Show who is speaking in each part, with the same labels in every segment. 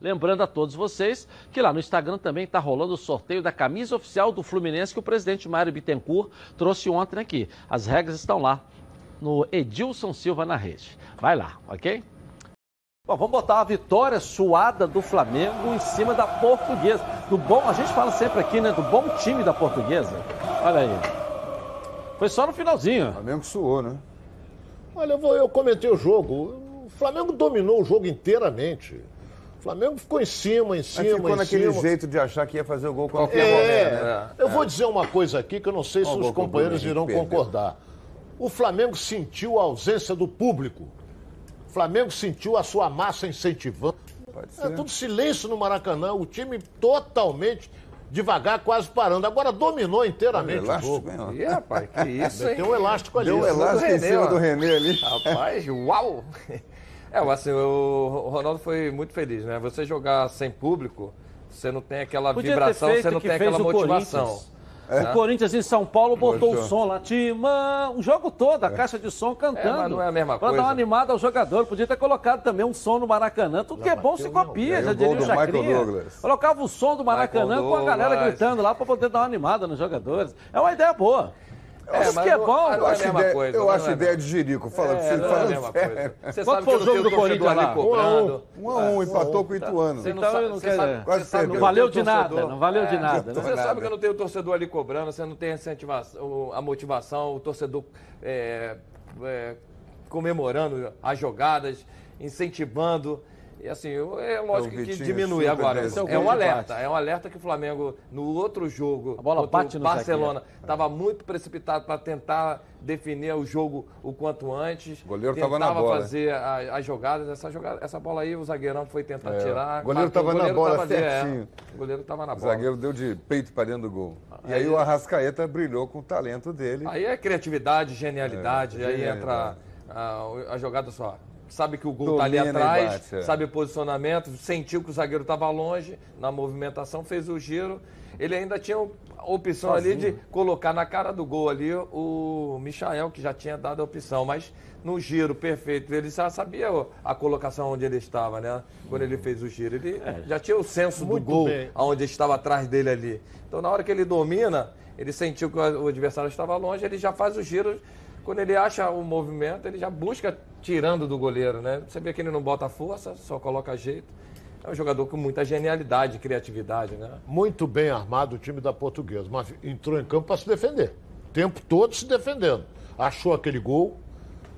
Speaker 1: Lembrando a todos vocês que lá no Instagram também está rolando o sorteio da camisa oficial do Fluminense que o presidente Mário Bittencourt trouxe ontem aqui. As regras estão lá no Edilson Silva na rede. Vai lá, ok? Bom, vamos botar a vitória suada do Flamengo em cima da portuguesa. Do bom, a gente fala sempre aqui, né? Do bom time da portuguesa. Olha aí. Foi só no finalzinho.
Speaker 2: O Flamengo suou, né?
Speaker 3: Olha, eu, vou, eu comentei o jogo. O Flamengo dominou o jogo inteiramente. O Flamengo ficou em cima, em cima,
Speaker 2: Mas ficou
Speaker 3: em
Speaker 2: naquele
Speaker 3: cima.
Speaker 2: jeito de achar que ia fazer o gol qualquer
Speaker 3: É,
Speaker 2: momento, né?
Speaker 3: eu vou dizer uma coisa aqui que eu não sei se
Speaker 2: Olha o
Speaker 3: os
Speaker 2: o
Speaker 3: companheiros irão
Speaker 2: perdeu.
Speaker 3: concordar. O Flamengo sentiu a ausência do público. O Flamengo sentiu a sua massa incentivando.
Speaker 2: Pode
Speaker 3: É tudo silêncio no Maracanã, o time totalmente devagar, quase parando. Agora dominou inteiramente o
Speaker 2: Elástico,
Speaker 3: jogo.
Speaker 4: Ih, rapaz, que isso, hein?
Speaker 3: Tem um elástico ali.
Speaker 2: Deu um elástico em cima do René ali.
Speaker 4: Rapaz, uau! É, assim, o Ronaldo foi muito feliz, né? Você jogar sem público, você não tem aquela
Speaker 1: Podia
Speaker 4: vibração, você não tem aquela
Speaker 1: o
Speaker 4: motivação.
Speaker 1: Corinthians. O Corinthians em São Paulo botou
Speaker 2: Botou.
Speaker 1: o som lá, Timão, o jogo todo, a caixa de som cantando.
Speaker 4: É, mas não é a mesma
Speaker 1: Pra dar
Speaker 4: coisa.
Speaker 1: uma animada ao jogador. Podia ter colocado também um som no Maracanã. Tudo que é bom se copia, já diria o
Speaker 2: do Michael
Speaker 1: Chacrinha.
Speaker 2: Douglas.
Speaker 1: Colocava o som do Maracanã
Speaker 4: Michael
Speaker 1: com a galera
Speaker 4: Douglas.
Speaker 1: gritando lá pra poder dar uma animada nos jogadores. É uma ideia boa.
Speaker 4: É,
Speaker 1: Isso que é
Speaker 4: não-
Speaker 1: bom.
Speaker 2: Eu
Speaker 4: não é a
Speaker 2: acho
Speaker 4: mesma
Speaker 2: ideia,
Speaker 4: coisa,
Speaker 2: eu
Speaker 4: não é
Speaker 2: acho ideia de Jerico. Fala,
Speaker 4: É, não é a mesma coisa. Você sabe
Speaker 1: foi
Speaker 4: que
Speaker 1: o
Speaker 4: não
Speaker 1: jogo do Corinthians
Speaker 4: ali
Speaker 1: lá?
Speaker 4: cobrando.
Speaker 2: Um a um, empatou com o Ituano.
Speaker 4: Você não
Speaker 1: Então eu não quero- Não valeu de
Speaker 4: um
Speaker 1: nada, não valeu de
Speaker 4: É,
Speaker 1: nada, né?
Speaker 4: Você sabe que não tem o torcedor ali cobrando, você não tem a motivação, o torcedor é, é, comemorando as jogadas, incentivando. E assim, é lógico que
Speaker 2: Vitinho
Speaker 4: diminui agora.
Speaker 1: é o
Speaker 4: É um alerta. É um alerta que o Flamengo, no outro jogo,
Speaker 1: A bola bate
Speaker 4: o
Speaker 1: no
Speaker 4: Barcelona, estava muito precipitado para tentar definir o jogo o quanto antes.
Speaker 2: O goleiro tava na
Speaker 4: Tentava
Speaker 2: bola.
Speaker 4: fazer a- as jogadas. Essa, jogada, essa bola aí, o zagueirão foi tentar
Speaker 2: É.
Speaker 4: tirar.
Speaker 2: O goleiro
Speaker 4: bateu,
Speaker 2: tava na bola
Speaker 4: tava ali, é.
Speaker 2: certinho.
Speaker 4: O goleiro estava na
Speaker 2: O
Speaker 4: bola.
Speaker 2: zagueiro deu de peito para dentro do gol. E aí o Arrascaeta brilhou com o talento dele.
Speaker 4: Aí é criatividade, genialidade,
Speaker 2: É,
Speaker 4: aí
Speaker 2: genialidade.
Speaker 4: entra a, a jogada só. Sabe que o gol tá ali atrás,
Speaker 2: bate, é.
Speaker 4: sabe o posicionamento, sentiu que o zagueiro estava longe na movimentação, fez o giro. Ele ainda tinha a opção ali de colocar na cara do gol ali o Michael, que já tinha dado a opção, mas no giro perfeito, ele já sabia a colocação onde ele estava, né? Quando ele fez o giro. Ele já tinha o senso do
Speaker 3: Muito
Speaker 4: gol,
Speaker 3: bem.
Speaker 4: aonde estava atrás dele ali. Então, na hora que ele domina, ele sentiu que o adversário estava longe, ele já faz o giro. Quando ele acha o movimento, ele já busca tirando do goleiro, né? Você vê que ele não bota força, só coloca jeito. É um jogador com muita genialidade, criatividade, né?
Speaker 3: Muito bem armado o time da Portuguesa, mas entrou em campo para se defender. O tempo todo se defendendo. Achou aquele gol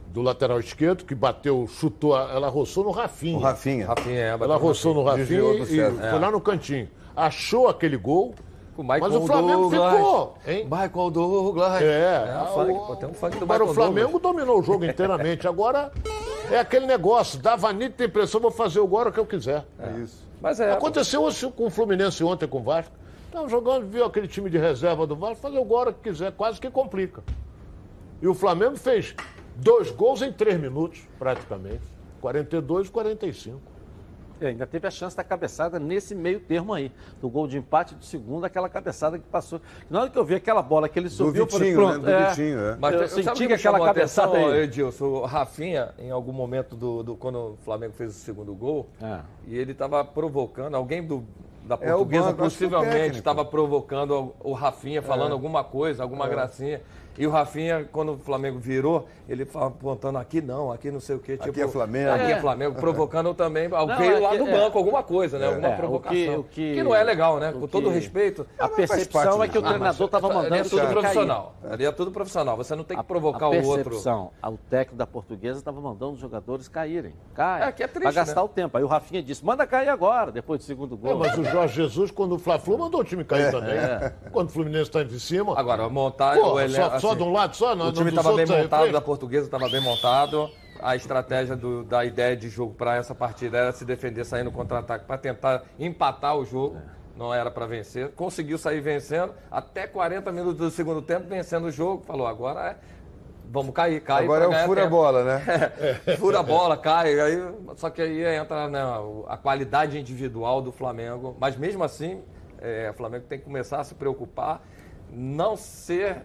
Speaker 3: do lateral esquerdo, que bateu, chutou, ela roçou no Rafinha.
Speaker 2: O Rafinha.
Speaker 4: Rafinha, é, bateu
Speaker 3: Ela roçou no Rafinha
Speaker 2: do
Speaker 3: e
Speaker 2: César.
Speaker 3: foi lá no cantinho. Achou aquele gol,
Speaker 4: O Michael
Speaker 3: mas o Flamengo
Speaker 4: Douglas.
Speaker 3: ficou. Hein?
Speaker 4: Michael Douglas.
Speaker 3: É,
Speaker 4: um funk, pô, tem um funk do
Speaker 3: Agora o Flamengo dominou o jogo inteiramente. Agora é aquele negócio, dava a nítida impressão, vou fazer agora o que eu quiser.
Speaker 2: É isso.
Speaker 4: Mas é,
Speaker 3: Aconteceu isso com o Fluminense ontem com o Vasco. Estava jogando, viu aquele time de reserva do Vasco, fazer agora o que quiser, quase que complica. E o Flamengo fez dois gols em três minutos, praticamente. 42 e 45.
Speaker 1: E ainda teve a chance da cabeçada nesse meio termo aí. Do gol de empate do segundo, aquela cabeçada que passou. Na hora que eu vi aquela bola que ele
Speaker 2: Do
Speaker 1: subiu, eu falei,
Speaker 2: Vitinho, né?
Speaker 1: pronto.
Speaker 2: Do
Speaker 1: é.
Speaker 2: Vitinho, é.
Speaker 4: Mas
Speaker 1: Eu
Speaker 4: eu
Speaker 1: senti que aquela cabeçada
Speaker 4: atenção,
Speaker 1: aí-
Speaker 4: Edilson, o Rafinha, em algum momento do, do- quando o Flamengo fez o segundo gol,
Speaker 1: É.
Speaker 4: e ele estava provocando, alguém do, da
Speaker 2: É, o
Speaker 4: portuguesa
Speaker 2: banco, acho que o
Speaker 4: possivelmente estava provocando o, o Rafinha, falando alguma coisa, alguma gracinha. E o Rafinha, quando o Flamengo virou, ele apontando aqui não, aqui não sei o quê. Tipo,
Speaker 2: é Flamengo.
Speaker 4: Aqui é
Speaker 1: É.
Speaker 4: Flamengo, provocando também alguém
Speaker 1: é
Speaker 4: lá
Speaker 1: que-
Speaker 4: do
Speaker 1: é.
Speaker 4: banco, alguma coisa, né? Alguma
Speaker 1: É, o
Speaker 4: provocação.
Speaker 1: que- o que-
Speaker 4: não é legal, né?
Speaker 1: o
Speaker 4: Com todo
Speaker 1: que-
Speaker 4: respeito.
Speaker 1: A percepção é que o treinador estava
Speaker 4: Ali
Speaker 1: mandando
Speaker 4: é
Speaker 1: o
Speaker 4: tudo profissional. Ali é tudo profissional. Você não tem que provocar
Speaker 1: a
Speaker 4: o outro.
Speaker 1: percepção, o técnico da portuguesa estava mandando os jogadores caírem. Cai.
Speaker 4: É, que é triste,
Speaker 1: Pra gastar
Speaker 4: né?
Speaker 1: o tempo. Aí o Rafinha disse, manda cair agora, depois do segundo
Speaker 3: É,
Speaker 1: gol.
Speaker 3: mas o Jorge Jesus, quando o Fla-Flu, mandou o time cair também. Quando o Fluminense está em cima.
Speaker 4: Agora, montar
Speaker 3: Pô,
Speaker 4: o elenco.
Speaker 3: Só, só
Speaker 4: assim,
Speaker 3: de um lado só? Não,
Speaker 4: o time estava bem montado, da portuguesa estava bem montado. A estratégia do- da ideia de jogo para essa partida era se defender, sair no contra-ataque para tentar empatar o jogo. Não era para vencer. Conseguiu sair vencendo. Até 40 minutos do segundo tempo, vencendo o jogo. Falou, agora é. Vamos cair, cai.
Speaker 2: Agora é o fura-bola, né?
Speaker 4: Fura a bola, cai. Aí, só que aí entra né, a qualidade individual do Flamengo. Mas mesmo assim, é, o Flamengo tem que começar a se preocupar, não ser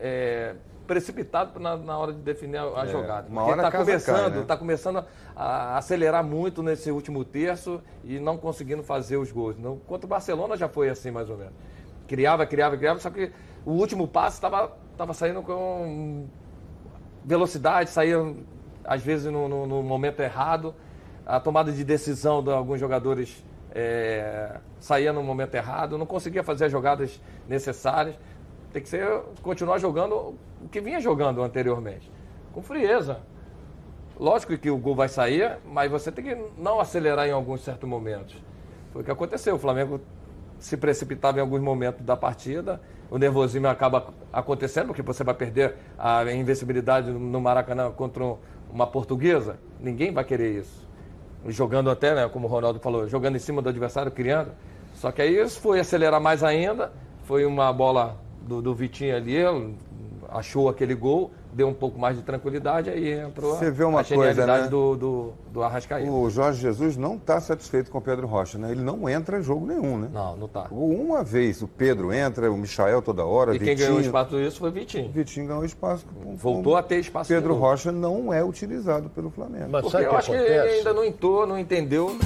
Speaker 4: é, precipitado na, na hora de definir a, a
Speaker 2: É,
Speaker 4: jogada.
Speaker 2: uma
Speaker 4: Porque tá
Speaker 2: casa
Speaker 4: começando,
Speaker 2: cai, né?
Speaker 4: tá começando a, acelerar muito nesse último terço e não conseguindo fazer os gols. Não, contra o Barcelona já foi assim, mais ou menos. Criava, criava, criava, só que o último passo estava tava saindo com velocidade, saía às vezes no, no- no momento errado. A tomada de decisão de alguns jogadores é, saía no momento errado, não conseguia fazer as jogadas necessárias. Tem que ser continuar jogando o que vinha jogando anteriormente, com frieza. Lógico que o gol vai sair, mas você tem que não acelerar em alguns certos momentos. Foi o que aconteceu. O Flamengo se precipitava em alguns momentos da partida. O nervosismo acaba acontecendo, porque você vai perder a invencibilidade no Maracanã contra um- uma portuguesa. Ninguém vai querer isso. Jogando até, né, como o Ronaldo falou, jogando em cima do adversário, criando. Só que aí isso foi acelerar mais ainda. Foi uma bola do, do Vitinho ali, ele achou aquele gol, deu um pouco mais de tranquilidade, aí entrou
Speaker 2: Você vê uma
Speaker 4: a genialidade
Speaker 2: coisa, né?
Speaker 4: do, do, do Arrascaeta.
Speaker 2: O Jorge Jesus não está satisfeito com o Pedro Rocha, né? Ele não entra em jogo nenhum, né?
Speaker 4: Não, não tá.
Speaker 2: Uma vez o Pedro entra, o Michael toda hora,
Speaker 4: E quem
Speaker 2: Vitinho.
Speaker 4: ganhou o espaço disso foi o Vitinho.
Speaker 2: Vitinho ganhou espaço.
Speaker 4: Voltou a ter espaço
Speaker 2: Pedro. Rocha não é utilizado pelo Flamengo.
Speaker 3: Mas
Speaker 4: Porque
Speaker 3: sabe
Speaker 4: eu
Speaker 3: que
Speaker 4: acho que
Speaker 3: acontece?
Speaker 4: ele ainda não entrou, não entendeu.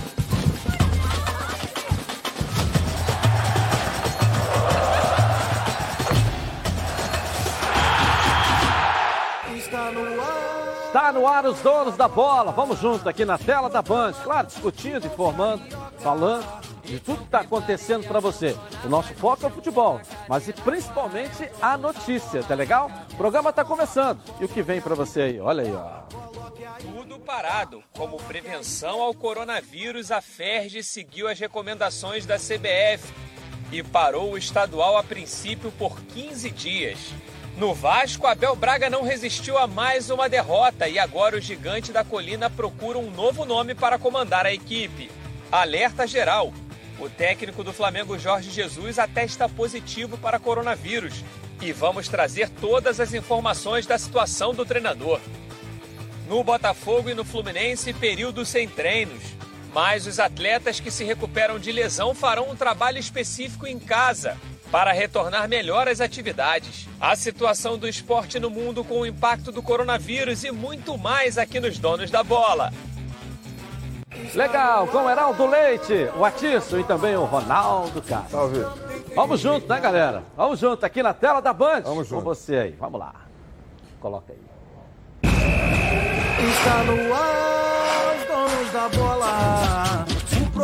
Speaker 1: Tá no ar os donos da bola. Vamos junto aqui na tela da Band. Claro, discutindo, informando, falando de tudo que está acontecendo para você. O nosso foco é o futebol, mas e principalmente a notícia, tá legal? O programa está começando. E o que vem para você aí? Olha aí, ó.
Speaker 5: Tudo parado. Como prevenção ao coronavírus, a FERJ seguiu as recomendações da CBF e parou o estadual a princípio por 15 dias. No Vasco, Abel Braga não resistiu a mais uma derrota e agora o gigante da colina procura um novo nome para comandar a equipe. Alerta geral. O técnico do Flamengo, Jorge Jesus, atesta positivo para coronavírus. E vamos trazer todas as informações da situação do treinador. No Botafogo e no Fluminense, período sem treinos. Mas os atletas que se recuperam de lesão farão um trabalho específico em casa para retornar melhor às atividades. A situação do esporte no mundo com o impacto do coronavírus e muito mais aqui nos Donos da Bola.
Speaker 1: Legal, com o Heraldo Leite, o Atiço e também o Ronaldo Castro.
Speaker 2: Salve.
Speaker 1: Vamos junto, né, galera? Vamos junto aqui na tela da Band.
Speaker 2: Vamos
Speaker 1: Com
Speaker 2: junto.
Speaker 1: você aí. Vamos lá. Coloca aí.
Speaker 6: Está no ar, os donos da bola.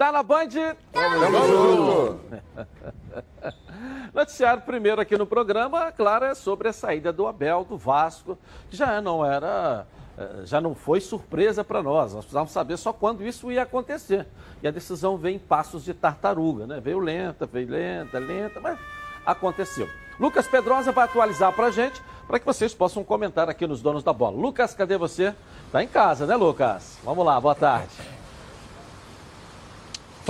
Speaker 1: Tá na Band?
Speaker 2: Tamo junto.
Speaker 1: Noticiário primeiro aqui no programa, claro, é sobre a saída do Abel do Vasco, que já não era, eh, já não foi surpresa para nós. Nós precisávamos saber só quando isso ia acontecer. E a decisão veio em passos de tartaruga, né? Veio lenta, veio lenta, lenta, mas aconteceu. Lucas Pedrosa vai atualizar para a gente, para que vocês possam comentar aqui nos Donos da Bola. Lucas, cadê você? Tá em casa, né, Lucas? Vamos lá, boa tarde.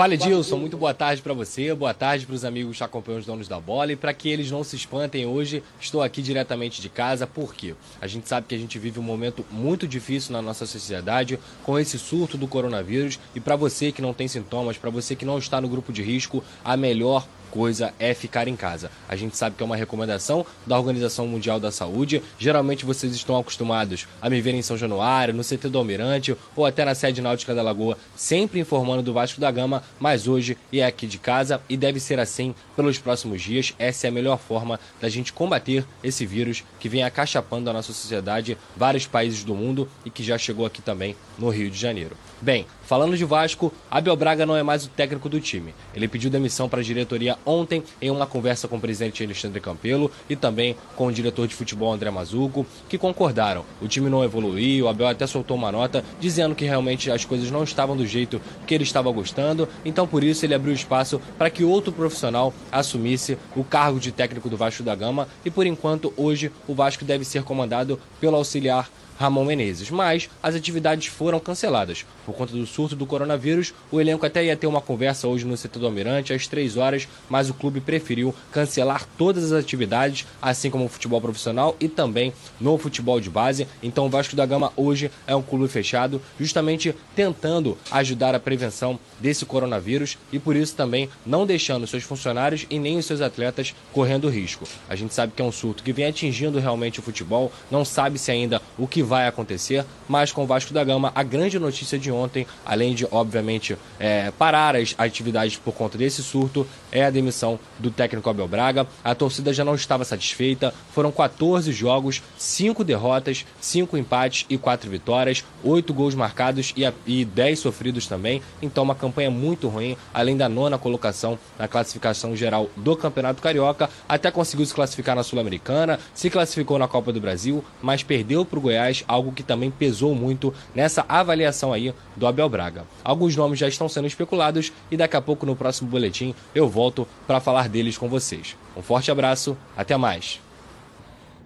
Speaker 7: Fala Edilson, muito boa tarde para você, boa tarde para os amigos que acompanham os donos da bola e para que eles não se espantem hoje, estou aqui diretamente de casa, porque a gente sabe que a gente vive um momento muito difícil na nossa sociedade com esse surto do coronavírus e para você que não tem sintomas, para você que não está no grupo de risco, a melhor coisa é ficar em casa. A gente sabe que é uma recomendação da Organização Mundial da Saúde. Geralmente vocês estão acostumados a me ver em São Januário, no CT do Almirante ou até na sede náutica da Lagoa, sempre informando do Vasco da Gama, mas hoje é aqui de casa e deve ser assim pelos próximos dias. Essa é a melhor forma da gente combater esse vírus que vem acachapando a nossa sociedade, vários países do mundo e que já chegou aqui também no Rio de Janeiro. Bem, falando de Vasco, Abel Braga não é mais o técnico do time. Ele pediu demissão para a diretoria ontem em uma conversa com o presidente Alexandre Campelo e também com o diretor de futebol André Mazuco, que concordaram. O time não evoluiu, o Abel até soltou uma nota dizendo que realmente as coisas não estavam do jeito que ele estava gostando, então por isso ele abriu espaço para que outro profissional assumisse o cargo de técnico do Vasco da Gama e por enquanto hoje o Vasco deve ser comandado pelo auxiliar Ramon Menezes. Mas as atividades foram canceladas. Por conta do surto do coronavírus, o elenco até ia ter uma conversa hoje no setor do Almirante às 3 horas, mas o clube preferiu cancelar todas as atividades, assim como o futebol profissional e também no futebol de base. Então o Vasco da Gama hoje é um clube fechado, justamente tentando ajudar a prevenção desse coronavírus e por isso também não deixando seus funcionários e nem os seus atletas correndo risco. A gente sabe que é um surto que vem atingindo realmente o futebol, não sabe se ainda o que vai acontecer, mas com o Vasco da Gama, a grande notícia de ontem, além de, obviamente, é, parar as atividades por conta desse surto, é a demissão do técnico Abel Braga. A torcida já não estava satisfeita, foram 14 jogos, 5 derrotas, 5 empates e 4 vitórias, 8 gols marcados e, e 10 sofridos também, então uma campanha muito ruim, além da nona colocação na classificação geral do Campeonato Carioca, até conseguiu se classificar na Sul-Americana, se classificou na Copa do Brasil, mas perdeu para o Goiás, algo que também pesou muito nessa avaliação aí do Abel Braga. Alguns nomes já estão sendo especulados e daqui a pouco no próximo boletim eu volto para falar deles com vocês. Um forte abraço, até mais.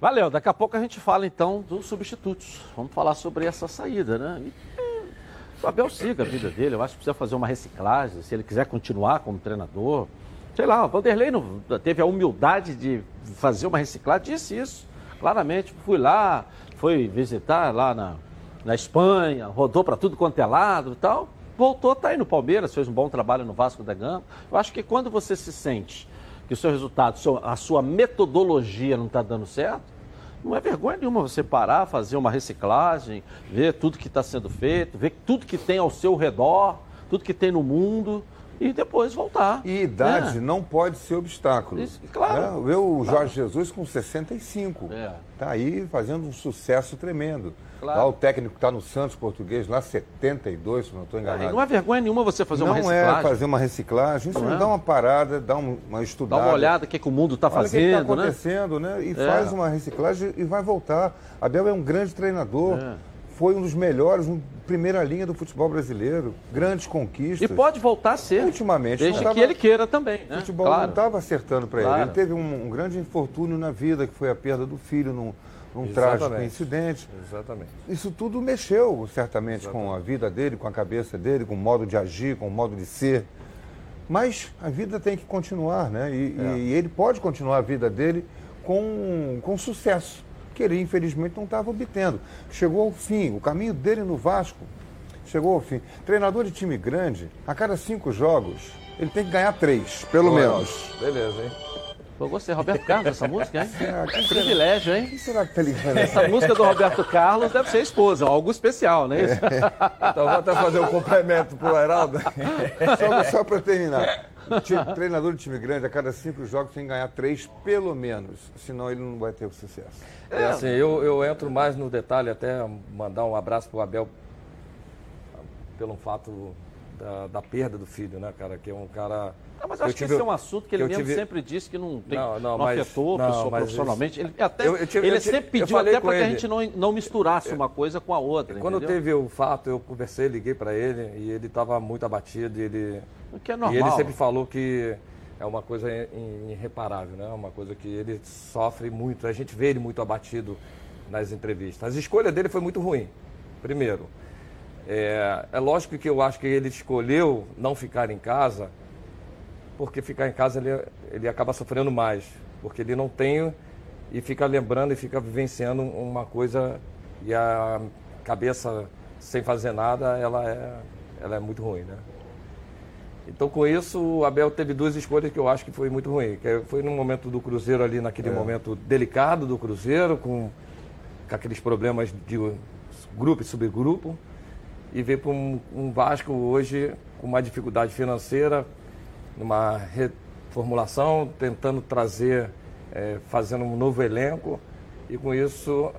Speaker 1: Valeu, daqui a pouco a gente fala então dos substitutos. Vamos falar sobre essa saída, né? E, o Abel siga a vida dele, eu acho que precisa fazer uma reciclagem, se ele quiser continuar como treinador. Sei lá, o Vanderlei não teve a humildade de fazer uma reciclagem, disse isso. Claramente, fui lá, foi visitar lá na, na Espanha, rodou para tudo quanto é lado e tal. Voltou, tá aí no Palmeiras, fez um bom trabalho no Vasco da Gama. Eu acho que quando você se sente que o seu resultado, a sua metodologia não está dando certo, não é vergonha nenhuma você parar, fazer uma reciclagem, ver tudo que está sendo feito, ver tudo que tem ao seu redor, tudo que tem no mundo e depois voltar.
Speaker 2: E idade é. não pode ser obstáculo. Isso,
Speaker 1: claro.
Speaker 2: É, eu, o claro. Jorge Jesus com 65. Está é. Tá aí fazendo um sucesso tremendo. Claro. Lá o técnico que está no Santos Português, lá 72, se não estou enganado.
Speaker 1: não é vergonha nenhuma você fazer
Speaker 2: não
Speaker 1: uma reciclagem.
Speaker 2: Não é fazer uma reciclagem, isso não é. dá uma parada, dá uma estudada.
Speaker 1: Dá uma olhada o que, é que o mundo está fazendo,
Speaker 2: o que
Speaker 1: está
Speaker 2: acontecendo, né? né? E é. faz uma reciclagem e vai voltar. Abel é um grande treinador. Foi um dos melhores, um, primeira linha do futebol brasileiro. Grandes conquistas.
Speaker 1: E pode voltar a ser.
Speaker 2: Ultimamente.
Speaker 1: Desde tava, que ele queira também. Né?
Speaker 2: O futebol claro. não estava acertando para claro. ele. Ele teve um, um, grande infortúnio na vida, que foi a perda do filho num, num trágico incidente.
Speaker 4: Exatamente.
Speaker 2: Isso tudo mexeu, certamente, Exatamente. com a vida dele, com a cabeça dele, com o modo de agir, com o modo de ser. Mas a vida tem que continuar, né? E, é. e ele pode continuar a vida dele com, com sucesso, que ele infelizmente não estava obtendo. Chegou ao fim, o caminho dele no Vasco chegou ao fim. Treinador de time grande, a cada cinco jogos, ele tem que ganhar três, pelo menos.
Speaker 4: Beleza, hein?
Speaker 1: Eu gostei. Roberto Carlos, essa música, hein? É, que privilégio, hein?
Speaker 2: Quem será que tá ligando?
Speaker 1: Essa música do Roberto Carlos deve ser esposa, algo especial, não é isso?
Speaker 2: Então vou até fazer um complemento pro Heraldo. Só, só para terminar. Treinador de time grande, a cada cinco jogos tem que ganhar três, pelo menos. Senão ele não vai ter sucesso.
Speaker 4: É assim, eu, eu entro mais no detalhe, até mandar um abraço pro Abel pelo fato da, da perda do filho, né, cara? Que é um cara
Speaker 1: não, mas acho que esse é um assunto que ele mesmo tive... sempre disse que não, tem, não, não, não mas, afetou não, pessoa profissionalmente. Ele, até, eu, eu tive, ele sempre pediu até para que a gente não, não misturasse uma coisa com a outra.
Speaker 4: Quando
Speaker 1: entendeu?
Speaker 4: teve o fato, eu conversei, liguei para ele e ele estava muito abatido. E ele,
Speaker 1: o que é normal.
Speaker 4: E ele sempre falou que é uma coisa irreparável, né? Uma coisa que ele sofre muito. A gente vê ele muito abatido nas entrevistas. A escolha dele foi muito ruim. Primeiro, é, é lógico que eu acho que ele escolheu não ficar em casa porque ficar em casa ele, ele acaba sofrendo mais, porque ele não tem e fica lembrando e fica vivenciando uma coisa e a cabeça sem fazer nada, ela é, ela é muito ruim, né? Então, com isso, o Abel teve duas escolhas que eu acho que foi muito ruim. Que foi no momento do Cruzeiro ali, naquele é. momento delicado do Cruzeiro, com, com aqueles problemas de grupo e subgrupo, e veio para um, um Vasco hoje com uma dificuldade financeira, numa reformulação, tentando trazer, é, fazendo um novo elenco, e com isso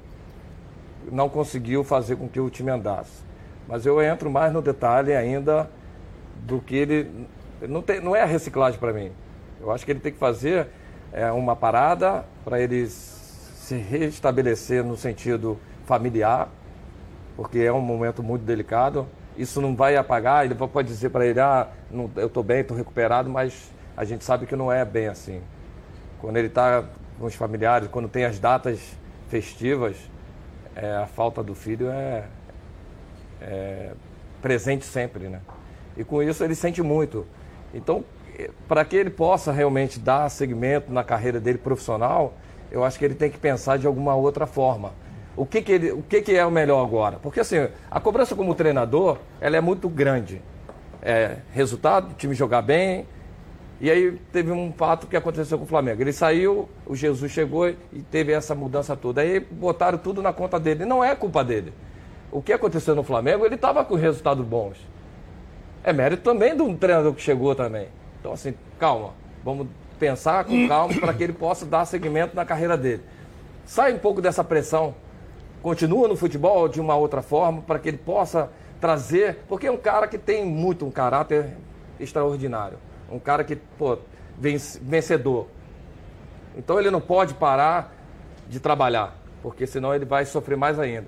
Speaker 4: não conseguiu fazer com que o time andasse. Mas eu entro mais no detalhe ainda do que ele. Não, tem, não é a reciclagem para mim. Eu acho que ele tem que fazer é, uma parada para ele se restabelecer no sentido familiar, porque é um momento muito delicado isso não vai apagar, ele pode dizer para ele, ah, não, eu estou bem, estou recuperado, mas a gente sabe que não é bem assim. Quando ele está com os familiares, quando tem as datas festivas, é, a falta do filho é, é presente sempre, né? E com isso ele sente muito. Então, para que ele possa realmente dar segmento na carreira dele profissional, eu acho que ele tem que pensar de alguma outra forma. O que, que, ele, o que, que é o melhor agora? Porque assim, a cobrança como treinador, ela é muito grande. É, resultado, time jogar bem. E aí teve um fato que aconteceu com o Flamengo. Ele saiu, o Jesus chegou e teve essa mudança toda. Aí botaram tudo na conta dele. Não é culpa dele. O que aconteceu no Flamengo, ele estava com resultados bons. É mérito também do treinador que chegou também. Então, assim, calma. Vamos pensar com calma para que ele possa dar seguimento na carreira dele. Sai um pouco dessa pressão. Continua no futebol de uma outra forma para que ele possa trazer. Porque é um cara que tem muito um caráter extraordinário. Um cara que, pô, vencedor. Então ele não pode parar de trabalhar, porque senão ele vai sofrer mais ainda.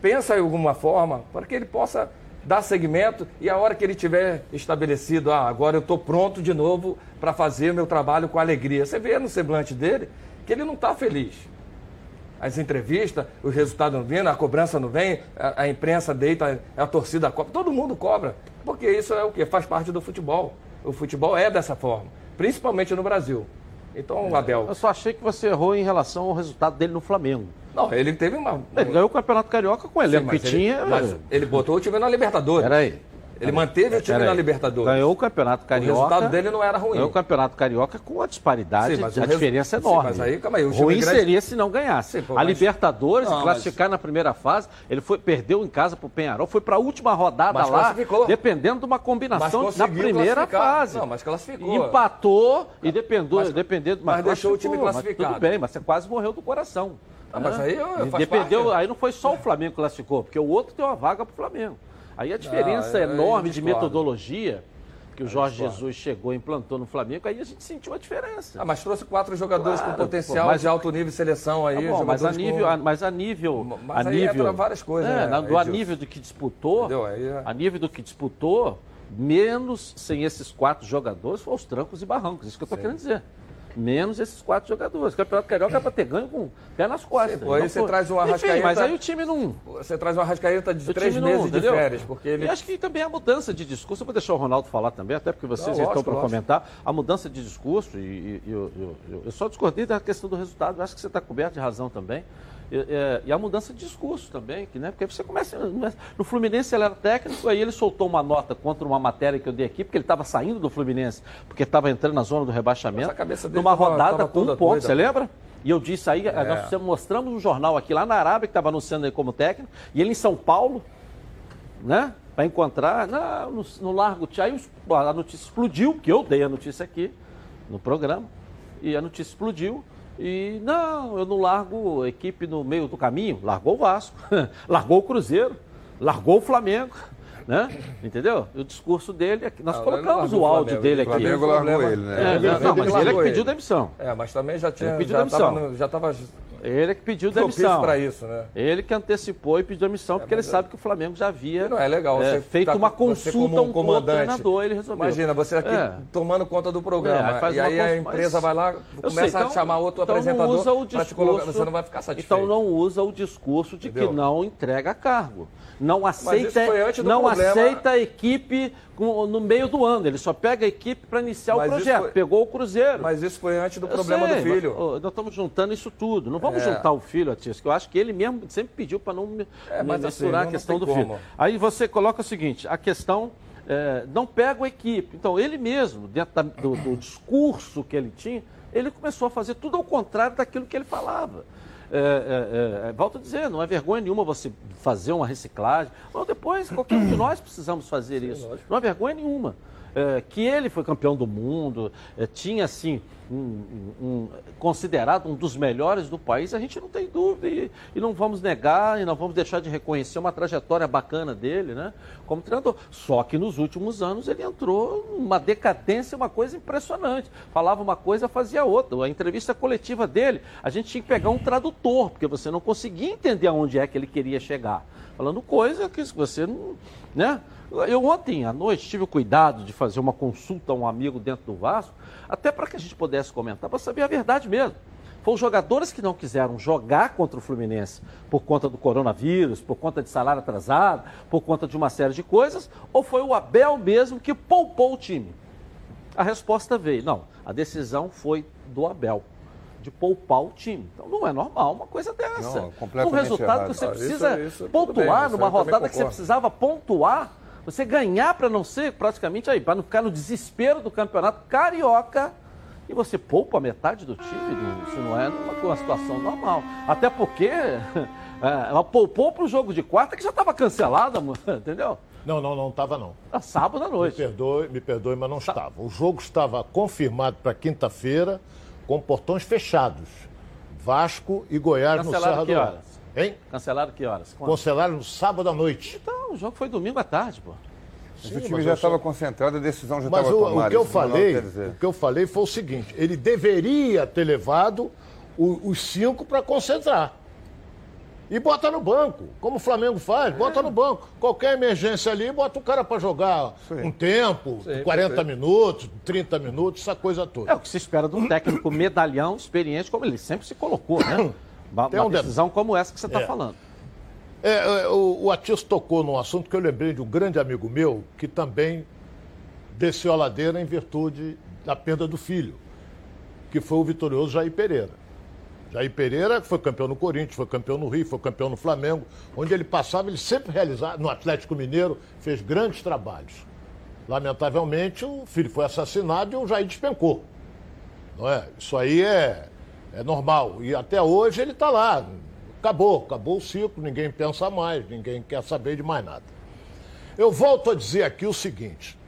Speaker 4: Pensa em alguma forma para que ele possa dar segmento e a hora que ele tiver estabelecido, ah, agora eu estou pronto de novo para fazer meu trabalho com alegria. Você vê no semblante dele que ele não está feliz. As entrevistas, os resultados não vêm, a cobrança não vem, a, a imprensa deita, a torcida cobra, todo mundo cobra. Porque isso é o que? Faz parte do futebol. O futebol é dessa forma, principalmente no Brasil. Então, Abel.
Speaker 1: Eu só achei que você errou em relação ao resultado dele no Flamengo.
Speaker 4: Não, ele teve uma.
Speaker 1: Ele ganhou o Campeonato Carioca com o elenco que
Speaker 4: ele,
Speaker 1: tinha.
Speaker 4: Mas ele botou o time na Libertadores.
Speaker 1: Peraí.
Speaker 4: Ele manteve o time na Libertadores.
Speaker 1: Ganhou o Campeonato Carioca.
Speaker 4: O resultado dele não era ruim.
Speaker 1: Ganhou o Campeonato Carioca com a disparidade,
Speaker 4: Sim, mas
Speaker 1: a
Speaker 4: o
Speaker 1: diferença é
Speaker 4: Sim,
Speaker 1: enorme.
Speaker 4: mas aí, calma aí, o
Speaker 1: ruim
Speaker 4: grande-
Speaker 1: seria se não ganhasse.
Speaker 4: Sim, pô,
Speaker 1: a
Speaker 4: mas-
Speaker 1: Libertadores,
Speaker 4: Não,
Speaker 1: classificar na primeira fase, ele foi, perdeu em casa pro Penharol, foi para a última rodada
Speaker 4: Mas
Speaker 1: lá,
Speaker 4: classificou.
Speaker 1: dependendo de uma
Speaker 4: Mas
Speaker 1: combinação na primeira fase.
Speaker 4: Não, mas classificou.
Speaker 1: Empatou e dependeu,
Speaker 4: Mas-
Speaker 1: dependendo,
Speaker 4: mas deixou o time
Speaker 1: mas
Speaker 4: classificado.
Speaker 1: Tudo bem, mas você quase morreu do coração.
Speaker 4: Ah, mas aí, ó,
Speaker 1: E
Speaker 4: faz
Speaker 1: Dependeu,
Speaker 4: parte.
Speaker 1: aí não foi só o Flamengo que classificou, porque o outro deu uma vaga pro Flamengo. Aí a diferença
Speaker 4: eu- eu
Speaker 1: enorme de
Speaker 4: discordo.
Speaker 1: metodologia que o Jorge
Speaker 4: discordo.
Speaker 1: Jesus chegou e implantou no Flamengo, aí a gente sentiu a diferença.
Speaker 4: Ah, mas trouxe quatro jogadores
Speaker 1: Claro,
Speaker 4: com potencial
Speaker 1: pô, mas-
Speaker 4: de alto nível de seleção aí.
Speaker 1: Tá bom, mas a nível,
Speaker 4: com-
Speaker 1: a- mas a nível,
Speaker 4: Mas
Speaker 1: a nível,
Speaker 4: várias coisas,
Speaker 1: é,
Speaker 4: né,
Speaker 1: do a nível do que disputou,
Speaker 4: é-
Speaker 1: a nível do que disputou, menos sem esses quatro jogadores foi os trancos e barrancos, isso que eu estou querendo dizer. Menos esses quatro jogadores. O Campeonato Carioca é para ter ganho com pé nas costas.
Speaker 4: Sim, aí você
Speaker 1: foi-
Speaker 4: traz
Speaker 1: Enfim,
Speaker 4: Arrascaeta-
Speaker 1: mas aí o time não,
Speaker 4: Você traz uma rascaeta de
Speaker 1: o
Speaker 4: três
Speaker 1: time não,
Speaker 4: meses de
Speaker 1: entendeu?
Speaker 4: férias, porque ele.
Speaker 1: E acho que também a mudança de discurso, eu vou deixar o Ronaldo falar também, até porque vocês
Speaker 4: Não,
Speaker 1: estão
Speaker 4: lógico,
Speaker 1: para
Speaker 4: lógico.
Speaker 1: comentar, a mudança de discurso, e, e- e eu, eu- eu- eu só discordei da questão do resultado, eu acho que você está coberto de razão também. E, é, e a mudança de discurso também, que, né, porque você começa. No Fluminense ele era técnico, aí ele soltou uma nota contra uma matéria que eu dei aqui, porque ele estava saindo do Fluminense, porque estava entrando na zona do rebaixamento. Numa
Speaker 4: tava-
Speaker 1: rodada
Speaker 4: tava
Speaker 1: com um ponto,
Speaker 4: doida,
Speaker 1: você lembra? E eu disse aí,
Speaker 4: É.
Speaker 1: nós mostramos um jornal aqui lá na Arábia, que estava anunciando ele como técnico, e ele em São Paulo, né? Para encontrar, não, no, no Largo aí a notícia explodiu, que eu dei a notícia aqui no programa, e a notícia explodiu. E não, eu não largo a equipe no meio do caminho, largou o Vasco, largou o Cruzeiro, largou o Flamengo, né? Entendeu? E o discurso dele, aqui, nós
Speaker 4: Não, ele não
Speaker 1: colocamos o
Speaker 4: o
Speaker 1: áudio
Speaker 4: Flamengo,
Speaker 1: dele
Speaker 4: o
Speaker 1: aqui.
Speaker 2: Flamengo
Speaker 4: Teve
Speaker 2: largou ele, né?
Speaker 1: É, não, mas ele é que pediu demissão.
Speaker 4: É, mas também já tinha.
Speaker 1: pediu
Speaker 4: já
Speaker 1: demissão.
Speaker 4: tava no- Já estava
Speaker 1: Ele é que pediu demissão.
Speaker 4: para isso, né?
Speaker 1: Ele que antecipou e pediu demissão, porque ele
Speaker 4: mas é-
Speaker 1: sabe que o Flamengo já havia
Speaker 4: Não é legal.
Speaker 1: é, feito
Speaker 4: tá-
Speaker 1: uma consulta um
Speaker 4: comandante.
Speaker 1: treinador, ele resolveu.
Speaker 4: Imagina, você aqui
Speaker 1: É.
Speaker 4: tomando conta do programa.
Speaker 1: É,
Speaker 4: e aí a
Speaker 1: cons-
Speaker 4: empresa
Speaker 1: mas-
Speaker 4: vai lá, começa
Speaker 1: sei, então-
Speaker 4: a chamar outro
Speaker 1: então
Speaker 4: apresentador
Speaker 1: não usa
Speaker 4: te colocar.
Speaker 1: discurso-
Speaker 4: Você não vai ficar satisfeito.
Speaker 1: Então não usa o discurso de
Speaker 4: Entendeu?
Speaker 1: que não entrega cargo. Não aceita, não
Speaker 4: problema.
Speaker 1: aceita a equipe no meio do ano. Ele só pega a equipe para iniciar
Speaker 4: Mas
Speaker 1: o projeto.
Speaker 4: foi-
Speaker 1: Pegou o Cruzeiro.
Speaker 4: Mas isso foi antes do
Speaker 1: Eu
Speaker 4: problema
Speaker 1: sei,
Speaker 4: do filho.
Speaker 1: mas, nós estamos juntando isso tudo. Não vamos
Speaker 4: É.
Speaker 1: juntar o filho, Atis, que eu acho que ele mesmo sempre pediu para não
Speaker 4: É, assim,
Speaker 1: misturar
Speaker 4: não-
Speaker 1: a questão do filho.
Speaker 4: como.
Speaker 1: Aí você coloca o seguinte: a questão é, não pega a equipe. Então, ele mesmo, dentro da- do, do discurso que ele tinha, ele começou a fazer tudo ao contrário daquilo que ele falava. É, é, é, volto a dizer, não é vergonha nenhuma você fazer uma reciclagem. Ou depois, qualquer um de nós precisamos fazer isso. Não é vergonha nenhuma. É, que ele foi campeão do mundo, é, tinha assim um, um- considerado um dos melhores do país, a gente não tem dúvida e, e não vamos negar e não vamos deixar de reconhecer uma trajetória bacana dele, né, como treinador. Só que nos últimos anos ele entrou numa decadência, uma coisa impressionante. Falava uma coisa, fazia outra. A entrevista coletiva dele, a gente tinha que pegar um tradutor, porque você não conseguia entender aonde é que ele queria chegar. Falando coisa que você não, né? Eu ontem à noite tive o cuidado de fazer uma consulta a um amigo dentro do Vasco, até para que a gente pudesse comentar, para saber a verdade mesmo. Os jogadores que não quiseram jogar contra o Fluminense por conta do coronavírus, por conta de salário atrasado, por conta de uma série de coisas, ou foi o Abel mesmo que poupou o time? A resposta veio, não, a decisão foi do Abel de poupar o time. Então não é normal uma coisa dessa.
Speaker 2: Não, completamente
Speaker 1: um resultado
Speaker 2: errado.
Speaker 1: que você
Speaker 2: Ah,
Speaker 1: precisa
Speaker 4: isso- isso tudo
Speaker 1: pontuar
Speaker 4: bem,
Speaker 1: numa rodada que você precisava pontuar, você ganhar para não ser praticamente aí, para não ficar no desespero do campeonato carioca. E você poupa metade do time, isso não é uma, uma situação normal. Até porque é, ela poupou para o jogo de quarta que já estava cancelada, entendeu?
Speaker 3: Não, não, não estava não.
Speaker 1: Ah, Sábado à
Speaker 3: Me
Speaker 1: noite.
Speaker 3: perdoe, me perdoe, mas não estava. O jogo estava confirmado para quinta-feira com portões fechados. Vasco e Goiás no
Speaker 1: Cancelaram
Speaker 3: Serra
Speaker 1: que
Speaker 3: do Ar.
Speaker 1: horas?
Speaker 3: Hein?
Speaker 1: Cancelaram que horas? Quando?
Speaker 3: Cancelaram no sábado à noite.
Speaker 1: Então, o jogo foi domingo à tarde, pô.
Speaker 2: Mas
Speaker 3: Sim,
Speaker 2: o time já estava
Speaker 3: só-
Speaker 2: concentrado, a decisão já
Speaker 3: Mas
Speaker 2: estava
Speaker 3: o,
Speaker 2: tomada.
Speaker 3: o que eu
Speaker 2: não
Speaker 3: falei, o que eu falei foi o seguinte: ele deveria ter levado o- os cinco para concentrar. E bota no banco, como o Flamengo faz, bota no banco. Qualquer emergência ali, bota o cara para jogar um tempo, 40 minutos, 30 minutos, essa coisa toda.
Speaker 1: É o que se espera de um técnico medalhão, experiente, como ele sempre se colocou, né? Uma,
Speaker 3: Tem
Speaker 1: uma
Speaker 3: um de-
Speaker 1: decisão como essa que você está
Speaker 3: É.
Speaker 1: falando.
Speaker 3: É, é, o, o Atis tocou num assunto que eu lembrei de um grande amigo meu que também desceu a ladeira em virtude da perda do filho, que foi o vitorioso Jair Pereira. Jair Pereira foi campeão no Corinthians, foi campeão no Rio, foi campeão no Flamengo. Onde ele passava, ele sempre realizava, no Atlético Mineiro, fez grandes trabalhos. Lamentavelmente, o filho foi assassinado e o Jair despencou. Não é? Isso aí é, é normal. E até hoje ele está lá. Acabou, acabou o ciclo, ninguém pensa mais, ninguém quer saber de mais nada. Eu volto a dizer aqui o seguinte: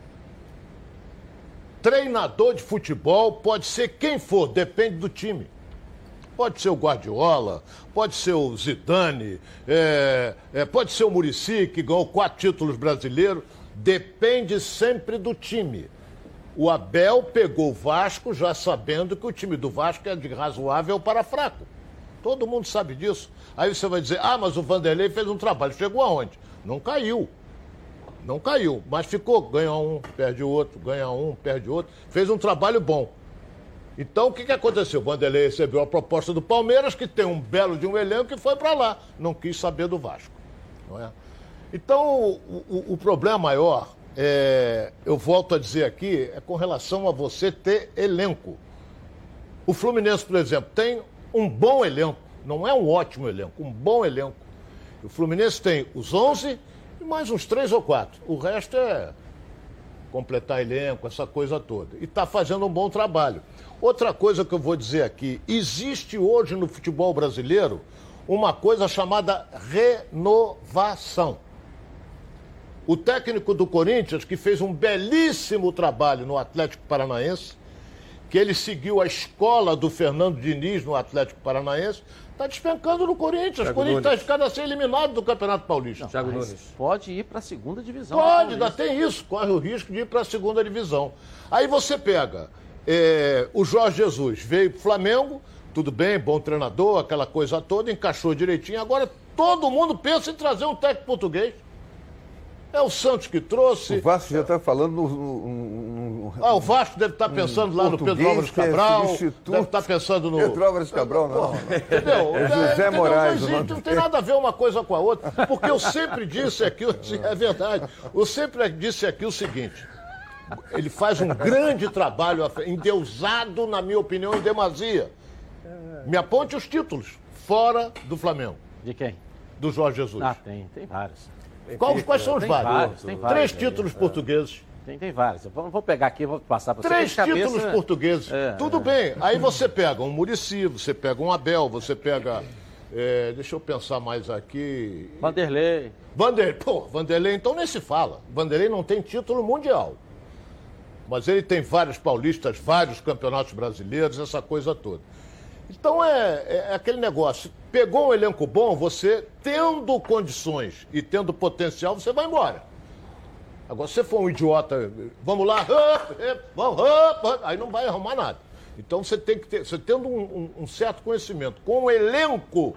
Speaker 3: treinador de futebol pode ser quem for, depende do time. Pode ser o Guardiola, pode ser o Zidane, é, é, pode ser o Murici, que ganhou quatro títulos brasileiros. Depende sempre do time. O Abel pegou o Vasco já sabendo que o time do Vasco é de razoável para fraco. Todo mundo sabe disso. Aí você vai dizer, ah, mas o Vanderlei fez um trabalho. Chegou aonde? Não caiu. Não caiu, mas ficou. Ganha um, perde outro, ganha um, perde outro. Fez um trabalho bom. Então, o que, que aconteceu? O Vanderlei recebeu a proposta do Palmeiras, que tem um belo de um elenco, e foi para lá. Não quis saber do Vasco. Não é? Então, o, o- o problema maior, é, eu volto a dizer aqui, é com relação a você ter elenco. O Fluminense, por exemplo, tem um bom elenco. Não é um ótimo elenco, um bom elenco. O Fluminense tem os 11 e mais uns três ou quatro. O resto é completar elenco, essa coisa toda. E está fazendo um bom trabalho. Outra coisa que eu vou dizer aqui: existe hoje no futebol brasileiro uma coisa chamada renovação. O técnico do Corinthians, que fez um belíssimo trabalho no Atlético Paranaense, que ele seguiu a escola do Fernando Diniz no Atlético Paranaense, está despencando no Corinthians. O Corinthians está ficando a ser eliminado do Campeonato Paulista.
Speaker 4: Thiago
Speaker 1: Mas
Speaker 4: Nunes.
Speaker 1: pode ir para a segunda divisão.
Speaker 3: Pode,
Speaker 1: do
Speaker 3: ainda tem isso, corre o risco de ir para a segunda divisão. Aí você pega é, o Jorge Jesus, veio pro Flamengo, tudo bem, bom treinador, aquela coisa toda, encaixou direitinho. Agora todo mundo pensa em trazer um técnico português. É o Santos que trouxe.
Speaker 2: O Vasco já está falando no, no- no-
Speaker 3: Ah, o Vasco deve estar pensando lá no Pedro Álvares
Speaker 2: é
Speaker 3: Cabral,
Speaker 2: substituto.
Speaker 3: deve estar pensando no.
Speaker 2: Pedro Álvares Cabral, não.
Speaker 3: Entendeu?
Speaker 2: É José
Speaker 3: entendeu?
Speaker 2: Moraes,
Speaker 3: Não,
Speaker 2: o
Speaker 3: existe, não tem nada a ver uma coisa com a outra. Porque eu sempre disse aqui, é verdade, eu sempre disse aqui o seguinte. Ele faz um grande trabalho, endeusado, na minha opinião, em demasia. Me aponte os títulos, fora do Flamengo,
Speaker 1: De quem?
Speaker 3: do Jorge Jesus.
Speaker 1: Ah, tem, tem vários.
Speaker 3: Qual- quais são os
Speaker 1: tem
Speaker 3: vários?
Speaker 1: vários, tem vários
Speaker 3: Três títulos portugueses.
Speaker 1: Tem, tem vários. Eu vou, pegar aqui, vou passar para você.
Speaker 3: Três
Speaker 1: De cabeça,
Speaker 3: títulos portugueses.
Speaker 1: É,
Speaker 3: Tudo
Speaker 1: é.
Speaker 3: bem. Aí você pega um Murici, você pega um Abel, você pega. é, deixa eu pensar mais aqui.
Speaker 1: Vanderlei.
Speaker 3: Vanderlei, pô, Vanderlei então nem se fala. Vanderlei não tem título mundial. Mas ele tem vários paulistas, vários campeonatos brasileiros, essa coisa toda. Então é, é aquele negócio. Pegou um elenco bom, você tendo condições e tendo potencial, você vai embora. Agora, se você for um idiota, vamos lá, vamos, aí não vai arrumar nada. Então você tem que ter, você tendo um, um- certo conhecimento, com o elenco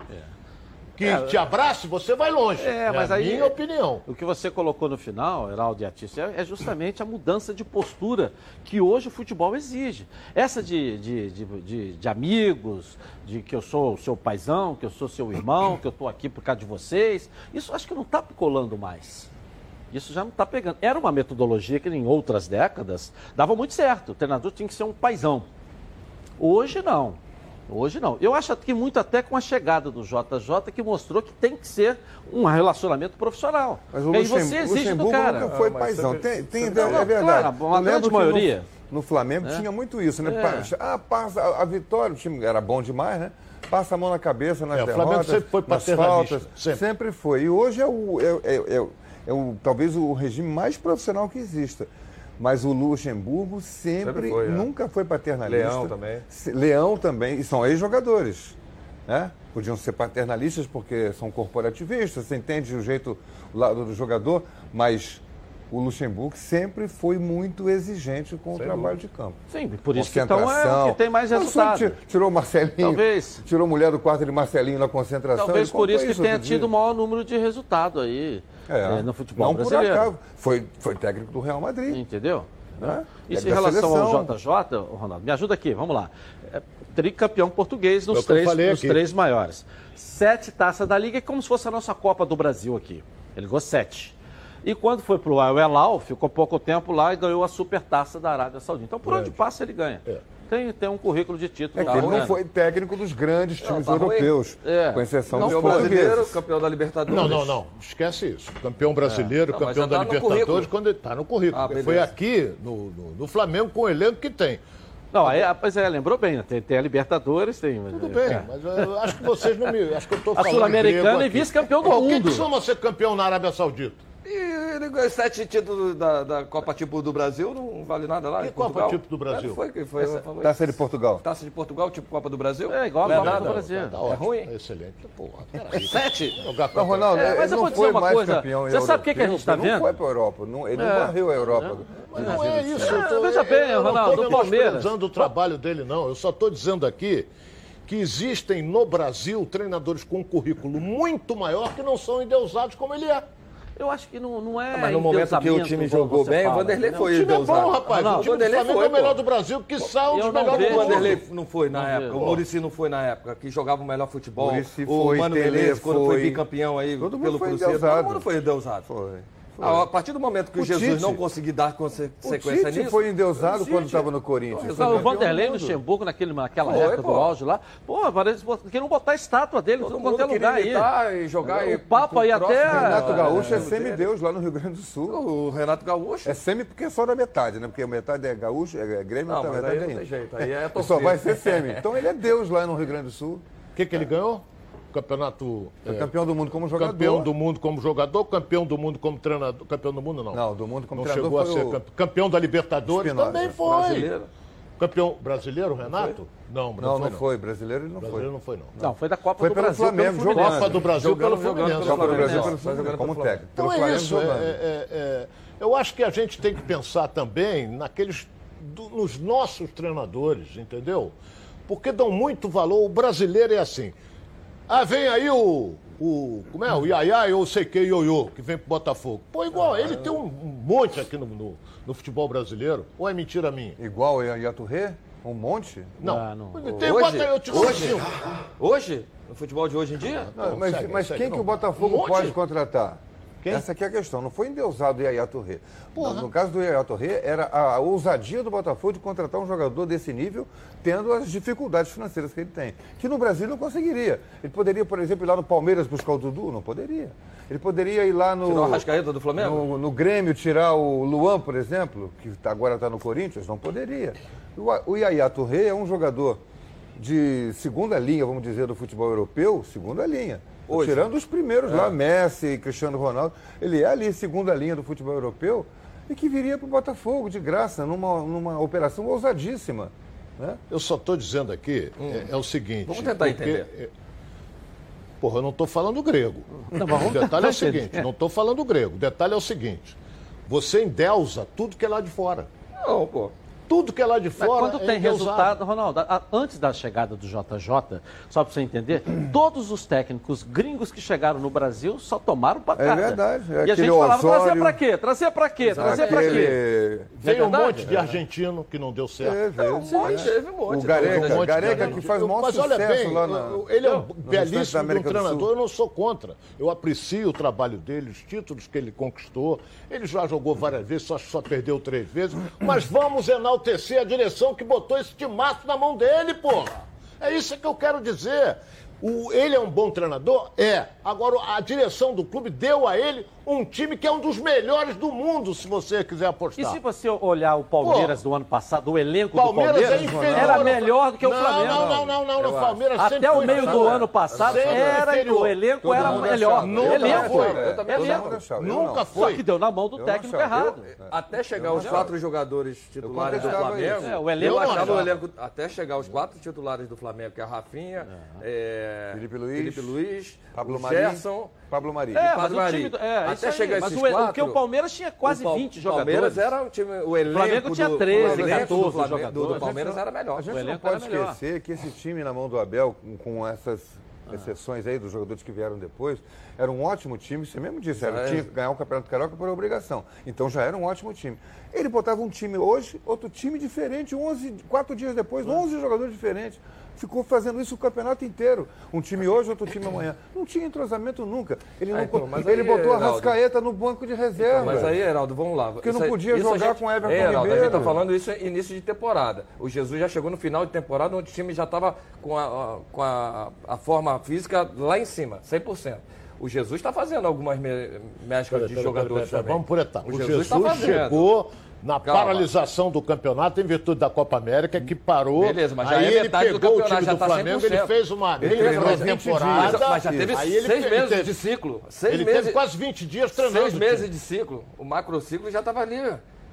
Speaker 3: que te abrace, você vai longe.
Speaker 1: É, mas
Speaker 3: a
Speaker 1: aí-
Speaker 3: minha opinião.
Speaker 1: O que você colocou no final, Heraldo e Atício, é é justamente a mudança de postura que hoje o futebol exige. Essa de, de, de, de- de amigos, de que eu sou o seu paizão, que eu sou seu irmão, que eu estou aqui por causa de vocês, isso acho que não está colando mais. Isso já não está pegando. Era uma metodologia que em outras décadas dava muito certo. O treinador tinha que ser um paizão. Hoje não. Hoje não. Eu acho que muito até com a chegada do JJ que mostrou que tem que ser um relacionamento profissional.
Speaker 2: Mas o
Speaker 1: e aí
Speaker 2: Luxem-
Speaker 1: você exige do
Speaker 2: Luxemburgo
Speaker 1: cara.
Speaker 2: nunca foi
Speaker 3: Ah,
Speaker 2: paizão.
Speaker 3: você-
Speaker 2: Tem, tem, é,
Speaker 1: Não,
Speaker 2: verdade.
Speaker 1: claro,
Speaker 2: lembro
Speaker 1: grande
Speaker 2: que no-
Speaker 1: maioria.
Speaker 2: No, Flamengo
Speaker 1: É.
Speaker 2: tinha muito isso, né?
Speaker 1: É.
Speaker 2: Ah, passa a, a vitória, o time era bom demais, né? Passa a mão na cabeça nas
Speaker 3: É, o Flamengo
Speaker 2: derrotas,
Speaker 3: sempre foi
Speaker 2: nas
Speaker 3: paternalista,
Speaker 2: faltas.
Speaker 3: sempre.
Speaker 2: foi. E hoje é, o, é, é- é- é o, talvez o regime mais profissional que exista. Mas o Luxemburgo sempre,
Speaker 8: Sempre foi, é.
Speaker 2: nunca foi paternalista.
Speaker 8: Leão também.
Speaker 2: Leão também, e são ex-jogadores. Né? Podiam ser paternalistas porque são corporativistas, você entende o jeito, o lado do jogador, mas o Luxemburgo sempre foi muito exigente com o trabalho de campo.
Speaker 1: Sim, por isso que então é que tem mais resultado.
Speaker 2: ti- Tirou o Marcelinho.
Speaker 1: Talvez.
Speaker 2: Tirou a mulher do quarto de Marcelinho na concentração.
Speaker 1: Talvez por isso que tenha tido o maior número de resultado aí
Speaker 2: É,
Speaker 1: eh, no futebol
Speaker 2: não
Speaker 1: brasileiro.
Speaker 2: por acaso. Foi, foi técnico do Real Madrid.
Speaker 1: Entendeu?
Speaker 2: Né?
Speaker 1: Isso
Speaker 2: É
Speaker 1: em relação
Speaker 2: seleção.
Speaker 1: ao JJ, Ronaldo, me ajuda aqui, vamos lá. É, tricampeão português
Speaker 3: É
Speaker 1: nos, três, nos três maiores. Sete taças da Liga, é como se fosse a nossa Copa do Brasil aqui. Ele ganhou sete. E quando foi para o Al Hilal, ficou pouco tempo lá e ganhou a super taça da Arábia Saudita. Então, por onde passa, ele ganha.
Speaker 3: É.
Speaker 1: Tem, tem um currículo de título.
Speaker 2: É que
Speaker 1: tá
Speaker 2: ele não foi técnico dos grandes times
Speaker 4: tá
Speaker 2: europeus,
Speaker 1: É.
Speaker 2: com exceção
Speaker 1: Não
Speaker 2: dos
Speaker 4: Campeão brasileiro, campeão da Libertadores.
Speaker 3: Não, não, não. Esquece isso. Campeão brasileiro,
Speaker 4: Não, mas
Speaker 3: campeão da
Speaker 4: tá
Speaker 3: Libertadores, quando ele está no currículo.
Speaker 4: Ah,
Speaker 3: Foi aqui, no, no, no Flamengo, com o elenco que tem.
Speaker 1: Não, aí, pois é, lembrou bem, né? Tem, tem a Libertadores, tem.
Speaker 3: Tudo bem,
Speaker 1: é.
Speaker 3: mas eu acho que vocês não me. Acho que eu estou
Speaker 1: A
Speaker 3: falando.
Speaker 1: Sul-Americana
Speaker 3: grego
Speaker 1: e vice-campeão do
Speaker 3: Ó, O que,
Speaker 1: mundo.
Speaker 3: que soma ser campeão na Arábia Saudita?
Speaker 4: E ele ganhou sete títulos da, da Copa Tipo do Brasil, não vale nada lá.
Speaker 3: Que
Speaker 4: em
Speaker 3: Copa. Tipo do Brasil?
Speaker 4: É, foi, que foi essa famosa-
Speaker 2: Taça de Portugal.
Speaker 4: Taça de Portugal, tipo Copa do Brasil?
Speaker 1: É, igual a
Speaker 4: Não
Speaker 1: Copa
Speaker 4: nada.
Speaker 1: do Brasil.
Speaker 3: Tá
Speaker 4: É ruim?
Speaker 3: Excelente. Porra.
Speaker 4: Sete?
Speaker 2: Não, Ronaldo,
Speaker 1: É, mas
Speaker 2: ele
Speaker 1: eu
Speaker 2: não
Speaker 1: vou dizer
Speaker 2: foi
Speaker 1: uma
Speaker 2: mais
Speaker 1: coisa.
Speaker 2: campeão
Speaker 1: Você sabe o que que a gente tá
Speaker 2: europeu,
Speaker 1: vendo?
Speaker 2: Não foi para a Europa, não, ele
Speaker 1: É.
Speaker 2: não varreu a Europa.
Speaker 3: Mas não é isso. Eu tô,
Speaker 1: veja bem,
Speaker 3: eu
Speaker 1: Ronaldo,
Speaker 3: não
Speaker 1: o
Speaker 3: estou
Speaker 1: Palmeiras-
Speaker 3: menosprezando o trabalho dele, não. Eu só estou dizendo aqui que existem no Brasil treinadores com um currículo muito maior que não são endeusados como ele é.
Speaker 1: Eu acho que não, não é.
Speaker 4: Mas no momento que o time jogou bem, o
Speaker 1: fala,
Speaker 4: Vanderlei
Speaker 1: entendeu?
Speaker 3: O
Speaker 4: foi
Speaker 3: time é bom, rapaz.
Speaker 1: Não,
Speaker 3: o time do
Speaker 4: Vanderlei
Speaker 3: Flamengo
Speaker 4: foi,
Speaker 3: é o melhor do Brasil, que são os melhores do
Speaker 4: O. Vanderlei não foi na
Speaker 1: Não
Speaker 4: época,
Speaker 1: vejo.
Speaker 4: o Murici não foi na época, que jogava o melhor futebol.
Speaker 2: Muricy
Speaker 4: o
Speaker 2: foi,
Speaker 4: Mano
Speaker 2: Tele
Speaker 4: Menezes, quando foi bicampeão aí
Speaker 2: Todo
Speaker 4: pelo
Speaker 2: foi
Speaker 4: Cruzeiro, todo mundo foi endeusado.
Speaker 2: Foi. Foi.
Speaker 4: Ah, a partir do momento que o,
Speaker 2: O
Speaker 4: Jesus
Speaker 2: Tite-
Speaker 4: não conseguir dar conse-
Speaker 2: O
Speaker 4: sequência
Speaker 2: Tite
Speaker 4: nisso...
Speaker 2: foi endeusado
Speaker 4: o
Speaker 2: quando estava no Corinthians.
Speaker 1: Não,
Speaker 2: Foi
Speaker 1: o Vanderlei. Luxemburgo, naquele, naquela
Speaker 4: Foi,
Speaker 1: época
Speaker 4: pô.
Speaker 1: do auge lá, pô, parece que queriam botar a estátua dele em
Speaker 4: Todo
Speaker 1: todo
Speaker 4: mundo
Speaker 1: quanto é
Speaker 4: queria
Speaker 1: lugar aí.
Speaker 4: e jogar... e-
Speaker 1: O Papa
Speaker 4: próximo
Speaker 1: até-
Speaker 2: Renato
Speaker 4: Ah,
Speaker 2: Gaúcho é
Speaker 4: é,
Speaker 2: semideus lá no Rio Grande do Sul.
Speaker 4: O Renato Gaúcho...
Speaker 2: É semi porque é só da metade, né? Porque a metade é gaúcho, é Grêmio,
Speaker 4: Não,
Speaker 2: outra
Speaker 4: mas
Speaker 2: metade
Speaker 4: aí
Speaker 2: é
Speaker 4: não tem jeito, aí é
Speaker 2: E só vai ser semi. Então ele é Deus lá no Rio Grande do Sul.
Speaker 3: O que, que ele ganhou? Campeonato.
Speaker 2: Foi
Speaker 3: é,
Speaker 2: campeão do mundo como jogador.
Speaker 3: campeão do mundo como jogador, campeão do mundo como treinador. Campeão do mundo, não.
Speaker 2: Não, do mundo como
Speaker 3: não
Speaker 2: treinador
Speaker 3: chegou a
Speaker 2: foi
Speaker 3: ser
Speaker 2: o-
Speaker 3: campeão da Libertadores.
Speaker 2: Espinosa.
Speaker 3: Também foi.
Speaker 4: Brasileiro.
Speaker 3: Campeão brasileiro, Renato? Não,
Speaker 2: Não, não
Speaker 3: não.
Speaker 2: foi. Brasileiro ele não
Speaker 3: Brasileiro
Speaker 2: foi.
Speaker 3: não foi, não.
Speaker 1: Não, foi da Copa
Speaker 2: Foi
Speaker 1: do
Speaker 2: pelo
Speaker 1: Brasil
Speaker 2: Flamengo,
Speaker 1: pelo Fluminense.
Speaker 2: jogando.
Speaker 3: Copa do Brasil
Speaker 4: Jogando,
Speaker 3: pelo
Speaker 4: jogando
Speaker 3: Fluminense.
Speaker 4: pelo
Speaker 2: Copa do Brasil pelo Fluminense, como técnico.
Speaker 3: Então é
Speaker 2: Flamengo
Speaker 3: isso. é-
Speaker 2: jogando.
Speaker 3: é- é- eu acho que a gente tem que pensar também naqueles, do- nos nossos treinadores, entendeu? Porque dão muito valor. O brasileiro é assim. Ah, vem aí o. o como é? O Iaiá ou sei que Ioiô, que vem pro Botafogo. Pô, igual, ele tem um, monte aqui no, no- no futebol brasileiro. Ou é mentira minha?
Speaker 2: Igual o Yaturré? Um monte?
Speaker 3: Não.
Speaker 1: Ah, não.
Speaker 3: Tem,
Speaker 4: Hoje?
Speaker 3: bota eu te
Speaker 4: Hoje?
Speaker 3: cinco.
Speaker 4: Hoje? No futebol de hoje em dia?
Speaker 2: Não, mas
Speaker 3: segue,
Speaker 2: mas
Speaker 3: segue,
Speaker 2: quem
Speaker 3: não.
Speaker 2: que o Botafogo
Speaker 3: Um
Speaker 2: pode contratar?
Speaker 3: Quem?
Speaker 2: Essa aqui é a questão. Não foi endeusado o Yaya Touré. No, no caso do Yaya Touré, era a, ousadia do Botafogo de contratar um jogador desse nível, tendo as dificuldades financeiras que ele tem. Que no Brasil não conseguiria. Ele poderia, por exemplo, ir lá no Palmeiras buscar o Dudu? Não poderia. Ele poderia ir lá no.
Speaker 4: Rascaeta do Flamengo?
Speaker 2: No, no Grêmio tirar o Luan, por exemplo, que tá- agora está no Corinthians? Não poderia. O, o Yaya Touré é um jogador de segunda linha, vamos dizer, do futebol europeu, segunda linha.
Speaker 4: Hoje.
Speaker 2: Tirando os primeiros lá, Messi, Cristiano Ronaldo. Ele é ali, segunda linha do futebol europeu, e que viria para o Botafogo de graça, numa, numa operação ousadíssima. Né?
Speaker 3: Eu só estou dizendo aqui é, é o seguinte.
Speaker 4: Vamos tentar entender.
Speaker 3: é, Porra, eu não estou falando grego.
Speaker 1: Não,
Speaker 3: o detalhe é o seguinte, não estou falando grego. O detalhe é o seguinte. Você endeusa tudo que é lá de fora.
Speaker 4: Não, pô.
Speaker 3: Tudo que é lá de
Speaker 1: Mas
Speaker 3: fora.
Speaker 1: quando
Speaker 3: é
Speaker 1: tem
Speaker 3: endeusado.
Speaker 1: resultado, Ronaldo, a- a- antes da chegada do JJ, só para você entender, todos os técnicos gringos que chegaram no Brasil só tomaram patada.
Speaker 2: É verdade, é
Speaker 1: e a gente falava, trazer
Speaker 2: Osório.
Speaker 1: para quê? Trazer para quê? Trazer para quê?
Speaker 3: Veio um
Speaker 1: verdade?
Speaker 3: monte de argentino que não deu certo.
Speaker 2: É, veio.
Speaker 4: Mas teve um monte.
Speaker 2: O Gareca,
Speaker 3: Um monte de
Speaker 2: Gareca que faz o maior
Speaker 3: Mas olha
Speaker 2: sucesso
Speaker 3: bem,
Speaker 2: lá na...
Speaker 3: ele é um belíssimo um treinador, eu não sou contra. Eu aprecio o trabalho dele, os títulos que ele conquistou. Ele já jogou várias vezes, só, só perdeu três vezes. Mas vamos enaltecer a direção que botou esse timaço na mão dele, porra. É isso que eu quero dizer. O- ele é um bom treinador? É. Agora, a direção do clube deu a ele um time que é um dos melhores do mundo, se você quiser
Speaker 1: E
Speaker 3: apostar.
Speaker 1: se você olhar o Palmeiras do ano passado, o elenco
Speaker 3: Palmeiras
Speaker 1: do Palmeiras,
Speaker 3: é inferior.
Speaker 1: era melhor do que o
Speaker 3: não,
Speaker 1: Flamengo.
Speaker 3: Não, não, não, não, não. O Palmeiras sempre
Speaker 1: Até o
Speaker 3: foi
Speaker 1: meio do ano passado era
Speaker 3: inferior.
Speaker 1: o elenco
Speaker 2: Todo
Speaker 1: era melhor.
Speaker 2: achava.
Speaker 3: Nunca
Speaker 1: elenco.
Speaker 3: foi.
Speaker 4: Eu também
Speaker 1: Elenco.
Speaker 2: Eu
Speaker 3: Nunca
Speaker 2: não.
Speaker 1: Só
Speaker 3: foi.
Speaker 1: que deu na mão do
Speaker 2: Eu
Speaker 1: técnico errado.
Speaker 4: Até chegar os quatro jogadores titulares do Flamengo.
Speaker 1: É, o elenco
Speaker 4: eu achava o elenco, até chegar os quatro titulares do Flamengo, que é Rafinha, é,
Speaker 2: Felipe Luiz, Pablo
Speaker 4: o
Speaker 2: Mari,
Speaker 4: Gerson,
Speaker 2: Pablo Mari.
Speaker 1: É, mas
Speaker 4: Padre
Speaker 1: o
Speaker 4: Mari.
Speaker 1: time, do- é,
Speaker 4: Até chegar
Speaker 1: mas
Speaker 4: esses
Speaker 1: o,
Speaker 4: quatro,
Speaker 1: porque o Palmeiras tinha quase
Speaker 4: o Pal-
Speaker 1: 20 jogadores.
Speaker 4: Palmeiras era o time, o elenco
Speaker 1: Flamengo tinha
Speaker 4: do,
Speaker 1: 13,
Speaker 4: o elenco
Speaker 1: 14
Speaker 4: do, Flamengo, do,
Speaker 1: jogadores.
Speaker 4: do Palmeiras era melhor.
Speaker 2: A gente
Speaker 1: O
Speaker 2: não pode
Speaker 1: melhor.
Speaker 2: esquecer que esse time na mão do Abel, com, com essas exceções aí dos jogadores que vieram depois, era um ótimo time, você mesmo disse, era,
Speaker 4: É.
Speaker 2: tinha que ganhar o Campeonato Carioca por obrigação. Então já era um ótimo time. Ele botava um time hoje, outro time diferente, 11, quatro dias depois, 11 jogadores diferentes. Ficou fazendo isso o campeonato inteiro. Um time hoje, outro time amanhã. Não tinha entrosamento nunca. Ele, não,
Speaker 4: Ah, então, mas
Speaker 2: ele
Speaker 4: aí,
Speaker 2: botou a
Speaker 4: Heraldo,
Speaker 2: Rascaeta no banco de reserva.
Speaker 4: Mas aí, Heraldo, vamos lá.
Speaker 2: Porque não
Speaker 4: Isso aí-
Speaker 2: podia
Speaker 4: isso a
Speaker 2: jogar
Speaker 4: gente-
Speaker 2: com Everton
Speaker 4: é, Heraldo, a gente
Speaker 2: Ribeiro.
Speaker 4: está falando isso início de temporada. O Jesus já chegou no final de temporada, onde o time já estava com, a, a- com a, a forma física lá em cima, 100%. O Jesus está fazendo algumas me, mesclas de jogadores
Speaker 3: pera, pera,
Speaker 4: também.
Speaker 3: Vamos por etapas.
Speaker 4: O
Speaker 3: O
Speaker 4: Jesus
Speaker 3: Jesus,
Speaker 4: está fazendo.
Speaker 3: chegou na
Speaker 4: Calma.
Speaker 3: paralisação do campeonato em virtude da Copa América, que parou.
Speaker 4: Beleza, mas já
Speaker 3: aí
Speaker 4: é
Speaker 3: ele pegou o time do
Speaker 4: tá
Speaker 3: Flamengo,
Speaker 4: 100%.
Speaker 3: ele fez uma
Speaker 2: 20
Speaker 3: pré-temporada.
Speaker 2: dias.
Speaker 4: Mas já teve
Speaker 3: Aí ele
Speaker 4: seis meses
Speaker 3: teve-
Speaker 4: de ciclo. Seis
Speaker 3: Ele
Speaker 4: meses,
Speaker 3: teve quase 20 dias treinando.
Speaker 4: seis meses de ciclo. O macrociclo já estava ali.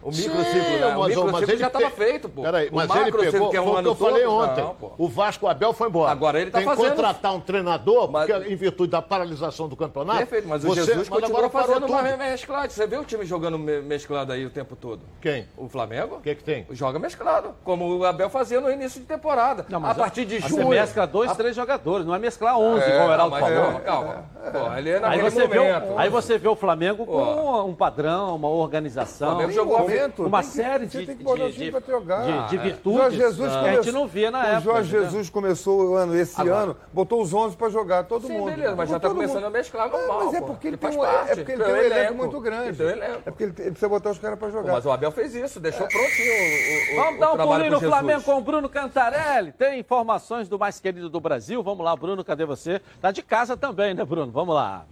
Speaker 4: O
Speaker 3: Sim,
Speaker 4: microciclo, né? O
Speaker 3: mas- mas
Speaker 4: microciclo já estava
Speaker 3: te-
Speaker 4: feito, pô.
Speaker 3: Peraí,
Speaker 4: o
Speaker 3: mas ele pegou,
Speaker 4: que é um
Speaker 3: foi o
Speaker 4: ano
Speaker 3: que eu falei
Speaker 4: todo,
Speaker 3: ontem.
Speaker 4: não,
Speaker 3: o Vasco o Abel foi embora.
Speaker 4: Agora ele tá
Speaker 3: Tem que
Speaker 4: fazendo-
Speaker 3: contratar um treinador,
Speaker 4: Mas-
Speaker 3: porque em virtude da paralisação do campeonato.
Speaker 4: Perfeito, mas o
Speaker 3: você-
Speaker 4: Jesus
Speaker 3: mas
Speaker 4: continua fazendo uma mesclada. Você vê o time jogando me- mesclado aí o tempo todo?
Speaker 3: Quem?
Speaker 4: O Flamengo?
Speaker 3: O que que tem?
Speaker 4: Joga mesclado, como o Abel fazia no início de temporada.
Speaker 1: Não, mas
Speaker 4: a partir de
Speaker 1: Você
Speaker 4: junho.
Speaker 1: mescla dois,
Speaker 4: a-
Speaker 1: três jogadores, não é mesclar 11,
Speaker 4: É,
Speaker 1: igual o Heraldo falou.
Speaker 4: calma, calma. Pô, ele é
Speaker 1: Aí você, vê, o- aí você vê o Flamengo com um padrão, uma organização,
Speaker 4: Flamengo
Speaker 1: um-
Speaker 4: jogou
Speaker 2: momento,
Speaker 1: uma série de,
Speaker 2: tem que botar o
Speaker 1: de,
Speaker 2: time
Speaker 1: de,
Speaker 2: pra jogar.
Speaker 1: de- de
Speaker 2: É.
Speaker 1: virtudes
Speaker 2: Jorge Jesus
Speaker 1: que a gente não via na
Speaker 2: o
Speaker 1: época.
Speaker 2: Jorge
Speaker 1: entendeu?
Speaker 2: Jesus começou o ano, esse
Speaker 4: Agora-
Speaker 2: ano, botou os 11 para jogar, todo
Speaker 4: Sim,
Speaker 2: mundo.
Speaker 4: beleza, mas já tá
Speaker 2: todo
Speaker 4: começando a mesclar
Speaker 2: É,
Speaker 4: normal,
Speaker 2: Mas é
Speaker 4: pô.
Speaker 2: porque ele, tem um, é porque ele
Speaker 4: tem
Speaker 2: um elenco muito grande. É porque ele, precisa botar os caras para jogar.
Speaker 4: Mas o Abel fez isso, deixou prontinho o, o,
Speaker 1: Vamos
Speaker 4: o
Speaker 1: dar um pulinho no. Flamengo com o Bruno Cantarelli. Tem informações do mais querido do Brasil. Vamos lá, Bruno, cadê você? Tá de casa também, né, Bruno? Vamos lá.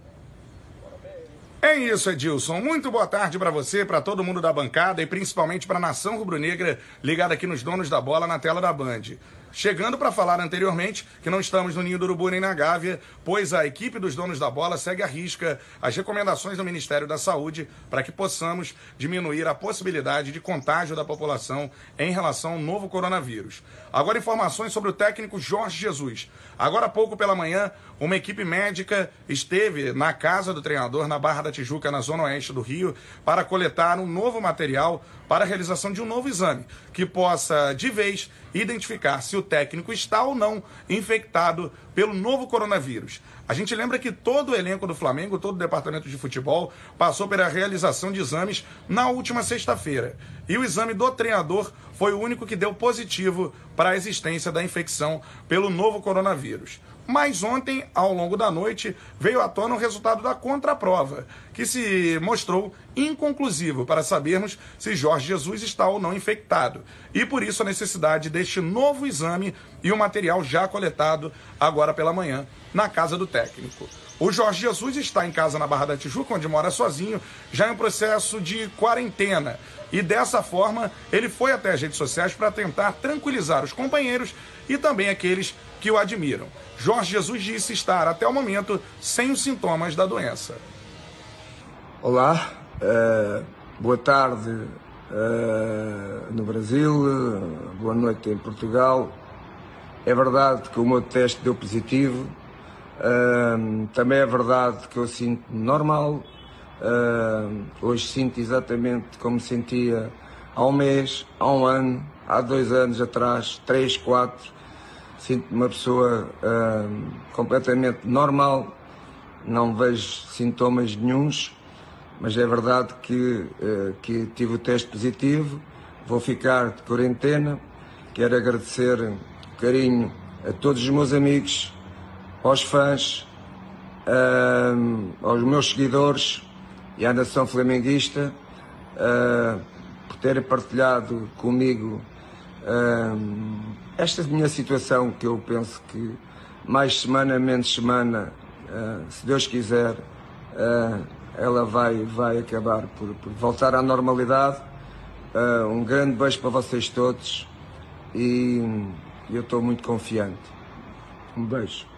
Speaker 8: É isso, Edilson. Muito boa tarde para você, para todo mundo da bancada e principalmente para a nação rubro-negra ligada aqui nos donos da bola na tela da Band. Chegando para falar anteriormente que não estamos no Ninho do Urubu nem na Gávea, pois a equipe dos donos da bola segue à risca as recomendações do Ministério da Saúde para que possamos diminuir a possibilidade de contágio da população em relação ao novo coronavírus. Agora, informações sobre o técnico Jorge Jesus. Agora há pouco pela manhã, uma equipe médica esteve na casa do treinador, na Barra da Tijuca, na zona oeste do Rio, para coletar um novo material para a realização de um novo exame, que possa, de vez, identificar se o técnico está ou não infectado pelo novo coronavírus. A gente lembra que todo o elenco do Flamengo, todo o departamento de futebol, passou pela realização de exames na última sexta-feira. E o exame do treinador foi o único que deu positivo para a existência da infecção pelo novo coronavírus. Mas ontem, ao longo da noite, veio à tona o resultado da contraprova, que se mostrou inconclusivo para sabermos se Jorge Jesus está ou não infectado. E por isso a necessidade deste novo exame e o material já coletado agora pela manhã na casa do técnico. O Jorge Jesus está em casa na Barra da Tijuca, onde mora sozinho, já em um processo de quarentena. E dessa forma, ele foi até as redes sociais para tentar tranquilizar os companheiros e também aqueles que o admiram. Jorge Jesus disse estar, até o momento, sem os sintomas da doença.
Speaker 9: Olá, eh, boa tarde eh, no Brasil, boa noite em Portugal. É verdade que o meu teste deu positivo, eh, também é verdade que eu sinto-me normal. Eh, hoje sinto exatamente como sentia há um mês, há um ano, há dois anos atrás, três, quatro. Sinto-me uma pessoa hum, completamente normal, não vejo sintomas nenhums, mas é verdade que, eh, que tive o teste positivo, vou ficar de quarentena. Quero agradecer carinho a todos os meus amigos, aos fãs, aos meus seguidores e à nação flamenguista uh, por terem partilhado comigo uh, esta minha situação que eu penso que mais semana, menos semana, uh, se Deus quiser, ela vai, vai acabar por, por voltar à normalidade. um grande beijo para vocês todos e eu estou muito confiante. Um beijo.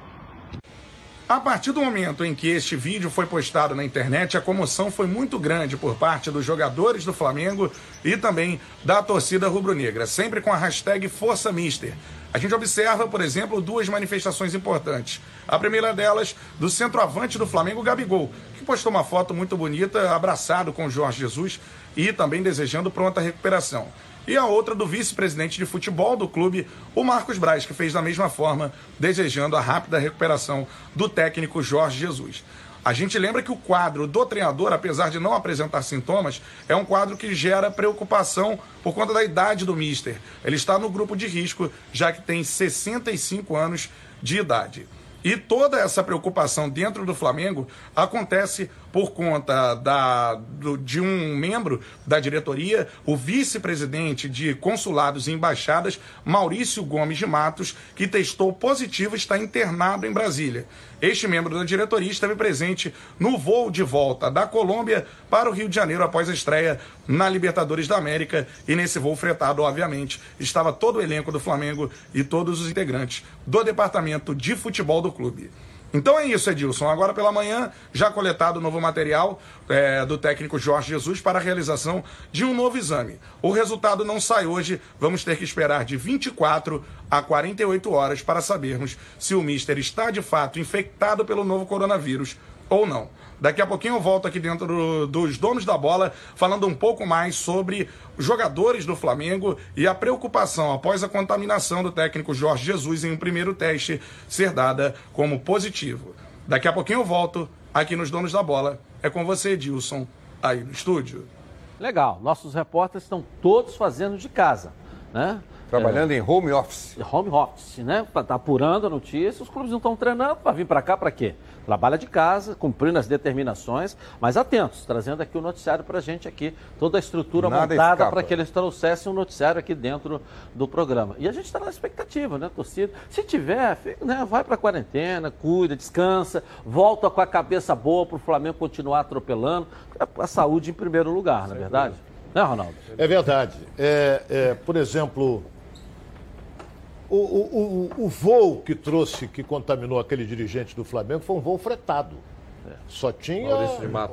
Speaker 8: A partir do momento em que este vídeo foi postado na internet, a comoção foi muito grande por parte dos jogadores do Flamengo e também da torcida rubro-negra, sempre com a hashtag Força Mister. A gente observa, por exemplo, duas manifestações importantes. A primeira delas, do centroavante do Flamengo, Gabigol, que postou uma foto muito bonita, abraçado com o Jorge Jesus e também desejando pronta recuperação e a outra do vice-presidente de futebol do clube, o Marcos Braz, que fez da mesma forma, desejando a rápida recuperação do técnico Jorge Jesus. A gente lembra que o quadro do treinador, apesar de não apresentar sintomas, é um quadro que gera preocupação por conta da idade do mister. Ele está no grupo de risco, já que tem 65 anos de idade. E toda essa preocupação dentro do Flamengo acontece por conta da, do, de um membro da diretoria, o vice-presidente de consulados e embaixadas, Maurício Gomes de Matos, que testou positivo e está internado em Brasília. Este membro da diretoria esteve presente no voo de volta da Colômbia para o Rio de Janeiro após a estreia na Libertadores da América. E nesse voo fretado, obviamente, estava todo o elenco do Flamengo e todos os integrantes do departamento de futebol do clube. Então é isso, Edilson. Agora pela manhã, já coletado o novo material é, do técnico Jorge Jesus para a realização de um novo exame. O resultado não sai hoje, vamos ter que esperar de 24 a 48 horas para sabermos se o Mister está de fato infectado pelo novo coronavírus ou não. Daqui a pouquinho eu volto aqui dentro do, dos donos da bola, falando um pouco mais sobre jogadores do Flamengo e a preocupação após a contaminação do técnico Jorge Jesus em um primeiro teste ser dada como positivo. Daqui a pouquinho eu volto aqui nos donos da bola. É com você, Edilson, aí no estúdio.
Speaker 1: Legal, nossos repórteres estão todos fazendo de casa, né?
Speaker 2: Trabalhando é, em home office.
Speaker 1: Home office, né? Para estar tá apurando a notícia, os clubes não estão treinando para vir para cá para quê? Trabalha de casa, cumprindo as determinações, mas atentos, trazendo aqui o noticiário para a gente aqui, toda a estrutura Nada montada para que eles trouxessem um noticiário aqui dentro do programa. E a gente está na expectativa, né, torcida? Se tiver, né, vai para a quarentena, cuida, descansa, volta com a cabeça boa para o Flamengo continuar atropelando. A saúde em primeiro lugar, não é verdade? Né, Ronaldo?
Speaker 3: É verdade. É, é, por exemplo, o, o, o, o voo que trouxe, que contaminou aquele dirigente do Flamengo foi um voo fretado. É. Só tinha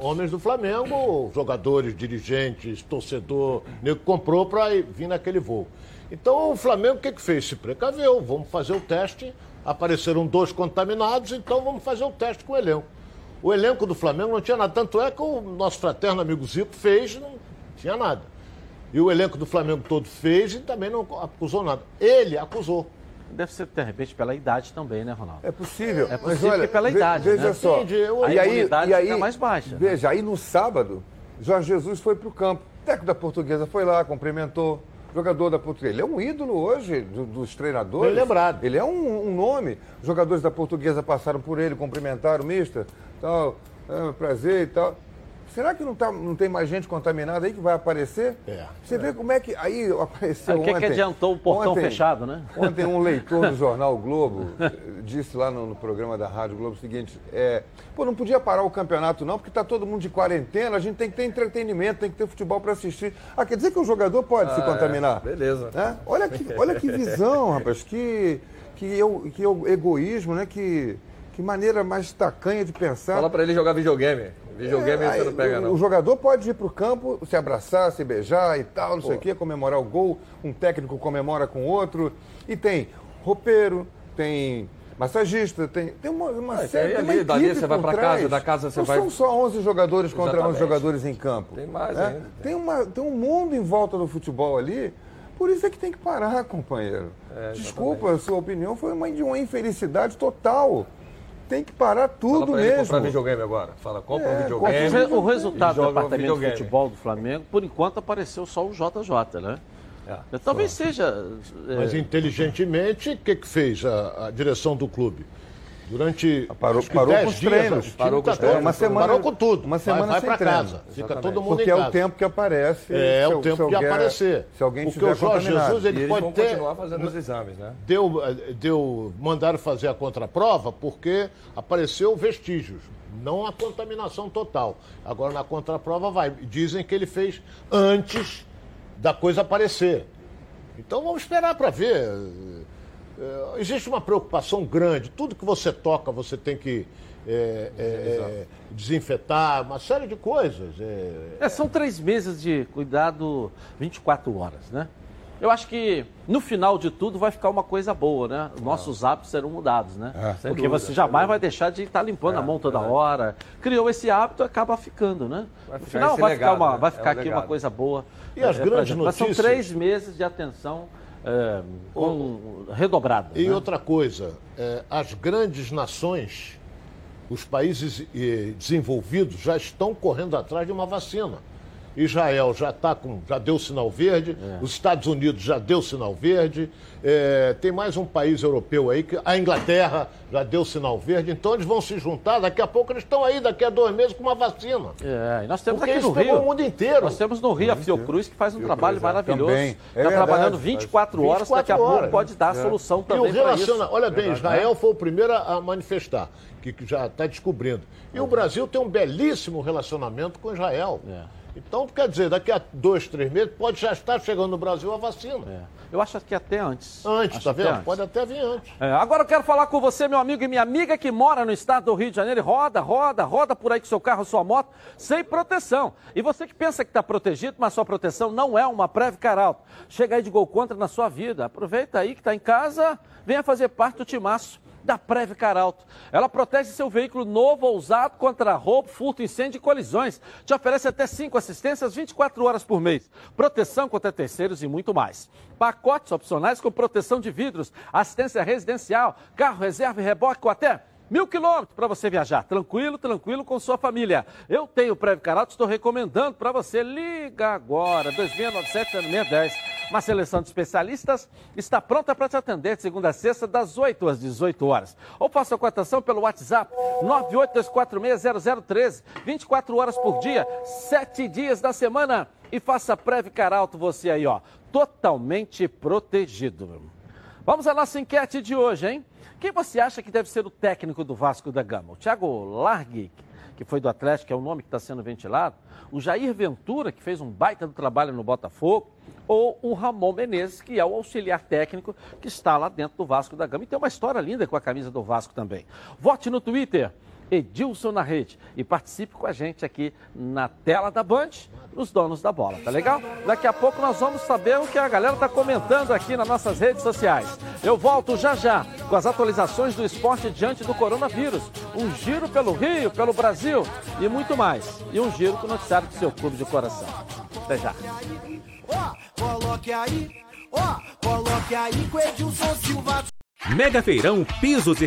Speaker 3: homens do Flamengo, jogadores, dirigentes, torcedor, nego comprou para vir naquele voo. Então o Flamengo o que, que fez? Se precaveu, vamos fazer o teste. Apareceram dois contaminados, então vamos fazer o teste com o elenco. O elenco do Flamengo não tinha nada, tanto é que o nosso fraterno amigo Zico fez, não tinha nada. E o elenco do Flamengo todo fez e também não acusou nada. Ele acusou.
Speaker 1: Deve ser, de repente, pela idade também, né, Ronaldo?
Speaker 2: É possível.
Speaker 1: É possível olha, que pela idade,
Speaker 2: Veja
Speaker 1: né?
Speaker 2: só.
Speaker 1: Entendi, a e aí, e aí, fica mais baixa.
Speaker 2: Veja, né? aí no sábado, Jorge Jesus foi para o campo. O técnico da Portuguesa foi lá, cumprimentou. Jogador da Portuguesa. Ele é um ídolo hoje do, dos treinadores.
Speaker 3: Bem lembrado.
Speaker 2: Ele é um, um, nome. Jogadores da Portuguesa passaram por ele, cumprimentaram o mister, tal, é, prazer e tal. Será que não, tá, não tem mais gente contaminada aí que vai aparecer?
Speaker 3: É.
Speaker 2: Você é. vê como é que. Aí apareceu.
Speaker 1: O que, que adiantou o portão ontem, fechado, né?
Speaker 2: Ontem um leitor do jornal Globo disse lá no, no, programa da Rádio Globo o seguinte: é, pô, não podia parar o campeonato, não, porque está todo mundo de quarentena, a gente tem que ter entretenimento, tem que ter futebol para assistir. Ah, quer dizer que o jogador pode ah, se contaminar?
Speaker 4: É. Beleza.
Speaker 2: É? Olha, que, olha que visão, rapaz, que, que, eu, que eu, egoísmo, né? Que, que maneira mais tacanha de pensar.
Speaker 4: Fala para ele jogar videogame. Videogame é, você não pega, não.
Speaker 2: O jogador pode ir para o campo, se abraçar, se beijar e tal, não Pô. sei o quê, comemorar o gol. Um técnico comemora com outro. E tem roupeiro, tem massagista, tem, tem uma, uma
Speaker 4: Ah,
Speaker 2: série tem
Speaker 4: ali, dali você vai
Speaker 2: trás.
Speaker 4: casa, da casa você
Speaker 2: Não
Speaker 4: vai-
Speaker 2: são só 11 jogadores contra 11
Speaker 4: Exatamente.
Speaker 2: jogadores em campo.
Speaker 4: Tem mais
Speaker 2: né?
Speaker 4: ainda.
Speaker 2: Tem, uma, tem um mundo em volta do futebol ali. Por isso é que tem que parar, companheiro.
Speaker 4: É,
Speaker 2: Desculpa, a sua opinião foi uma de uma infelicidade total. Tem que parar
Speaker 4: Fala
Speaker 2: tudo
Speaker 4: pra ele
Speaker 2: mesmo.
Speaker 4: comprar videogame agora. Fala, compra
Speaker 2: É,
Speaker 4: um
Speaker 2: compra
Speaker 1: O,
Speaker 4: videogame.
Speaker 1: re- o resultado do departamento de futebol do Flamengo, por enquanto, apareceu só o JJ, né?
Speaker 4: É.
Speaker 1: Talvez seja. é,
Speaker 3: Mas inteligentemente, o que, que fez a, a direção do clube? Durante
Speaker 2: Parou-
Speaker 3: que
Speaker 2: parou
Speaker 3: 10
Speaker 2: com os
Speaker 3: dias,
Speaker 2: treinos.
Speaker 3: time
Speaker 4: Parou com
Speaker 3: tá
Speaker 4: os treinos.
Speaker 2: Uma semana-
Speaker 3: parou com tudo.
Speaker 2: uma semana
Speaker 3: vai, vai
Speaker 2: sem treino.
Speaker 3: casa. Fica
Speaker 4: Exatamente.
Speaker 3: todo mundo
Speaker 2: Porque
Speaker 3: em
Speaker 2: é
Speaker 3: casa.
Speaker 2: o tempo que aparece.
Speaker 3: É,
Speaker 2: se-
Speaker 3: o tempo
Speaker 2: alguém-
Speaker 3: aparecer.
Speaker 2: Se alguém
Speaker 3: Porque
Speaker 2: tiver
Speaker 3: o Jorge
Speaker 2: contaminado.
Speaker 3: Jesus, ele pode ter...
Speaker 4: continuar fazendo os exames, né?
Speaker 3: deu, deu, mandaram fazer a contraprova porque apareceu vestígios, não a contaminação total. Agora na contraprova vai. Dizem que ele fez antes da coisa aparecer. Então vamos esperar para ver. É, Existe uma preocupação grande. Tudo que você toca, você tem que é, é, é, desinfetar, uma série de coisas. É,
Speaker 1: É, são três meses de cuidado 24 horas, né? Eu acho que no final de tudo vai ficar uma coisa boa, né? Nossos hábitos serão mudados, né?
Speaker 2: É.
Speaker 1: Porque
Speaker 4: dúvida,
Speaker 1: você jamais vai deixar de estar limpando a mão toda hora. Criou esse hábito, acaba ficando, né?
Speaker 4: Vai
Speaker 1: no final vai
Speaker 4: legado,
Speaker 1: ficar, uma,
Speaker 4: né?
Speaker 1: vai ficar aqui uma
Speaker 4: legado.
Speaker 1: coisa boa.
Speaker 3: E as grandes
Speaker 1: gente. Mas São
Speaker 3: notícias?
Speaker 1: três meses de atenção é, com, redobrada.
Speaker 3: E
Speaker 1: né?
Speaker 3: outra coisa, é, as grandes nações, os países eh, desenvolvidos já estão correndo atrás de uma vacina. Israel já tá com, já deu sinal verde,
Speaker 1: É.
Speaker 3: os Estados Unidos já deu sinal verde, eh, tem mais um país europeu aí, que a Inglaterra já deu sinal verde, então eles vão se juntar, daqui a pouco eles estão aí, daqui a dois meses, com uma vacina.
Speaker 1: É, e nós temos
Speaker 3: Porque
Speaker 1: aqui
Speaker 3: isso
Speaker 1: no
Speaker 3: pegou
Speaker 1: Rio.
Speaker 3: o mundo inteiro.
Speaker 1: Nós temos no Rio a Fiocruz, que faz um trabalho maravilhoso.
Speaker 2: Também. É
Speaker 1: Está
Speaker 2: verdade,
Speaker 1: trabalhando
Speaker 2: faz
Speaker 1: 24 horas, daqui a
Speaker 3: 24
Speaker 1: pouco
Speaker 3: horas.
Speaker 1: pode dar a solução
Speaker 3: E o
Speaker 1: também para isso.
Speaker 3: relaciona, olha bem, Israel foi o primeiro a manifestar, que, que já está descobrindo. E o Brasil tem um belíssimo relacionamento com Israel.
Speaker 1: É.
Speaker 3: Então, quer dizer, daqui a dois, três meses, pode já estar chegando no Brasil a vacina.
Speaker 1: É. Eu acho que até antes.
Speaker 3: Antes,
Speaker 1: Acho
Speaker 3: tá vendo?
Speaker 1: antes.
Speaker 3: Pode até vir antes.
Speaker 1: É, agora eu quero falar com você, meu amigo e minha amiga que mora no estado do Rio de Janeiro. Roda, roda, roda por aí com seu carro, sua moto, sem proteção. E você que pensa que está protegido, mas sua proteção não é uma Previcar Alto. Chega aí de gol contra na sua vida. Aproveita aí que está em casa, venha fazer parte do timaço da Previcar Alto. Ela protege seu veículo novo ou usado contra roubo, furto, incêndio e colisões. Te oferece até 5 assistências 24 horas por mês. Proteção contra terceiros e muito mais. Pacotes opcionais com proteção de vidros, assistência residencial, carro reserva e reboque com até Mil quilômetros para você viajar, tranquilo, tranquilo com sua família. Eu tenho o Previcar Alto, estou recomendando para você. Liga agora, 2697-0610. Uma seleção de especialistas está pronta para te atender de segunda a sexta, das 8 às 18 horas. Ou faça a cotação pelo WhatsApp 982460013, 24 horas por dia, 7 dias da semana. E faça Previcar Alto você aí, ó, totalmente protegido. Vamos à nossa enquete de hoje, hein? Quem você acha que deve ser o técnico do Vasco da Gama? O Thiago Largui, que foi do Atlético, é o nome que está sendo ventilado? O Jair Ventura, que fez um baita do trabalho no Botafogo? Ou o Ramon Menezes, que é o auxiliar técnico que está lá dentro do Vasco da Gama? E tem uma história linda com a camisa do Vasco também. Vote no Twitter. Edilson na rede e participe com a gente aqui na tela da Band, os donos da bola, tá legal? Daqui a pouco nós vamos saber o que a galera tá comentando aqui nas nossas redes sociais. Eu volto já já com as atualizações do esporte diante do coronavírus, um giro pelo Rio, pelo Brasil e muito mais. E um giro com o noticiário do seu clube de coração. Até já.
Speaker 6: Ó, coloque aí, ó, coloque aí com Edilson Silva.
Speaker 10: Mega Feirão Pisos e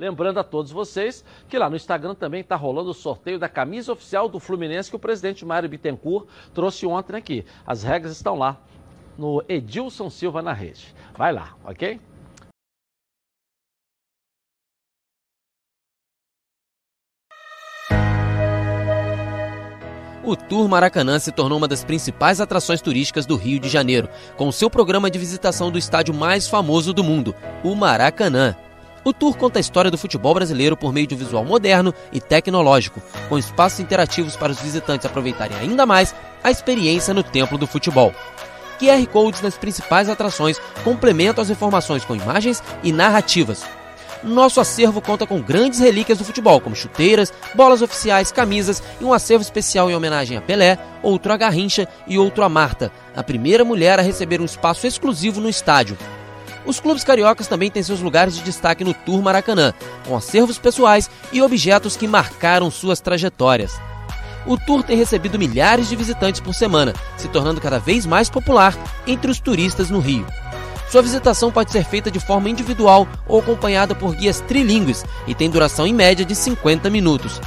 Speaker 1: Lembrando a todos vocês que lá no Instagram também está rolando o sorteio da camisa oficial do Fluminense que o presidente Mário Bittencourt trouxe ontem aqui. As regras estão lá no Edilson Silva na rede. Vai lá, ok?
Speaker 11: O Tour Maracanã se tornou uma das principais atrações turísticas do Rio de Janeiro, com seu programa de visitação do estádio mais famoso do mundo, o Maracanã. O tour conta a história do futebol brasileiro por meio de um visual moderno e tecnológico, com espaços interativos para os visitantes aproveitarem ainda mais a experiência no templo do futebol. QR Codes nas principais atrações complementam as informações com imagens e narrativas, nosso acervo conta com grandes relíquias do futebol, como chuteiras, bolas oficiais, camisas e um acervo especial em homenagem a Pelé, outro a Garrincha e outro a Marta, a primeira mulher a receber um espaço exclusivo no estádio. Os clubes cariocas também têm seus lugares de destaque no Tour Maracanã, com acervos pessoais e objetos que marcaram suas trajetórias. O tour tem recebido milhares de visitantes por semana, se tornando cada vez mais popular entre os turistas no Rio. Sua visitação pode ser feita de forma individual ou acompanhada por guias trilingües e tem duração em média de 50 minutos.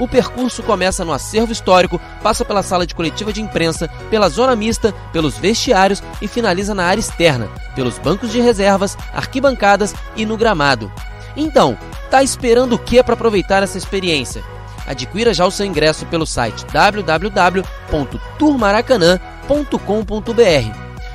Speaker 11: O percurso começa no acervo histórico, passa pela sala de coletiva de imprensa, pela zona mista, pelos vestiários e finaliza na área externa, pelos bancos de reservas, arquibancadas e no gramado. Então, tá esperando o que para aproveitar essa experiência? Adquira já o seu ingresso pelo site www.turmaracanã.com.br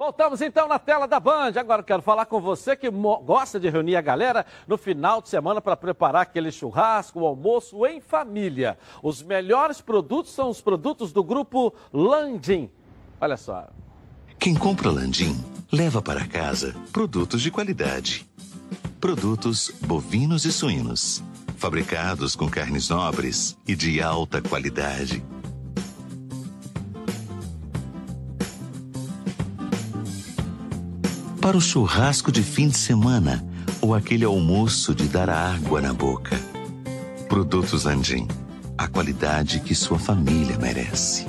Speaker 1: Voltamos então na tela da Band. Agora quero falar com você que gosta de reunir a galera no final de semana para preparar aquele churrasco, o almoço em família. Os melhores produtos são os produtos do grupo Landim. Olha só.
Speaker 12: Quem compra Landim leva para casa produtos de qualidade. Produtos bovinos e suínos, fabricados com carnes nobres e de alta qualidade para o churrasco de fim de semana ou aquele almoço de dar água na boca. Produtos Andim, a qualidade que sua família merece.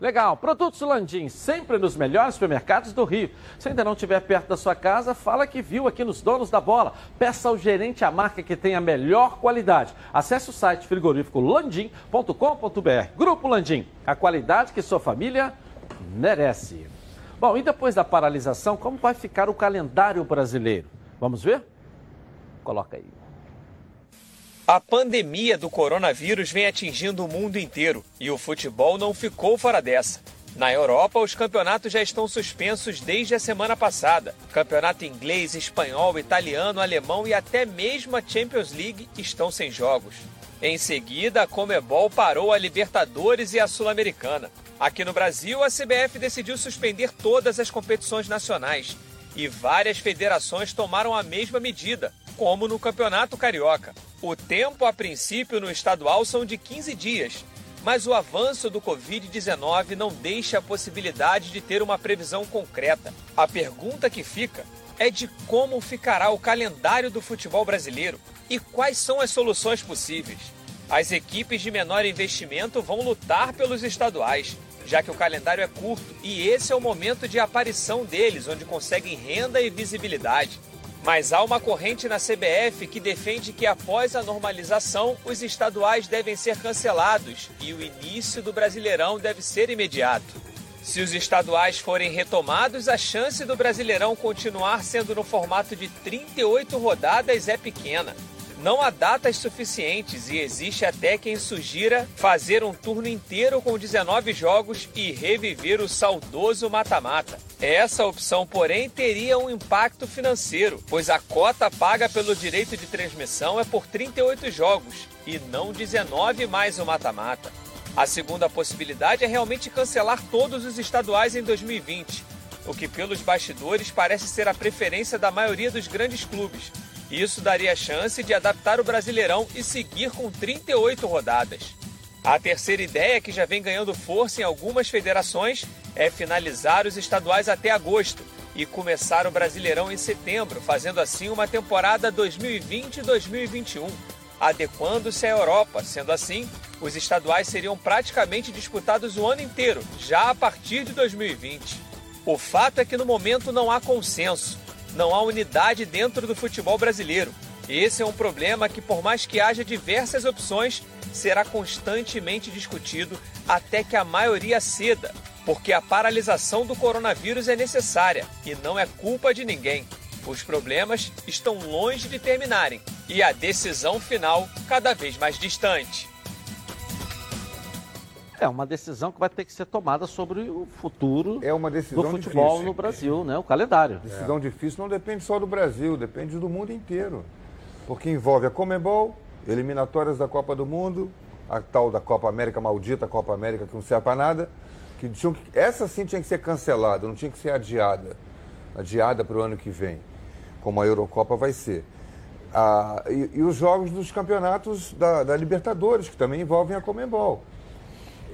Speaker 1: Legal, Produtos Landim, sempre nos melhores supermercados do Rio. Se ainda não estiver perto da sua casa, fala que viu aqui nos Donos da Bola. Peça ao gerente a marca que tem a melhor qualidade. Acesse o site frigorífico landim.com.br. Grupo Landim, a qualidade que sua família merece. Bom, e depois da paralisação, como vai ficar o calendário brasileiro? Vamos ver? Coloca aí.
Speaker 5: A pandemia do coronavírus vem atingindo o mundo inteiro e o futebol não ficou fora dessa. Na Europa, os campeonatos já estão suspensos desde a semana passada. Campeonato inglês, espanhol, italiano, alemão e até mesmo a Champions League estão sem jogos. Em seguida, a Comebol parou a Libertadores e a Sul-Americana. Aqui no Brasil, a CBF decidiu suspender todas as competições nacionais e várias federações tomaram a mesma medida, como no Campeonato Carioca. O tempo, a princípio, no estadual são de 15 dias, mas o avanço do Covid-19 não deixa a possibilidade de ter uma previsão concreta. A pergunta que fica é de como ficará o calendário do futebol brasileiro e quais são as soluções possíveis. As equipes de menor investimento vão lutar pelos estaduais, já que o calendário é curto e esse é o momento de aparição deles, onde conseguem renda e visibilidade. Mas há uma corrente na CBF que defende que após a normalização, os estaduais devem ser cancelados e o início do Brasileirão deve ser imediato. Se os estaduais forem retomados, a chance do Brasileirão continuar sendo no formato de 38 rodadas é pequena. Não há datas suficientes e existe até quem sugira fazer um turno inteiro com 19 jogos e reviver o saudoso mata-mata. Essa opção, porém, teria um impacto financeiro, pois a cota paga pelo direito de transmissão é por 38 jogos e não 19 mais o mata-mata. A segunda possibilidade é realmente cancelar todos os estaduais em 2020, o que pelos bastidores parece ser a preferência da maioria dos grandes clubes isso daria a chance de adaptar o Brasileirão e seguir com 38 rodadas. A terceira ideia, que já vem ganhando força em algumas federações, é finalizar os estaduais até agosto e começar o Brasileirão em setembro, fazendo assim uma temporada 2020-2021, adequando-se à Europa. Sendo assim, os estaduais seriam praticamente disputados o ano inteiro, já a partir de 2020. O fato é que no momento não há consenso, não há unidade dentro do futebol brasileiro. Esse é um problema que, por mais que haja diversas opções, será constantemente discutido até que a maioria ceda, porque a paralisação do coronavírus é necessária e não é culpa de ninguém. Os problemas estão longe de terminarem e a decisão final cada vez mais distante.
Speaker 1: É uma decisão que vai ter que ser tomada sobre o futuro
Speaker 2: é uma decisão
Speaker 1: do futebol
Speaker 2: difícil.
Speaker 1: no Brasil, né? O calendário.
Speaker 2: Decisão difícil não depende só do Brasil, depende do mundo inteiro. Porque envolve a Comebol, eliminatórias da Copa do Mundo, a tal da Copa América maldita, Copa América que não serve para nada, que tinham que, essa sim tinha que ser cancelada, não tinha que ser adiada, adiada para o ano que vem, como a Eurocopa vai ser. Ah, e, e, os jogos dos campeonatos da, da, Libertadores, que também envolvem a Comembol.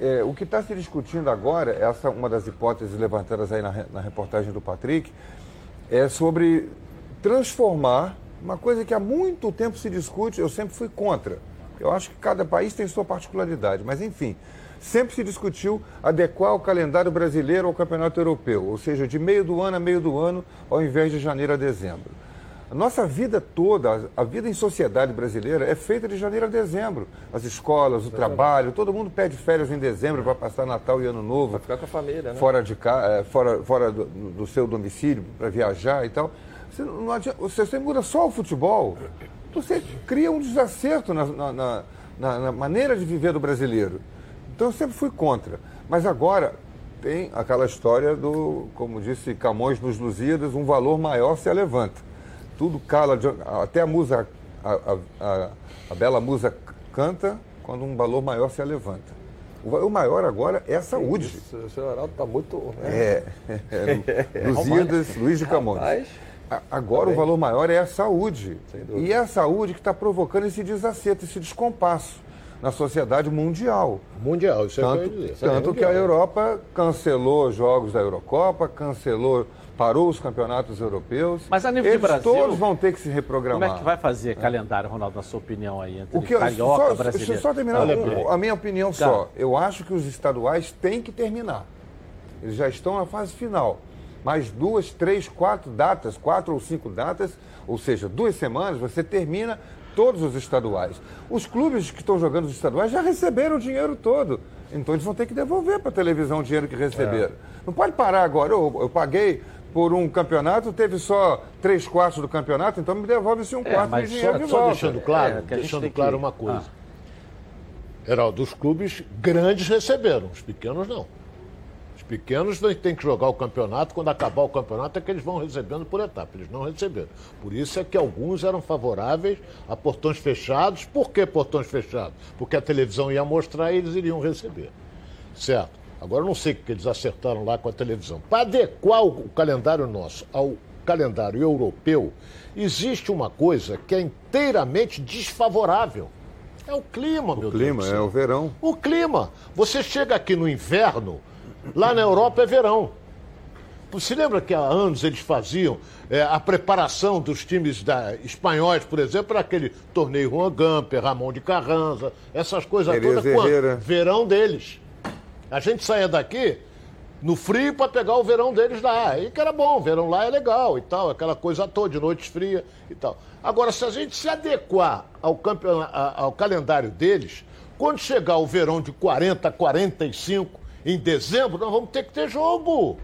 Speaker 2: É, o que está se discutindo agora, essa é uma das hipóteses levantadas aí na, na reportagem do Patrick, é sobre transformar uma coisa que há muito tempo se discute, eu sempre fui contra. Eu acho que cada país tem sua particularidade, mas enfim, sempre se discutiu adequar o calendário brasileiro ao campeonato europeu, ou seja, de meio do ano a meio do ano, ao invés de janeiro a dezembro. A nossa vida toda, a vida em sociedade brasileira é feita de janeiro a dezembro. As escolas, o trabalho, todo mundo pede férias em dezembro para passar Natal e Ano Novo.
Speaker 4: Vai ficar com a família, né?
Speaker 2: Fora, de, fora, fora do, do seu domicílio, para viajar e tal. Você, não adianta, você muda só o futebol, você cria um desacerto na, na, na, na, maneira de viver do brasileiro. Então eu sempre fui contra. Mas agora tem aquela história do, como disse Camões nos Lusíadas, um valor maior se levanta. Tudo cala, até a musa, a, a, a, bela musa canta quando um valor maior se levanta. O maior agora é a saúde.
Speaker 4: Isso, o senhor Araldo está muito.
Speaker 2: Né? É, é, é, Lusíadas, Luiz de Camões. Rapaz. Agora o valor maior é a saúde. E é a saúde que está provocando esse desacerto, esse descompasso na sociedade mundial.
Speaker 3: Mundial, isso
Speaker 2: tanto,
Speaker 3: é que eu dizer.
Speaker 2: Tanto
Speaker 3: é
Speaker 2: que a Europa cancelou jogos da Eurocopa, cancelou, parou os campeonatos europeus.
Speaker 1: Mas a nível
Speaker 2: Eles
Speaker 1: de Brasil.
Speaker 2: Todos vão ter que se reprogramar.
Speaker 1: Como é que vai fazer calendário, Ronaldo, na sua opinião aí? Entre
Speaker 2: o que
Speaker 1: carioca,
Speaker 2: só,
Speaker 1: brasileiro?
Speaker 2: Deixa eu só terminar um, a minha opinião Cara. só. Eu acho que os estaduais têm que terminar. Eles já estão na fase final mais duas, três, quatro datas, quatro ou cinco datas, ou seja, duas semanas, você termina todos os estaduais. Os clubes que estão jogando os estaduais já receberam o dinheiro todo. Então eles vão ter que devolver para a televisão o dinheiro que receberam. É. Não pode parar agora. Eu, eu, paguei por um campeonato, teve só três quartos do campeonato, então me devolve-se um é, quarto de dinheiro
Speaker 3: só,
Speaker 2: de
Speaker 3: só
Speaker 2: volta.
Speaker 3: deixando claro, é, deixando claro que... uma coisa. Ah. Heraldo, os clubes grandes receberam, os pequenos não pequenos têm que jogar o campeonato, quando acabar o campeonato é que eles vão recebendo por etapa, eles não receberam. Por isso é que alguns eram favoráveis a portões fechados. Por que portões fechados? Porque a televisão ia mostrar e eles iriam receber. Certo? Agora eu não sei o que eles acertaram lá com a televisão. Para adequar o calendário nosso ao calendário europeu, existe uma coisa que é inteiramente desfavorável. É o clima,
Speaker 2: o
Speaker 3: meu
Speaker 2: clima,
Speaker 3: Deus.
Speaker 2: O clima, é o verão.
Speaker 3: O clima. Você chega aqui no inverno, Lá na Europa é verão. Você lembra que há anos eles faziam é, a preparação dos times da, espanhóis, por exemplo, para aquele torneio Juan Gamper, Ramon de Carranza, essas coisas todas. Quando? Verão deles. A gente saía daqui no frio para pegar o verão deles lá. Aí que era bom, o verão lá é legal e tal, aquela coisa toda, de noites frias e tal. Agora, se a gente se adequar ao, ao calendário deles, quando chegar o verão de 40, 45, em dezembro, nós vamos ter que ter jogo.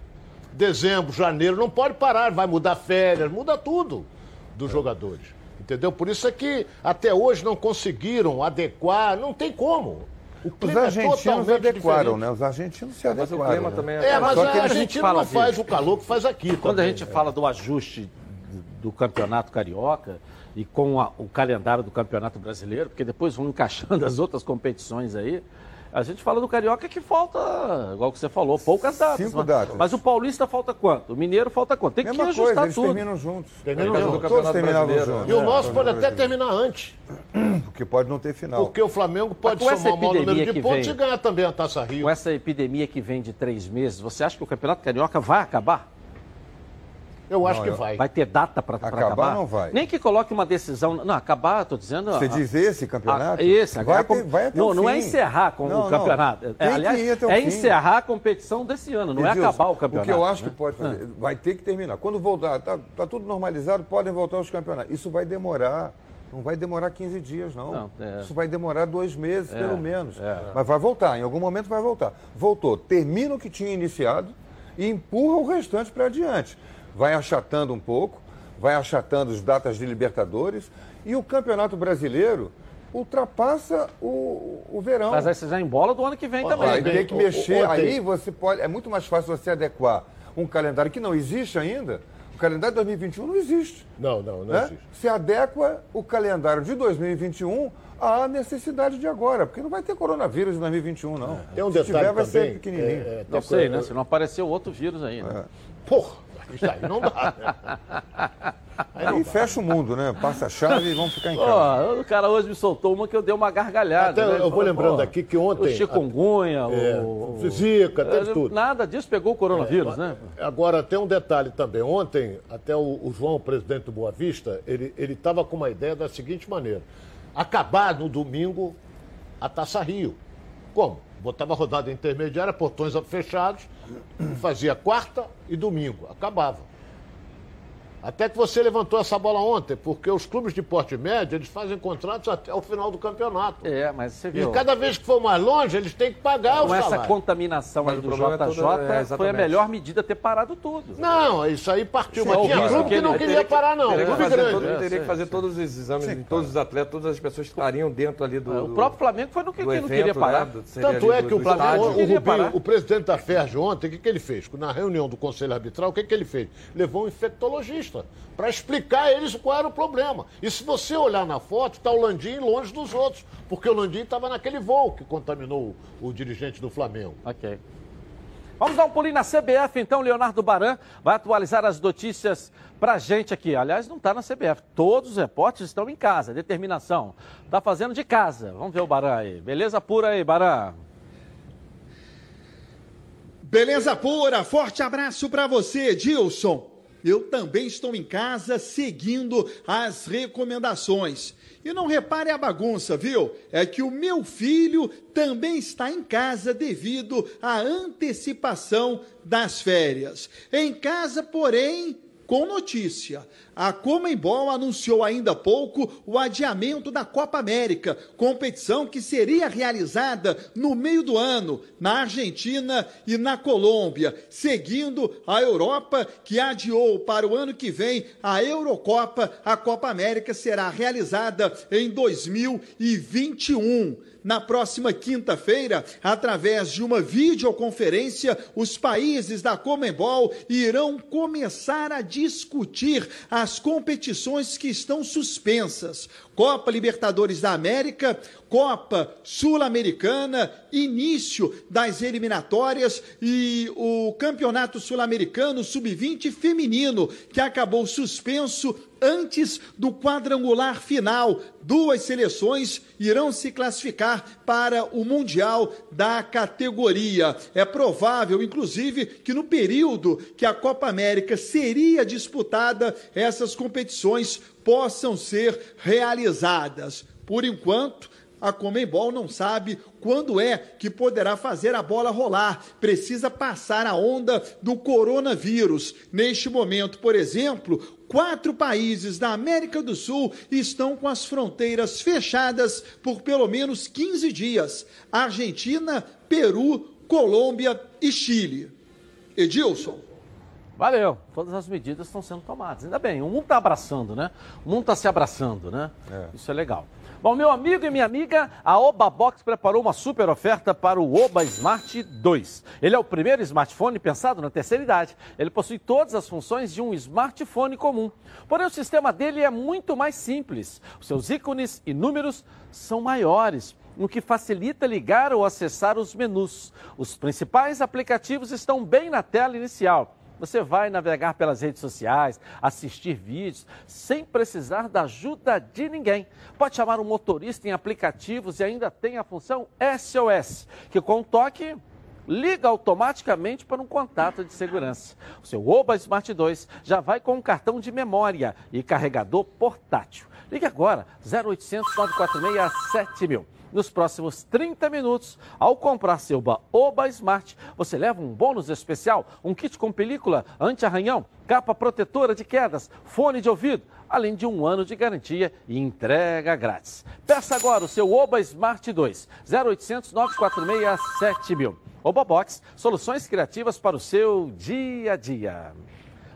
Speaker 3: Dezembro, janeiro, não pode parar, vai mudar férias, muda tudo dos jogadores. Entendeu? Por isso é que até hoje não conseguiram adequar, não tem como.
Speaker 2: Os é argentinos é adequaram, né? Os argentinos se adequaram. Mas o clima
Speaker 3: né? também é. É, mas a, a Argentina não faz o calor que faz aqui.
Speaker 1: Quando
Speaker 3: também.
Speaker 1: a gente fala do ajuste do campeonato carioca e com a, o calendário do campeonato brasileiro, porque depois vão encaixando as outras competições aí. A gente fala do Carioca que falta, igual que você falou, poucas datas.
Speaker 2: Cinco mas, datas.
Speaker 1: Mas o Paulista falta quanto? O Mineiro falta quanto? Tem
Speaker 2: Mesma
Speaker 1: que ajustar
Speaker 2: coisa, eles
Speaker 1: tudo.
Speaker 2: terminam juntos.
Speaker 3: Terminam juntos. Todos terminavam juntos. E o nosso pode até terminar antes.
Speaker 2: Porque pode não ter final.
Speaker 3: Porque o Flamengo pode
Speaker 1: com essa
Speaker 3: somar o maior número
Speaker 1: epidemia
Speaker 3: de
Speaker 1: que
Speaker 3: pontos
Speaker 1: vem-
Speaker 3: e ganhar também a Taça Rio.
Speaker 1: Com essa epidemia que vem de três meses, você acha que o Campeonato Carioca vai acabar?
Speaker 3: Eu acho
Speaker 2: Não,
Speaker 3: que
Speaker 2: eu-
Speaker 3: vai.
Speaker 1: Vai ter data para acabar?
Speaker 2: Acabar não vai.
Speaker 1: Nem que coloque uma decisão. Não, acabar, estou dizendo.
Speaker 2: Você
Speaker 1: a-
Speaker 2: diz esse campeonato?
Speaker 1: Ah, esse,
Speaker 2: vai,
Speaker 1: a-
Speaker 2: ter, vai até
Speaker 1: não,
Speaker 2: o
Speaker 1: não é encerrar com
Speaker 2: Não,
Speaker 1: o
Speaker 2: não.
Speaker 1: campeonato. É,
Speaker 2: Tem que
Speaker 1: aliás,
Speaker 2: ir até o
Speaker 1: é
Speaker 2: fim.
Speaker 1: encerrar a competição desse ano, não é
Speaker 2: Edilson,
Speaker 1: acabar o campeonato.
Speaker 2: O que eu acho que
Speaker 1: né?
Speaker 2: pode fazer, vai ter que terminar. Quando voltar, tá, tá tudo normalizado, podem voltar os campeonatos. Isso vai demorar. Não vai demorar 15 dias, não.
Speaker 1: Não, é.
Speaker 2: Isso vai demorar dois meses,
Speaker 1: É,
Speaker 2: pelo menos.
Speaker 1: é.
Speaker 2: Mas vai voltar, em algum momento vai voltar. Voltou, termina o que tinha iniciado e empurra o restante para adiante. Vai achatando um pouco, vai achatando as datas de Libertadores e o Campeonato Brasileiro ultrapassa o, o verão.
Speaker 1: Mas aí você já embola do ano que vem também.
Speaker 2: Aí tem que
Speaker 3: O-
Speaker 2: mexer, aí você pode. É muito mais fácil você adequar um calendário que não existe ainda. O calendário de 2021 não existe.
Speaker 3: Não, não, não
Speaker 2: né?
Speaker 3: existe.
Speaker 2: Se adequa o calendário de 2021 à necessidade de agora, porque não vai ter coronavírus em 2021, não.
Speaker 3: Tem um
Speaker 2: Se
Speaker 3: detalhe
Speaker 2: tiver, vai
Speaker 3: também.
Speaker 2: ser pequenininho.
Speaker 3: é, é,
Speaker 1: Não sei, né? Se não apareceu outro vírus aí, né?
Speaker 3: Porra, isso aí não dá. né?
Speaker 2: Aí fecha o mundo, né? Passa a chave e vamos ficar em casa.
Speaker 1: O cara hoje me soltou uma que eu dei uma gargalhada.
Speaker 3: Até
Speaker 1: né?
Speaker 3: eu vou
Speaker 1: Falou,
Speaker 3: lembrando aqui que ontem-
Speaker 1: O chikungunya,
Speaker 3: É,
Speaker 1: o.
Speaker 3: Zika, teve
Speaker 1: É,
Speaker 3: tudo.
Speaker 1: Nada disso pegou o coronavírus, né?
Speaker 3: Agora, tem um detalhe também. Ontem, até o, o João, o presidente do Boa Vista, ele estava com uma ideia da seguinte maneira. Acabar no domingo a Taça Rio. Como? Botava rodada intermediária, portões fechados, fazia quarta e domingo. Acabava. Até que você levantou essa bola ontem, porque os clubes de porte médio, eles fazem contratos até o final do campeonato.
Speaker 1: É, mas você
Speaker 3: E
Speaker 1: viu.
Speaker 3: cada vez que for mais longe, eles têm que pagar o
Speaker 1: Com essa
Speaker 3: salário.
Speaker 1: contaminação
Speaker 4: Mas
Speaker 1: aí
Speaker 4: o
Speaker 1: do
Speaker 4: é
Speaker 1: JJ,
Speaker 4: todo- é,
Speaker 1: foi a melhor medida ter parado tudo.
Speaker 3: Não, isso aí partiu.
Speaker 1: Sim,
Speaker 3: Mas
Speaker 1: é o
Speaker 3: tinha
Speaker 1: risco
Speaker 3: clube
Speaker 1: que
Speaker 3: que não queria parar, não.
Speaker 4: Teria que
Speaker 3: Clube grande.
Speaker 4: todo-
Speaker 1: É,
Speaker 4: teria que fazer todos os exames de todos os atletas, todas as pessoas que estariam dentro ali do.
Speaker 1: É, O próprio Flamengo foi no que,
Speaker 4: do
Speaker 1: que não
Speaker 4: evento,
Speaker 1: queria parar.
Speaker 4: né, do-
Speaker 3: Tanto é
Speaker 4: do-
Speaker 3: que o,
Speaker 4: do
Speaker 3: Flamengo,
Speaker 4: estádio.
Speaker 3: o,
Speaker 1: queria
Speaker 3: Rubinho,
Speaker 1: parar.
Speaker 3: o presidente da FERJ ontem, o que, que ele fez? Na reunião do Conselho Arbitral, o que, que ele fez? Levou um infectologista para explicar a eles qual era o problema. E se você olhar na foto, está o Landim longe dos outros, porque o Landim estava naquele voo que contaminou o, o dirigente do Flamengo.
Speaker 1: Ok. Vamos dar um pulinho na CBF, então. Leonardo Baran vai atualizar as notícias pra gente aqui. Aliás, não está na CBF. Todos os repórteres estão em casa. Determinação. Tá fazendo de casa. Vamos ver o Baran aí. Beleza pura aí, Baran.
Speaker 13: Beleza pura, forte abraço para você, Dilson. Eu também estou em casa seguindo as recomendações. E não repare a bagunça, viu? É que o meu filho também está em casa devido à antecipação das férias. Em casa, porém, com notícia. A Comembol anunciou ainda há pouco o adiamento da Copa América, competição que seria realizada no meio do ano na Argentina e na Colômbia, seguindo a Europa que adiou para o ano que vem a Eurocopa. A Copa América será realizada em 2021. Na próxima quinta-feira, através de uma videoconferência, os países da Comembol irão começar a discutir as competições que estão suspensas. Copa Libertadores da América, Copa Sul-Americana, início das eliminatórias e o Campeonato Sul-Americano Sub-20 feminino, que acabou suspenso antes do quadrangular final. Duas seleções irão se classificar para o Mundial da categoria. É provável, inclusive, que no período que a Copa América seria disputada, essas competições possam ser realizadas. Por enquanto, a Comembol não sabe quando é que poderá fazer a bola rolar. Precisa passar a onda do coronavírus. Neste momento, por exemplo, quatro países da América do Sul estão com as fronteiras fechadas por pelo menos 15 dias: Argentina, Peru, Colômbia e Chile. Edilson.
Speaker 1: Valeu. Todas as medidas estão sendo tomadas. Ainda bem, o mundo está abraçando, né? O mundo está se abraçando, né? Isso é legal. Bom, meu amigo e minha amiga, a Oba Box preparou uma super oferta para o Oba Smart 2. Ele é o primeiro smartphone pensado na terceira idade. Ele possui todas as funções de um smartphone comum. Porém, o sistema dele é muito mais simples. Os seus ícones e números são maiores o que facilita ligar ou acessar os menus. Os principais aplicativos estão bem na tela inicial. Você vai navegar pelas redes sociais, assistir vídeos, sem precisar da ajuda de ninguém. Pode chamar um motorista em aplicativos e ainda tem a função SOS, que com um toque liga automaticamente para um contato de segurança. O seu Oba Smart 2 já vai com um cartão de memória e carregador portátil. Ligue agora, 0800 946 7000. Nos próximos 30 minutos, ao comprar seu Oba Smart, você leva um bônus especial, um kit com película anti-arranhão, capa protetora de quedas, fone de ouvido, além de um ano de garantia e entrega grátis. Peça agora o seu Oba Smart 2, 0800 946 7000. Oba Box, soluções criativas para o seu dia a dia.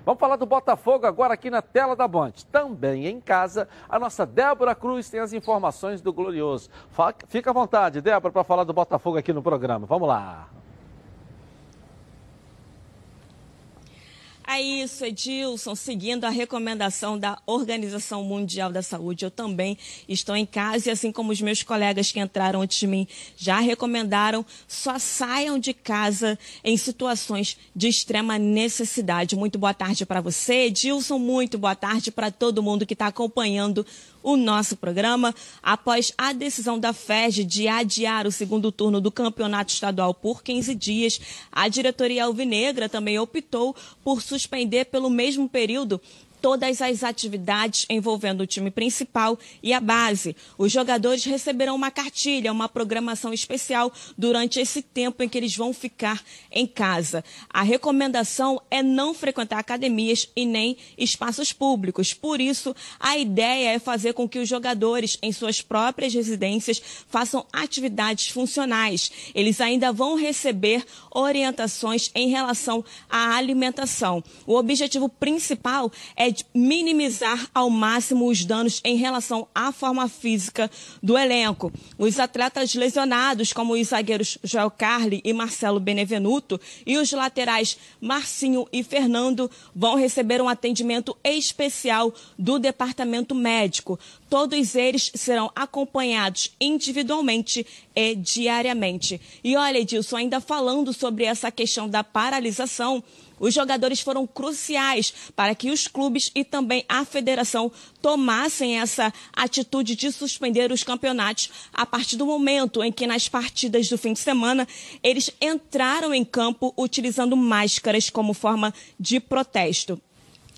Speaker 1: Vamos falar do Botafogo agora aqui na tela da Band. Também em casa, a nossa Débora Cruz tem as informações do Glorioso. Fica à vontade, Débora, para falar do Botafogo aqui no programa. Vamos lá.
Speaker 14: É isso, Edilson. Seguindo a recomendação da Organização Mundial da Saúde, eu também estou em casa e, assim como os meus colegas que entraram antes de mim já recomendaram, só saiam de casa em situações de extrema necessidade. Muito boa tarde para você, Edilson. Muito boa tarde para todo mundo que está acompanhando o nosso programa. Após a decisão da FED de adiar o segundo turno do campeonato estadual por 15 dias, a diretoria alvinegra também optou por suspender pelo mesmo período todas as atividades envolvendo o time principal e a base. Os jogadores receberão uma cartilha, uma programação especial durante esse tempo em que eles vão ficar em casa. A recomendação é não frequentar academias e nem espaços públicos. Por isso, a ideia é fazer com que os jogadores, em suas próprias residências, façam atividades funcionais. Eles ainda vão receber orientações em relação à alimentação. O objetivo principal é minimizar ao máximo os danos em relação à forma física do elenco. Os atletas lesionados, como os zagueiros Joel Carli e Marcelo Benevenuto, e os laterais Marcinho e Fernando, vão receber um atendimento especial do departamento médico. Todos eles serão acompanhados individualmente e diariamente. E olha, Edilson, ainda falando sobre essa questão da paralisação, os jogadores foram cruciais para que os clubes e também a federação tomassem essa atitude de suspender os campeonatos a partir do momento em que nas partidas do fim de semana eles entraram em campo utilizando máscaras como forma de protesto.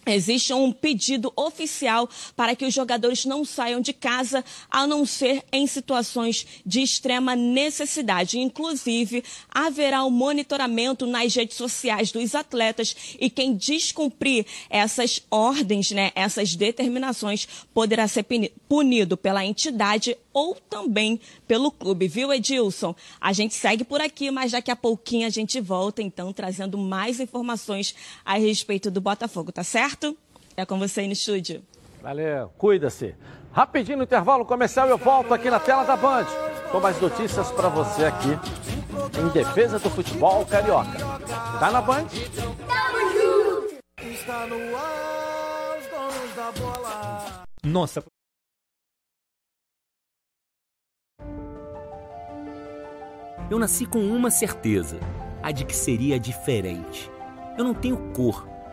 Speaker 14: Existe um pedido oficial para que os jogadores não saiam de casa, a não ser em situações de extrema necessidade. Inclusive, haverá um monitoramento nas redes sociais dos atletas e quem descumprir essas ordens, né, essas determinações, poderá ser punido pela entidade ou também pelo clube, viu, Edilson? A gente segue por aqui, mas daqui a pouquinho a gente volta, então, trazendo mais informações a respeito do Botafogo, tá certo? É com você aí no estúdio.
Speaker 1: Valeu, cuida-se. Rapidinho no intervalo comercial eu volto aqui na tela da Band com mais notícias para você aqui em defesa do futebol carioca. Tá na Band? Está no ar, os donos
Speaker 10: da bola. Nossa. Eu nasci com uma certeza, a de que seria diferente. Eu não tenho cor,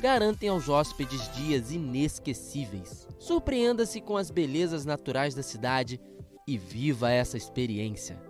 Speaker 11: garantem aos hóspedes dias inesquecíveis. Surpreenda-se com as belezas naturais da cidade e viva essa experiência.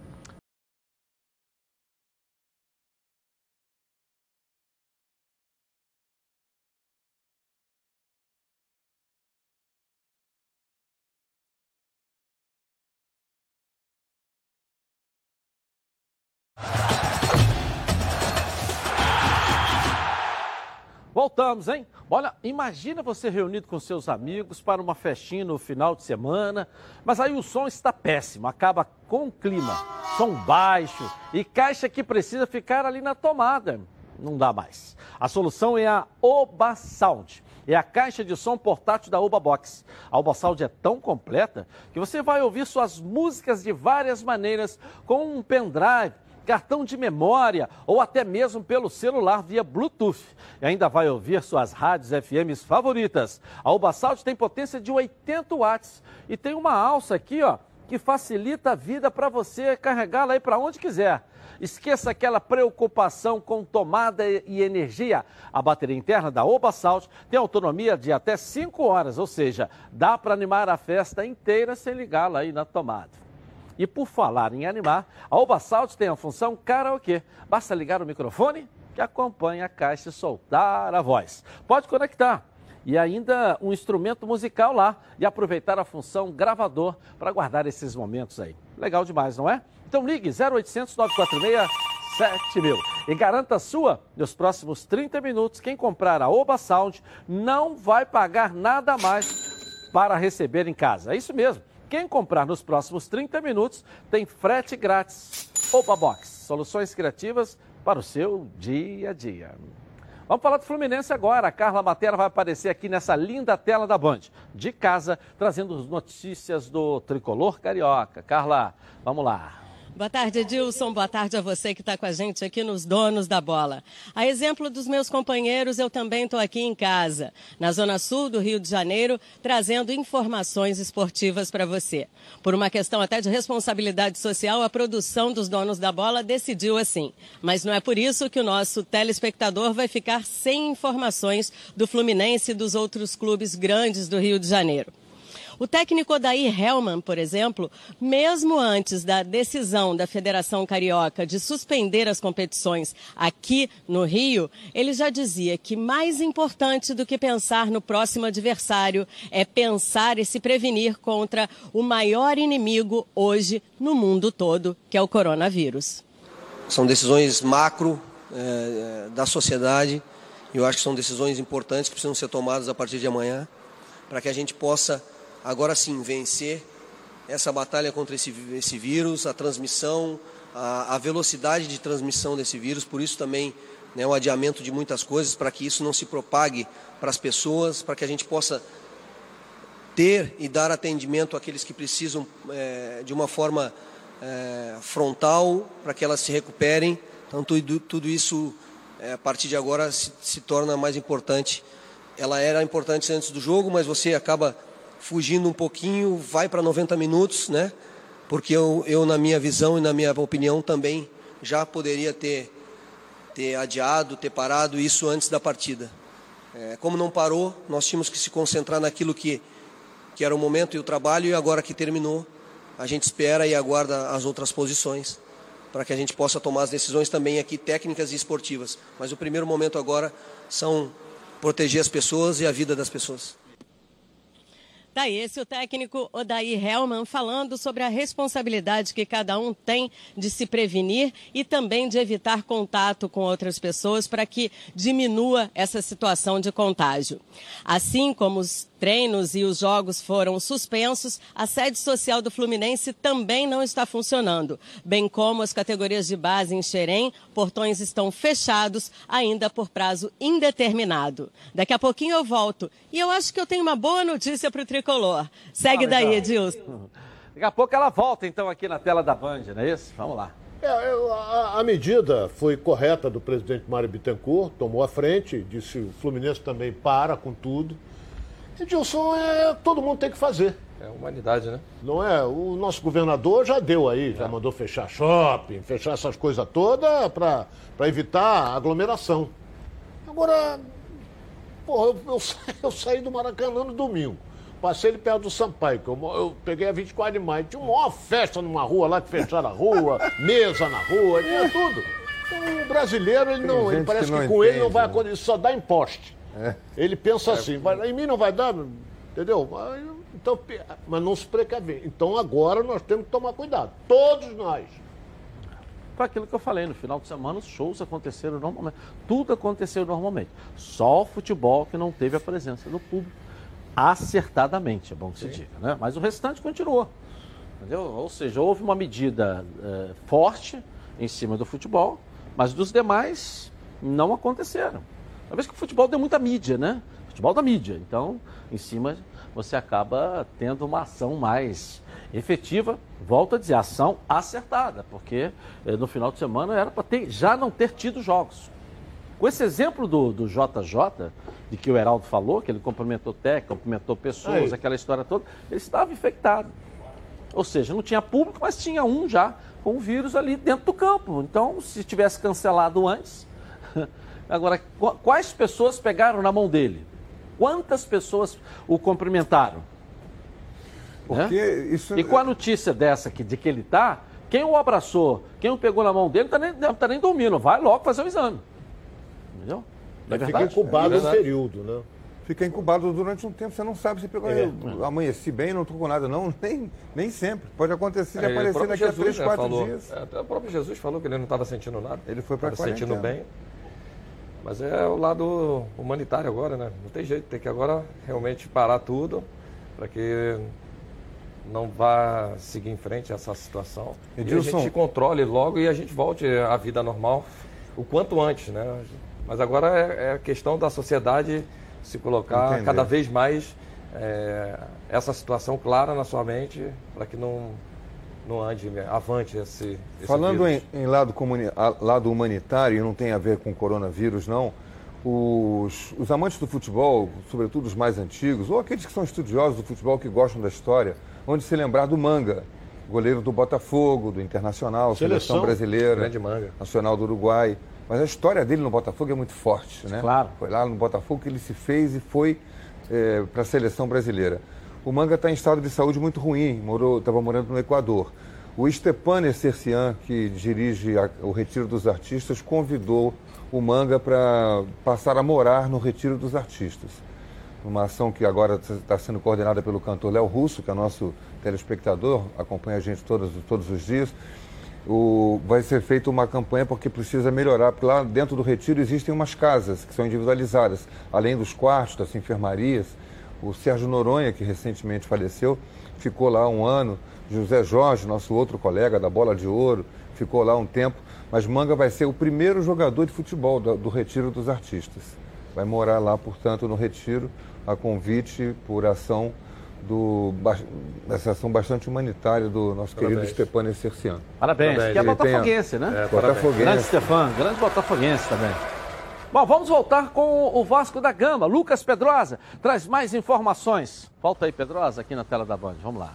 Speaker 1: Voltamos, hein? Olha, imagina você reunido com seus amigos para uma festinha no final de semana, mas aí o som está péssimo, acaba com o clima, som baixo e caixa que precisa ficar ali na tomada. Não dá mais. A solução é a Oba Sound. É a caixa de som portátil da Oba Box. A Oba Sound é tão completa que você vai ouvir suas músicas de várias maneiras com um pendrive cartão de memória ou até mesmo pelo celular via Bluetooth. E ainda vai ouvir suas rádios FMs favoritas. A Ubasalt tem potência de 80 watts e tem uma alça aqui, ó, que facilita a vida para você carregá-la aí para onde quiser. Esqueça aquela preocupação com tomada e energia. A bateria interna da Obasalt tem autonomia de até 5 horas, ou seja, dá para animar a festa inteira sem ligá-la aí na tomada. E por falar em animar, a Obasalt tem a função karaokê. Basta ligar o microfone que acompanha a caixa e soltar a voz. Pode conectar e ainda um instrumento musical lá e aproveitar a função gravador para guardar esses momentos aí. Legal demais, não é? Então ligue 0800 946 7000 e garanta a sua nos próximos 30 minutos. Quem comprar a Oba Sound não vai pagar nada mais para receber em casa. É isso mesmo. Quem comprar nos próximos 30 minutos tem frete grátis. Opa Box, soluções criativas para o seu dia a dia. Vamos falar do Fluminense agora. A Carla Matera vai aparecer aqui nessa linda tela da Band, de casa, trazendo notícias do tricolor carioca. Carla, vamos lá.
Speaker 15: Boa tarde, Edilson. Boa tarde a você que está com a gente aqui nos Donos da Bola. A exemplo dos meus companheiros, eu também estou aqui em casa, na Zona Sul do Rio de Janeiro, trazendo informações esportivas para você. Por uma questão até de responsabilidade social, a produção dos Donos da Bola decidiu assim. Mas não é por isso que o nosso telespectador vai ficar sem informações do Fluminense e dos outros clubes grandes do Rio de Janeiro. O técnico Odair Hellman, por exemplo, mesmo antes da decisão da Federação Carioca de suspender as competições aqui no Rio, ele já dizia que mais importante do que pensar no próximo adversário é pensar e se prevenir contra o maior inimigo hoje no mundo todo, que é o coronavírus.
Speaker 16: São decisões macro é, da sociedade. Eu acho que são decisões importantes que precisam ser tomadas a partir de amanhã, para que a gente possa agora sim vencer essa batalha contra esse, esse vírus, a transmissão, a, a, velocidade de transmissão desse vírus, por isso também né, o adiamento de muitas coisas, para que isso não se propague para as pessoas, para que a gente possa ter e dar atendimento àqueles que precisam é, de uma forma é, frontal, para que elas se recuperem. Então, tudo, tudo isso, é, a partir de agora, se, se torna mais importante. Ela era importante antes do jogo, mas você acaba fugindo um pouquinho, vai para 90 minutos, né? Porque eu, eu, na minha visão e na minha opinião, também já poderia ter, ter adiado, ter parado isso antes da partida. É, como não parou, nós tínhamos que se concentrar naquilo que, que era o momento e o trabalho, e agora que terminou, a gente espera e aguarda as outras posições para que a gente possa tomar as decisões também aqui técnicas e esportivas. Mas o primeiro momento agora são proteger as pessoas e a vida das pessoas.
Speaker 15: Tá esse o técnico Odair Hellman falando sobre a responsabilidade que cada um tem de se prevenir e também de evitar contato com outras pessoas para que diminua essa situação de contágio. Assim como os treinos e os jogos foram suspensos, a sede social do Fluminense também não está funcionando, bem como as categorias de base em Xerém, portões estão fechados ainda por prazo indeterminado. Daqui a pouquinho eu volto e eu acho que eu tenho uma boa notícia para o tricolor. Segue ah, daí, Edilson.
Speaker 1: Daqui a pouco ela volta então aqui na tela da Band, não é isso? Vamos lá.
Speaker 3: É, a, a, medida foi correta do presidente Mário Bittencourt, tomou a frente, disse o Fluminense também para com tudo. Edilson, é, todo mundo tem que fazer.
Speaker 4: É humanidade, né?
Speaker 3: Não é? O nosso governador já deu aí, já é. mandou fechar shopping, fechar essas coisas todas para evitar aglomeração. Agora, porra, eu, eu, eu, saí do Maracanã no domingo. Passei ele perto do Sampaio, que eu, eu peguei a 24 de maio. Tinha uma maior festa numa rua lá que fecharam a rua, mesa na rua, tinha tudo. Então, o brasileiro, ele, não, ele parece que, que com entende, ele não vai né? acontecer, só dá imposte. É. Ele pensa é. assim, vai, em mim não vai dar, entendeu? Então, mas não se precaver. Então agora nós temos que tomar cuidado. Todos nós.
Speaker 1: Foi aquilo que eu falei, no final de semana os shows aconteceram normalmente. Tudo aconteceu normalmente. Só o futebol que não teve a presença do público acertadamente, é bom que Sim. se diga, né? Mas o restante continuou. Entendeu? Ou seja, houve uma medida é, forte em cima do futebol, mas dos demais não aconteceram. Uma vez que o futebol deu muita mídia, né? Futebol da mídia. Então, em cima, você acaba tendo uma ação mais efetiva. Volto a dizer, ação acertada, porque eh, no final de semana era para já não ter tido jogos. Com esse exemplo do, do JJ, de que o Heraldo falou, que ele cumprimentou técnico, cumprimentou pessoas, Aí. aquela história toda, ele estava infectado. Ou seja, não tinha público, mas tinha um já com o vírus ali dentro do campo. Então, se tivesse cancelado antes, Agora, quais pessoas pegaram na mão dele? Quantas pessoas o cumprimentaram? Porque né? isso... E com a notícia dessa aqui, de que ele está, quem o abraçou, quem o pegou na mão dele, não está nem, tá nem dormindo. Vai logo fazer o exame. Entendeu?
Speaker 3: É fica incubado é um período, né?
Speaker 2: Fica incubado durante um tempo, você não sabe se pegou. É. amanheci bem, não estou com nada, não. Nem, nem sempre. Pode acontecer de é, aparecer daqui Jesus, a três, né, quatro
Speaker 4: falou,
Speaker 2: dias.
Speaker 4: É, o próprio Jesus falou que ele não estava sentindo nada.
Speaker 2: Ele foi para
Speaker 4: a sentindo bem. Mas é o lado humanitário agora, né? Não tem jeito, tem que agora realmente parar tudo para que não vá seguir em frente essa situação. Edilson. E a gente controle logo e a gente volte à vida normal o quanto antes, né? Mas agora é, é a questão da sociedade se colocar Entender. cada vez mais é, essa situação clara na sua mente para que não não ande avante esse, esse
Speaker 2: Falando em, em, lado, comuni... lado humanitário, e não tem a ver com coronavírus, não, os, os amantes do futebol, sobretudo os mais antigos, ou aqueles que são estudiosos do futebol, que gostam da história, onde se lembrar do Manga, goleiro do Botafogo, do Internacional, Seleção, Seleção Brasileira, Nacional do Uruguai. Mas a história dele no Botafogo é muito forte, né?
Speaker 1: Claro.
Speaker 2: Foi lá no Botafogo que ele se fez e foi é, para a Seleção Brasileira. O Manga está em estado de saúde muito ruim, estava morando no Equador. O Stepan Essercian, que dirige a, o Retiro dos Artistas, convidou o Manga para passar a morar no Retiro dos Artistas. Uma ação que agora está sendo coordenada pelo cantor Léo Russo, que é nosso telespectador, acompanha a gente todos, todos os dias. O, vai ser feita uma campanha porque precisa melhorar, porque lá dentro do retiro existem umas casas que são individualizadas, além dos quartos, das enfermarias. O Sérgio Noronha, que recentemente faleceu, ficou lá um ano. José Jorge, nosso outro colega da Bola de Ouro, ficou lá um tempo. Mas Manga vai ser o primeiro jogador de futebol do, do Retiro dos Artistas. Vai morar lá, portanto, no Retiro, a convite por ação do, dessa ação bastante humanitária do nosso parabéns. querido Stepane Cerciano.
Speaker 1: Parabéns, parabéns. que é botafoguense, né?
Speaker 2: É, botafoguense.
Speaker 1: Grande Stefan, grande botafoguense também. Bom, vamos voltar com o Vasco da Gama. Lucas Pedrosa traz mais informações. Volta aí, Pedrosa, aqui na tela da Band. Vamos lá.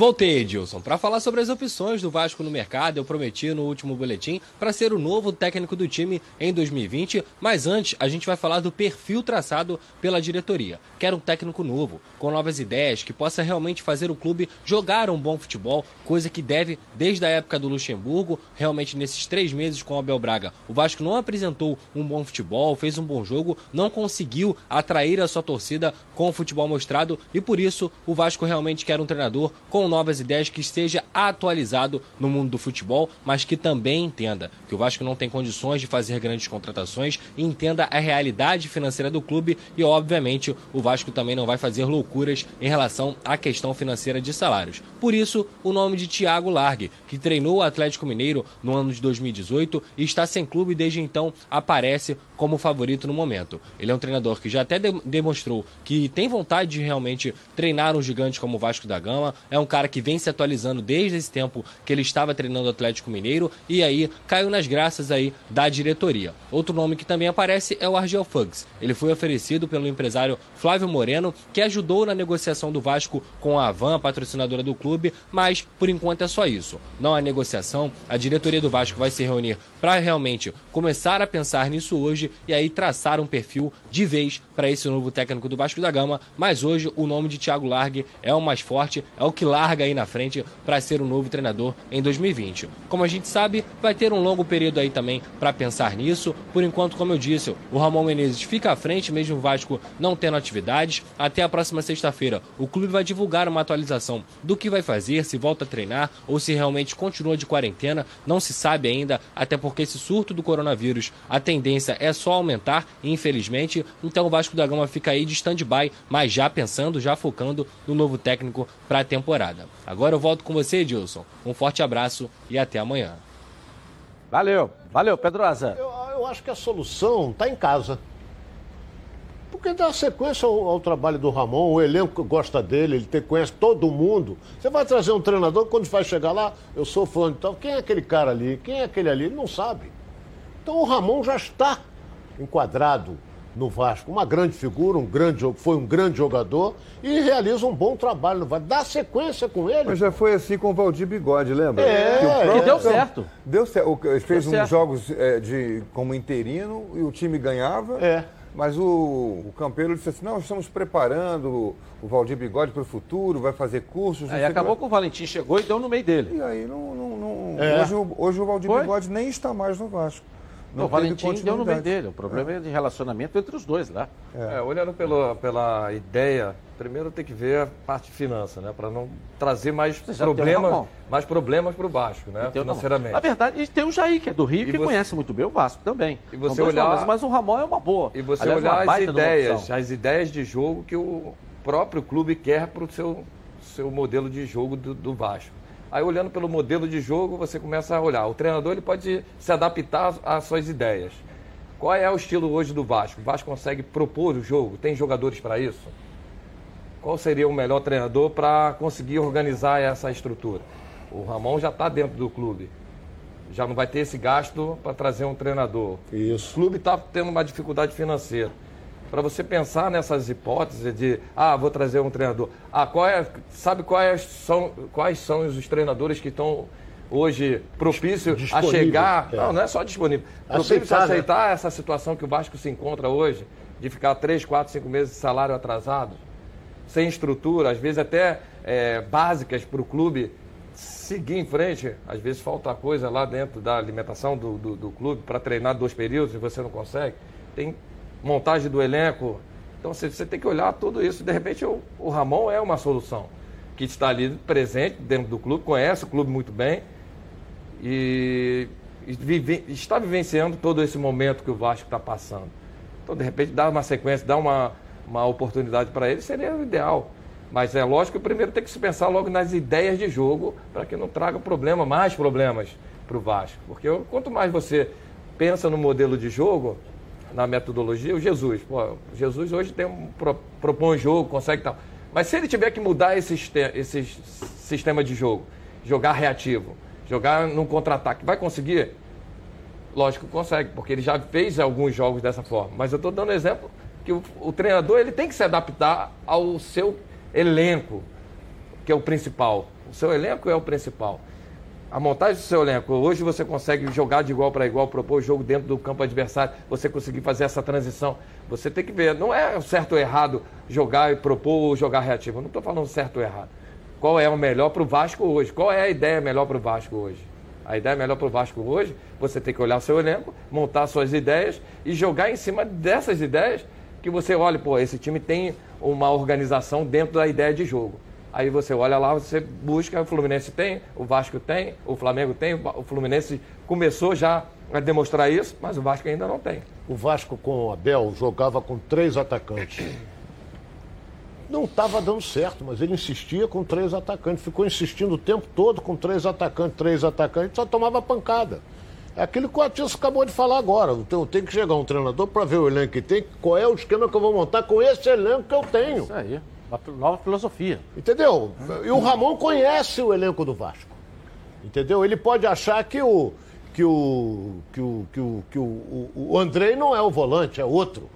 Speaker 7: Voltei, Edilson, para falar sobre as opções do Vasco no mercado. Eu prometi no último boletim para ser o novo técnico do time em 2020, mas antes a gente vai falar do perfil traçado pela diretoria. Quero um técnico novo, com novas ideias, que possa realmente fazer o clube jogar um bom futebol, coisa que deve desde a época do Luxemburgo. Realmente nesses três meses com o Abel Braga, o Vasco não apresentou um bom futebol, fez um bom jogo, não conseguiu atrair a sua torcida com o futebol mostrado e por isso o Vasco realmente quer um treinador com novas ideias, que esteja atualizado no mundo do futebol, mas que também entenda que o Vasco não tem condições de fazer grandes contratações entenda a realidade financeira do clube e, obviamente, o Vasco também não vai fazer loucuras em relação à questão financeira de salários. Por isso, o nome de Thiago Largue, que treinou o Atlético Mineiro no ano de 2018 e está sem clube desde então, aparece como favorito no momento. Ele é um treinador que já até de demonstrou que tem vontade de realmente treinar um gigante como o Vasco da Gama, é um cara que vem se atualizando desde esse tempo que ele estava treinando o Atlético Mineiro e aí caiu nas graças aí da diretoria. Outro nome que também aparece é o Argel Fugs. Ele foi oferecido pelo empresário Flávio Moreno, que ajudou na negociação do Vasco com a Avan, patrocinadora do clube, mas por enquanto é só isso. Não há negociação, a diretoria do Vasco vai se reunir para realmente começar a pensar nisso hoje e aí traçar um perfil de vez para esse novo técnico do Vasco da Gama, mas hoje o nome de Thiago Largue é o mais forte, é o que larga aí na frente para ser o novo treinador em 2020. Como a gente sabe, vai ter um longo período aí também para pensar nisso. Por enquanto, como eu disse, o Ramon Menezes fica à frente, mesmo o Vasco não tendo atividades. Até a próxima sexta-feira, o clube vai divulgar uma atualização do que vai fazer, se volta a treinar ou se realmente continua de quarentena. Não se sabe ainda, até porque esse surto do coronavírus, a tendência é só aumentar, infelizmente. Então o Vasco da Gama fica aí de stand-by, mas já pensando, já focando no novo técnico para a temporada. Agora eu volto com você, Edilson. Um forte abraço e até amanhã.
Speaker 1: Valeu, valeu, Pedrosa.
Speaker 3: Eu, eu acho que a solução está em casa. Porque dá sequência ao, ao, trabalho do Ramon, o elenco gosta dele, ele tem, conhece todo mundo. Você vai trazer um treinador, quando vai chegar lá, eu sou fã de tal, quem é aquele cara ali? Quem é aquele ali? Ele não sabe. Então o Ramon já está enquadrado no Vasco. Uma grande figura, um grande, foi um grande jogador e realiza um bom trabalho no Vasco. Dá sequência com ele.
Speaker 2: Mas já foi assim com o Valdir Bigode, lembra?
Speaker 1: É, que, deu certo.
Speaker 2: Deu certo. Ele fez deu uns certo. jogos é, de, como interino e o time ganhava.
Speaker 3: É.
Speaker 2: Mas o, o Campeiro disse assim: não, estamos preparando o Valdir Bigode para o futuro, vai fazer cursos.
Speaker 1: Aí acabou que o Valentim chegou e deu no meio dele.
Speaker 2: E aí não. não, não... É. Hoje, hoje o Valdir Foi? Bigode nem está mais no Vasco.
Speaker 1: Não, o Valentim deu no meio dele. O problema é, é de relacionamento entre os dois lá.
Speaker 4: É. É, olhando pelo, pela ideia, primeiro tem que ver a parte de finança, né? Para não trazer mais problemas, mais problemas para o Vasco, né? Financeiramente.
Speaker 1: Na verdade, tem o Jair, que é do Rio, e que você... conhece muito bem o Vasco também.
Speaker 4: E você olhar...
Speaker 1: Nomes, mas o Ramon é uma boa.
Speaker 4: E você Aliás, olhar as ideias, as ideias de jogo que o próprio clube quer para o seu, seu modelo de jogo do, do Vasco. Aí olhando pelo modelo de jogo, você começa a olhar. O treinador ele pode se adaptar às suas ideias. Qual é o estilo hoje do Vasco? O Vasco consegue propor o jogo? Tem jogadores para isso? Qual seria o melhor treinador para conseguir organizar essa estrutura? O Ramon já está dentro do clube. Já não vai ter esse gasto para trazer um treinador.
Speaker 3: Isso.
Speaker 4: O clube está tendo uma dificuldade financeira para você pensar nessas hipóteses de, ah, vou trazer um treinador. Ah, qual é, sabe quais são, quais são os treinadores que estão hoje propícios a chegar. É. Não, não é só disponível. Propícios a aceitar né? essa situação que o Vasco se encontra hoje, de ficar três, quatro, cinco meses de salário atrasado, sem estrutura, às vezes até é, básicas para o clube seguir em frente. Às vezes falta coisa lá dentro da alimentação do, do, do clube para treinar dois períodos e você não consegue. Tem montagem do elenco. Então você, você tem que olhar tudo isso. De repente o, o Ramon é uma solução que está ali presente dentro do clube, conhece o clube muito bem e, e vive, está vivenciando todo esse momento que o Vasco está passando. Então, de repente, dar uma sequência, dar uma, uma oportunidade para ele seria o ideal. Mas é lógico que primeiro tem que se pensar logo nas ideias de jogo para que não traga problema, mais problemas para o Vasco. Porque quanto mais você pensa no modelo de jogo, na metodologia, o Jesus. Pô, Jesus hoje tem um, pro, propõe jogo, consegue tal. Mas se ele tiver que mudar esse, esse sistema de jogo, jogar reativo, jogar num contra-ataque, vai conseguir? Lógico que consegue, porque ele já fez alguns jogos dessa forma. Mas eu estou dando exemplo que o, o, treinador ele tem que se adaptar ao seu elenco. que é o principal. O seu elenco é o principal. A montagem do seu elenco. Hoje você consegue jogar de igual para igual, propor o jogo dentro do campo adversário, você conseguir fazer essa transição. Você tem que ver. Não é certo ou errado jogar e propor ou jogar reativo. Eu não estou falando certo ou errado. Qual é o melhor para o Vasco hoje? Qual é a ideia melhor para o Vasco hoje? A ideia melhor para o Vasco hoje, você tem que olhar o seu elenco, montar suas ideias e jogar em cima dessas ideias que você olha, pô, esse time tem uma organização dentro da ideia de jogo. Aí você olha lá, você busca, o Fluminense tem, o Vasco tem, o Flamengo tem, o Fluminense começou já a demonstrar isso, mas o Vasco ainda não tem.
Speaker 3: O Vasco com o Abel jogava com três atacantes. Não estava dando certo, mas ele insistia com três atacantes. Ficou insistindo o tempo todo com três atacantes, três atacantes, só tomava pancada. É aquilo que o Atício acabou de falar agora. Então, tem que chegar um treinador para ver o elenco que tem, qual é o esquema que eu vou montar com esse elenco que eu tenho.
Speaker 1: Isso aí. Uma nova filosofia.
Speaker 3: Entendeu? E o Ramon conhece o elenco do Vasco. Entendeu? Ele pode achar que o que o que o que o, que o, o, Andrei não é o volante, é outro.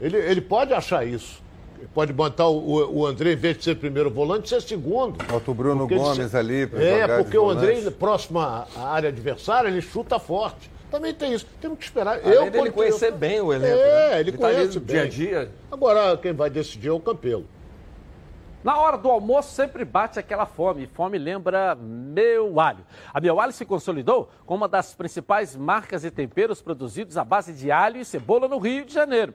Speaker 3: Ele, ele pode achar isso. Ele pode botar o, o André, em vez de ser primeiro volante, ser segundo.
Speaker 2: Bota o Bruno Gomes ali
Speaker 3: para É, porque o André, próximo à área adversária, ele chuta forte. Também tem isso. Temos que esperar.
Speaker 4: Além eu dele conhecer eu... bem o elenco.
Speaker 3: É,
Speaker 4: né?
Speaker 3: ele, ele conhece
Speaker 4: tá dia a dia.
Speaker 3: Agora, quem vai decidir é o Campelo.
Speaker 1: Na hora do almoço sempre bate aquela fome. Fome lembra Meu Alho. A Meu Alho se consolidou como uma das principais marcas e temperos produzidos à base de alho e cebola no Rio de Janeiro.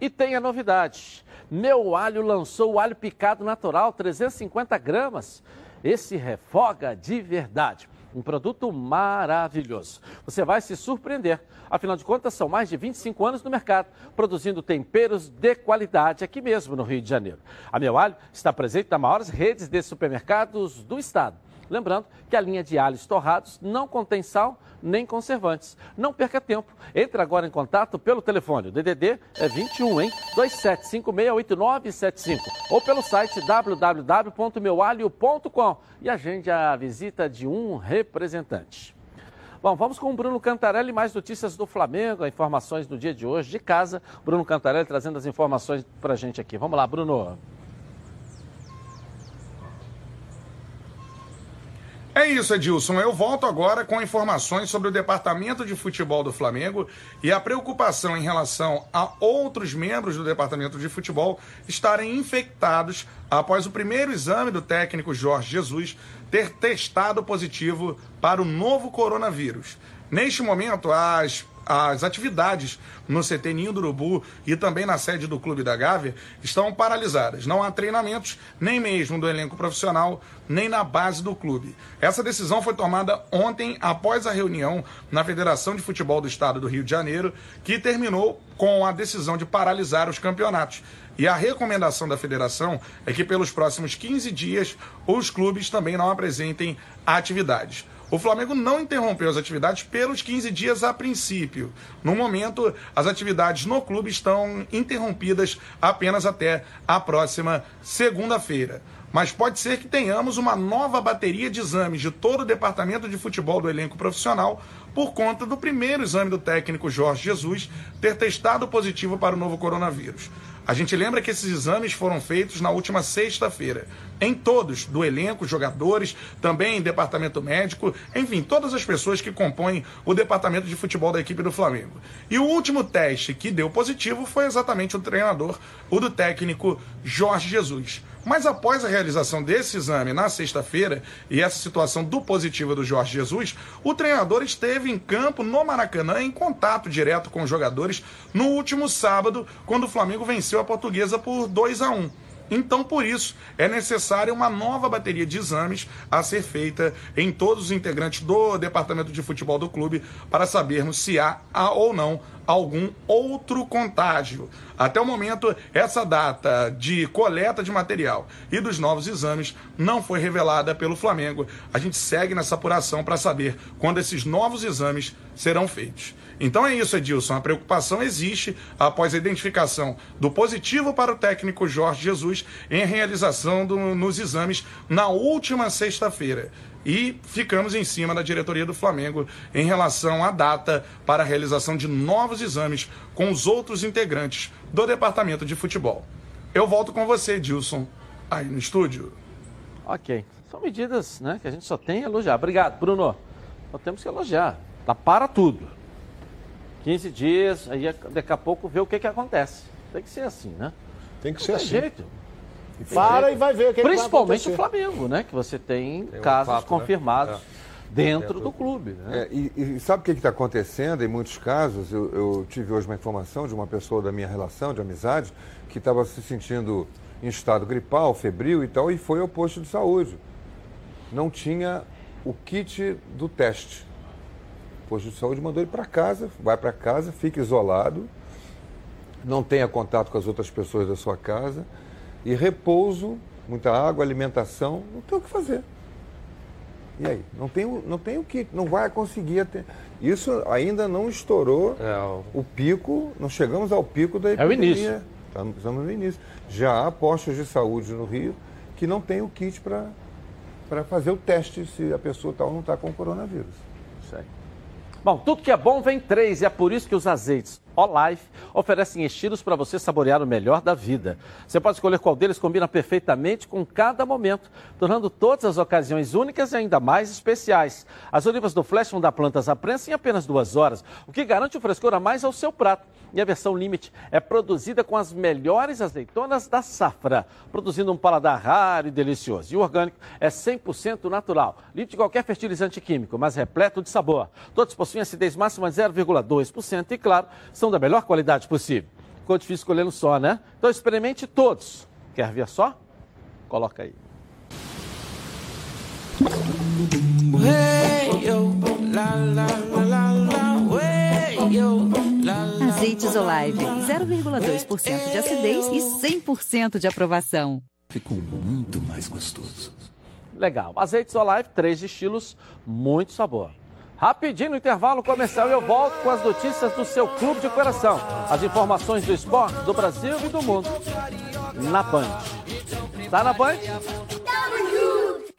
Speaker 1: E tem a novidade. Meu Alho lançou o alho picado natural, 350 gramas. Esse refoga de verdade. Um produto maravilhoso. Você vai se surpreender. Afinal de contas, são mais de 25 anos no mercado, produzindo temperos de qualidade aqui mesmo no Rio de Janeiro. A Meu Alho está presente nas maiores redes de supermercados do estado. Lembrando que a linha de alhos torrados não contém sal nem conservantes. Não perca tempo. Entre agora em contato pelo telefone. O DDD é 21, hein? 27568975 ou pelo site www.meualho.com e agende a visita de um representante. Bom, vamos com o Bruno Cantarelli, mais notícias do Flamengo, informações do dia de hoje de casa. Bruno Cantarelli trazendo as informações para a gente aqui. Vamos lá, Bruno.
Speaker 8: É isso, Edilson. Eu volto agora com informações sobre o departamento de futebol do Flamengo e a preocupação em relação a outros membros do departamento de futebol estarem infectados após o primeiro exame do técnico Jorge Jesus ter testado positivo para o novo coronavírus. Neste momento, as as atividades no CT Ninho do Urubu e também na sede do Clube da Gávea estão paralisadas. Não há treinamentos, nem mesmo do elenco profissional, nem na base do clube. Essa decisão foi tomada ontem após a reunião na Federação de Futebol do Estado do Rio de Janeiro, que terminou com a decisão de paralisar os campeonatos. E a recomendação da federação é que pelos próximos 15 dias os clubes também não apresentem atividades. O Flamengo não interrompeu as atividades pelos 15 dias a princípio. No momento, as atividades no clube estão interrompidas apenas até a próxima segunda-feira. Mas pode ser que tenhamos uma nova bateria de exames de todo o departamento de futebol do elenco profissional por conta do primeiro exame do técnico Jorge Jesus ter testado positivo para o novo coronavírus. A gente lembra que esses exames foram feitos na última sexta-feira. Em todos, do elenco, jogadores, também em departamento médico, enfim, todas as pessoas que compõem o departamento de futebol da equipe do Flamengo. E o último teste que deu positivo foi exatamente o treinador, o do técnico Jorge Jesus. Mas após a realização desse exame na sexta-feira e essa situação do positivo do Jorge Jesus, o treinador esteve em campo no Maracanã em contato direto com os jogadores no último sábado, quando o Flamengo venceu a Portuguesa por 2 a 1. Então, por isso, é necessária uma nova bateria de exames a ser feita em todos os integrantes do departamento de futebol do clube para sabermos se há, há ou não algum outro contágio. Até o momento, essa data de coleta de material e dos novos exames não foi revelada pelo Flamengo. A gente segue nessa apuração para saber quando esses novos exames serão feitos. Então é isso, Edilson. A preocupação existe após a identificação do positivo para o técnico Jorge Jesus em realização do, nos exames na última sexta-feira. E ficamos em cima da diretoria do Flamengo em relação à data para a realização de novos exames com os outros integrantes do departamento de futebol. Eu volto com você, Edilson, aí no estúdio.
Speaker 1: Ok. São medidas né, que a gente só tem a elogiar. Obrigado, Bruno. Só temos que elogiar. Tá para tudo. 15 dias, aí daqui a pouco ver o que, que acontece. Tem que ser assim, né?
Speaker 3: Tem que
Speaker 1: Não
Speaker 3: ser
Speaker 1: tem
Speaker 3: assim.
Speaker 1: jeito.
Speaker 3: Para e vai ver o que, vai
Speaker 1: Principalmente o. Flamengo, né? Que você tem,
Speaker 2: Tem um
Speaker 1: casos
Speaker 2: fato, né?
Speaker 1: confirmados
Speaker 2: É.
Speaker 1: dentro do clube. Né?
Speaker 2: É, e, e sabe o que está acontecendo em muitos casos? Eu, eu tive hoje uma informação de uma pessoa da minha relação, de amizade, que estava se sentindo em estado gripal, febril e tal, e foi ao posto de saúde. Não tinha o kit do teste. O posto de saúde mandou ele para casa, vai para casa, fica isolado, não tenha contato com as outras pessoas da sua casa, e repouso, muita água, alimentação, não tem o que fazer. E aí? Não tem, o- não tem o que, não vai conseguir até. Isso ainda não estourou o pico, não chegamos ao pico da
Speaker 1: É o
Speaker 2: epidemia.
Speaker 1: início.
Speaker 2: Estamos, estamos no início. Já há postos de saúde no Rio que não tem o kit para fazer o teste se a pessoa tal não está com coronavírus.
Speaker 1: Isso aí. Bom, tudo que é bom vem três e é por isso que os azeites Olife oferecem estilos para você saborear o melhor da vida. Você pode escolher qual deles combina perfeitamente com cada momento, tornando todas as ocasiões únicas e ainda mais especiais. As olivas do Flash vão dar plantas à prensa em apenas duas horas, o que garante o frescor a mais ao seu prato. E a versão Limite é produzida com as melhores azeitonas da safra, produzindo um paladar raro e delicioso. E o orgânico é 100% natural, livre de qualquer fertilizante químico, mas repleto de sabor. Todos possuem acidez máxima de 0,2% e, claro, são da melhor qualidade possível. Ficou difícil escolher um só, né? Então experimente todos. Quer ver só? Coloca aí.
Speaker 17: Azeites Olive, 0,2% de acidez e 100% de aprovação.
Speaker 10: Ficou muito mais gostoso.
Speaker 1: Legal. Azeites Olive, três estilos, muito sabor. Rapidinho no intervalo comercial eu volto com as notícias do seu clube de coração. As informações do esporte, do Brasil e do mundo. Na Band. Tá na Band?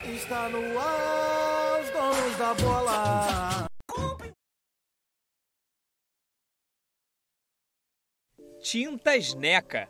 Speaker 6: Está no ar, os donos da bola.
Speaker 5: Tintas Neca.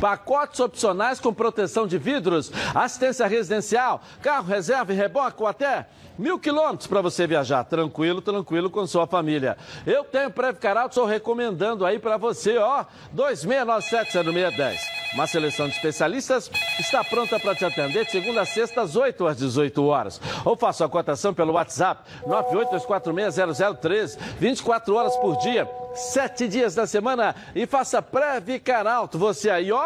Speaker 1: Pacotes opcionais com proteção de vidros, assistência residencial, carro reserva e reboque ou até mil quilômetros para você viajar tranquilo, tranquilo com sua família. Eu tenho Preve Caralto, estou recomendando aí para você, ó, 26970610. Uma seleção de especialistas está pronta para te atender de segunda a sexta, às 8 às 18 horas. Ou faça a cotação pelo WhatsApp 982460013, 24 horas por dia, 7 dias da semana e faça Preve Caralto. Você aí, ó,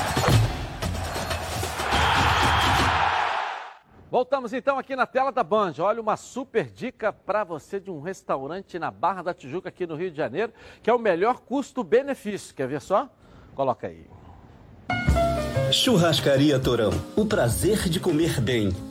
Speaker 1: Voltamos então aqui na tela da Band. Olha uma super dica para você de um restaurante na Barra da Tijuca, aqui no Rio de Janeiro, que é o melhor custo-benefício. Quer ver só? Coloca aí.
Speaker 18: Churrascaria Torão. O prazer de comer bem.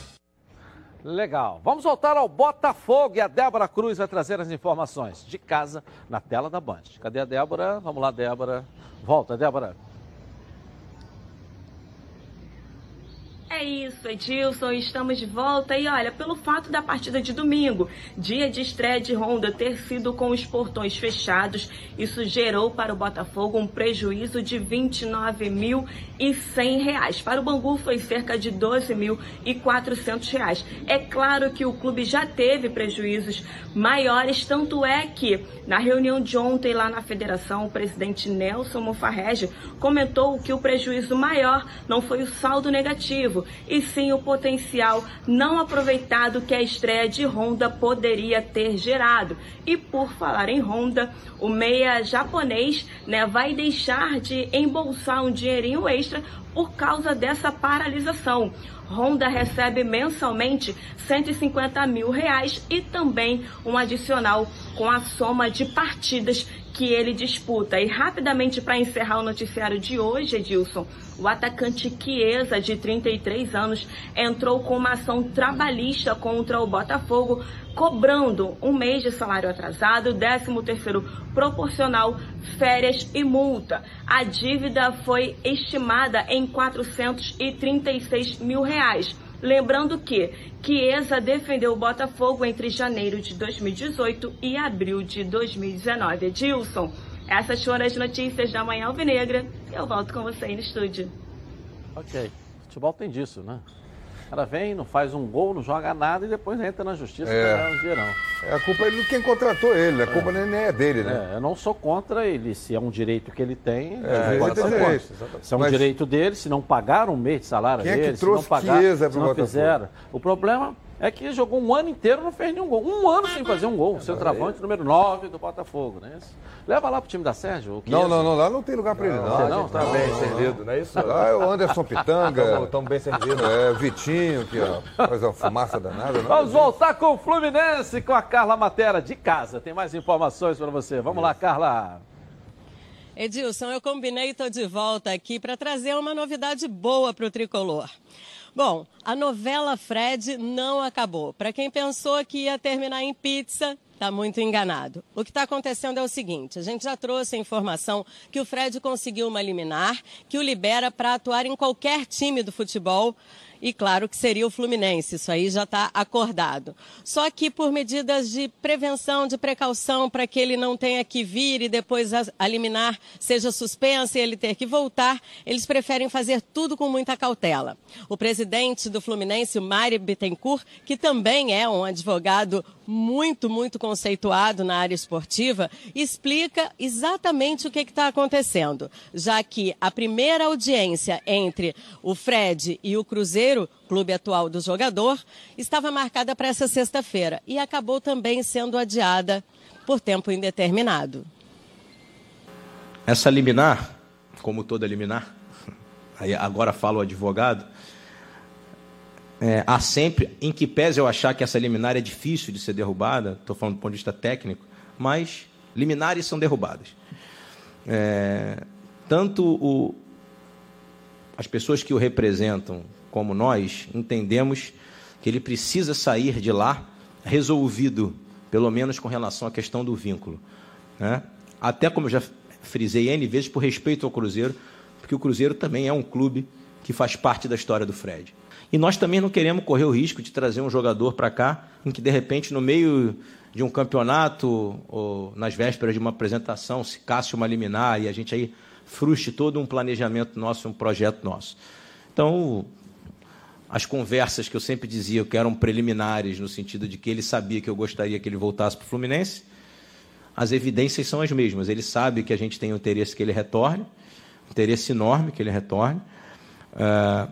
Speaker 1: Legal. Vamos voltar ao Botafogo e a Débora Cruz vai trazer as informações de casa na tela da Band. Cadê a Débora? Vamos lá, Débora. Volta, Débora.
Speaker 14: É isso, Edilson, estamos de volta e olha, pelo fato da partida de domingo, dia de estreia de Honda ter sido com os portões fechados, isso gerou para o Botafogo um prejuízo de R$ 29.100. Para o Bangu foi cerca de R$ 12.400. É claro que o clube já teve prejuízos maiores, tanto é que na reunião de ontem lá na federação, o presidente Nelson Mofarrege comentou que o prejuízo maior não foi o saldo negativo, e sim o potencial não aproveitado que a estreia de Honda poderia ter gerado. E por falar em Honda, o meia japonês né, vai deixar de embolsar um dinheirinho extra por causa dessa paralisação. Honda recebe mensalmente 150 mil reais e também um adicional com a soma de partidas que ele disputa. E rapidamente para encerrar o noticiário de hoje, Edilson, o atacante Chiesa, de 33 anos, entrou com uma ação trabalhista contra o Botafogo, cobrando um mês de salário atrasado, 13 terceiro proporcional, férias e multa. A dívida foi estimada em 436 mil reais. Lembrando que Chiesa defendeu o Botafogo entre janeiro de 2018 e abril de 2019. Edilson, essas foram as notícias da Manhã Alvinegra. Eu volto com você aí no estúdio.
Speaker 1: Ok. Futebol tem disso, né? Cara vem, não faz um gol, não joga nada e depois entra na justiça
Speaker 2: É.
Speaker 1: e ganha um dinheirão.
Speaker 2: É a culpa é de quem contratou ele, a culpa nem é dele, né?
Speaker 1: É, eu não sou contra ele, se é um direito que ele tem,
Speaker 2: É, ele tem direito.
Speaker 1: Se é um
Speaker 2: Mas-
Speaker 1: direito dele, se não pagaram um mês de salário
Speaker 2: Quem é que
Speaker 1: dele, se não pagaram,
Speaker 2: Chiesa
Speaker 1: se não fizeram. O problema é que jogou um ano inteiro e não fez nenhum gol. Um ano sem fazer um gol. Centroavante número 9 do Botafogo, né? Leva lá pro time da Sérgio. o
Speaker 2: Não, não, não, lá não tem lugar pra ele, não.
Speaker 1: Você não? Tá bem
Speaker 19: servido, não é isso?
Speaker 2: Lá é o Anderson Pitanga.
Speaker 19: Estamos bem servidos.
Speaker 2: É, o Vitinho, que ó, faz uma fumaça danada. Não.
Speaker 1: Vamos voltar com o Fluminense, com a Carla Matera de casa. Tem mais informações para você. Vamos lá, Carla.
Speaker 15: Edilson, eu combinei e estou de volta aqui para trazer uma novidade boa para o tricolor. Bom, a novela Fred não acabou. Para quem pensou que ia terminar em pizza, está muito enganado. O que está acontecendo é o seguinte: a gente já trouxe a informação que o Fred conseguiu uma liminar que o libera para atuar em qualquer time do futebol. E claro que seria o Fluminense, isso aí já está acordado. Só que por medidas de prevenção, de precaução, para que ele não tenha que vir e depois a, liminar seja suspensa e ele ter que voltar, eles preferem fazer tudo com muita cautela. O presidente do Fluminense, o Mário Bittencourt, que também é um advogado muito, muito conceituado na área esportiva, explica exatamente o que está acontecendo, já que a primeira audiência entre o Fred e o Cruzeiro, clube atual do jogador, estava marcada para essa sexta-feira e acabou também sendo adiada por tempo indeterminado.
Speaker 20: Essa liminar, como toda liminar, agora falo o advogado, é, há sempre, em que pese eu achar que essa liminar é difícil de ser derrubada, estou falando do ponto de vista técnico, mas liminares são derrubadas. É, tanto o, as pessoas que o representam como nós entendemos que ele precisa sair de lá resolvido, pelo menos com relação à questão do vínculo. Né? Até como eu já frisei N vezes, por respeito ao Cruzeiro, porque o Cruzeiro também é um clube que faz parte da história do Fred. E nós também não queremos correr o risco de trazer um jogador para cá em que, de repente, no meio de um campeonato ou nas vésperas de uma apresentação, se casse uma liminar e a gente aí frustre todo um planejamento nosso, um projeto nosso. Então, as conversas que eu sempre dizia que eram preliminares, no sentido de que ele sabia que eu gostaria que ele voltasse para o Fluminense, as evidências são as mesmas. Ele sabe que a gente tem o interesse que ele retorne, interesse enorme que ele retorne. Uh,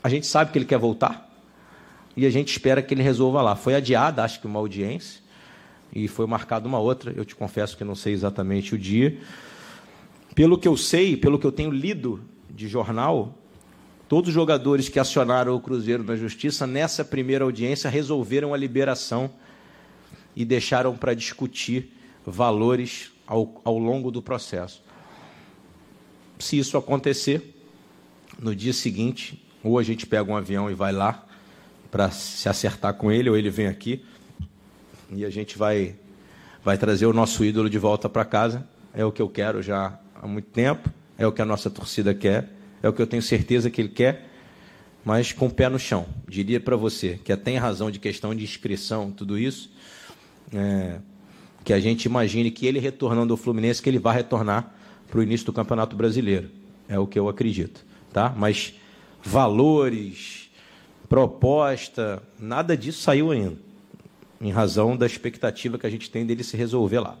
Speaker 20: a gente sabe que ele quer voltar e a gente espera que ele resolva lá. Foi adiada, acho que uma audiência, e foi marcada uma outra. Eu te confesso que não sei exatamente o dia. Pelo que eu sei, pelo que eu tenho lido de jornal, Todos os jogadores que acionaram o Cruzeiro na Justiça, nessa primeira audiência, resolveram a liberação e deixaram para discutir valores ao, ao longo do processo. Se isso acontecer, no dia seguinte, ou a gente pega um avião e vai lá para se acertar com ele, ou ele vem aqui e a gente vai, vai trazer o nosso ídolo de volta para casa. É o que eu quero já há muito tempo, é o que a nossa torcida quer, é o que eu tenho certeza que ele quer, mas com o pé no chão. Diria para você que até em razão de questão de inscrição, tudo isso, é, que a gente imagine que ele retornando ao Fluminense, que ele vai retornar para o início do Campeonato Brasileiro. É o que eu acredito. Tá? Mas valores, proposta, nada disso saiu ainda, em razão da expectativa que a gente tem dele se resolver lá.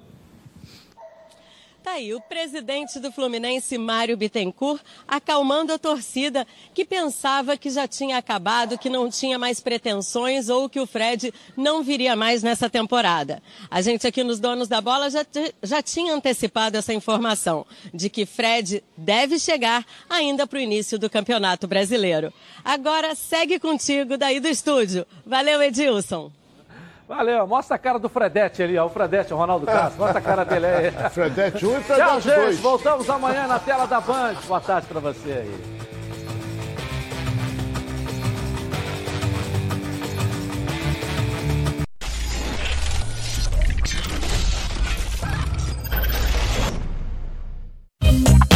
Speaker 15: Aí o presidente do Fluminense, Mário Bittencourt, acalmando a torcida que pensava que já tinha acabado, que não tinha mais pretensões ou que o Fred não viria mais nessa temporada. A gente aqui nos Donos da Bola já, já tinha antecipado essa informação de que Fred deve chegar ainda para o início do Campeonato Brasileiro. Agora segue contigo daí do estúdio. Valeu, Edilson.
Speaker 1: Valeu, mostra a cara do Fredete ali, ó. O Fredete, o Ronaldo Castro. Mostra a cara dele aí.
Speaker 3: Fredete 1 e
Speaker 1: Tchau,
Speaker 3: Fredete
Speaker 1: gente.
Speaker 3: 2.
Speaker 1: Voltamos amanhã na tela da Band. Boa tarde pra você aí.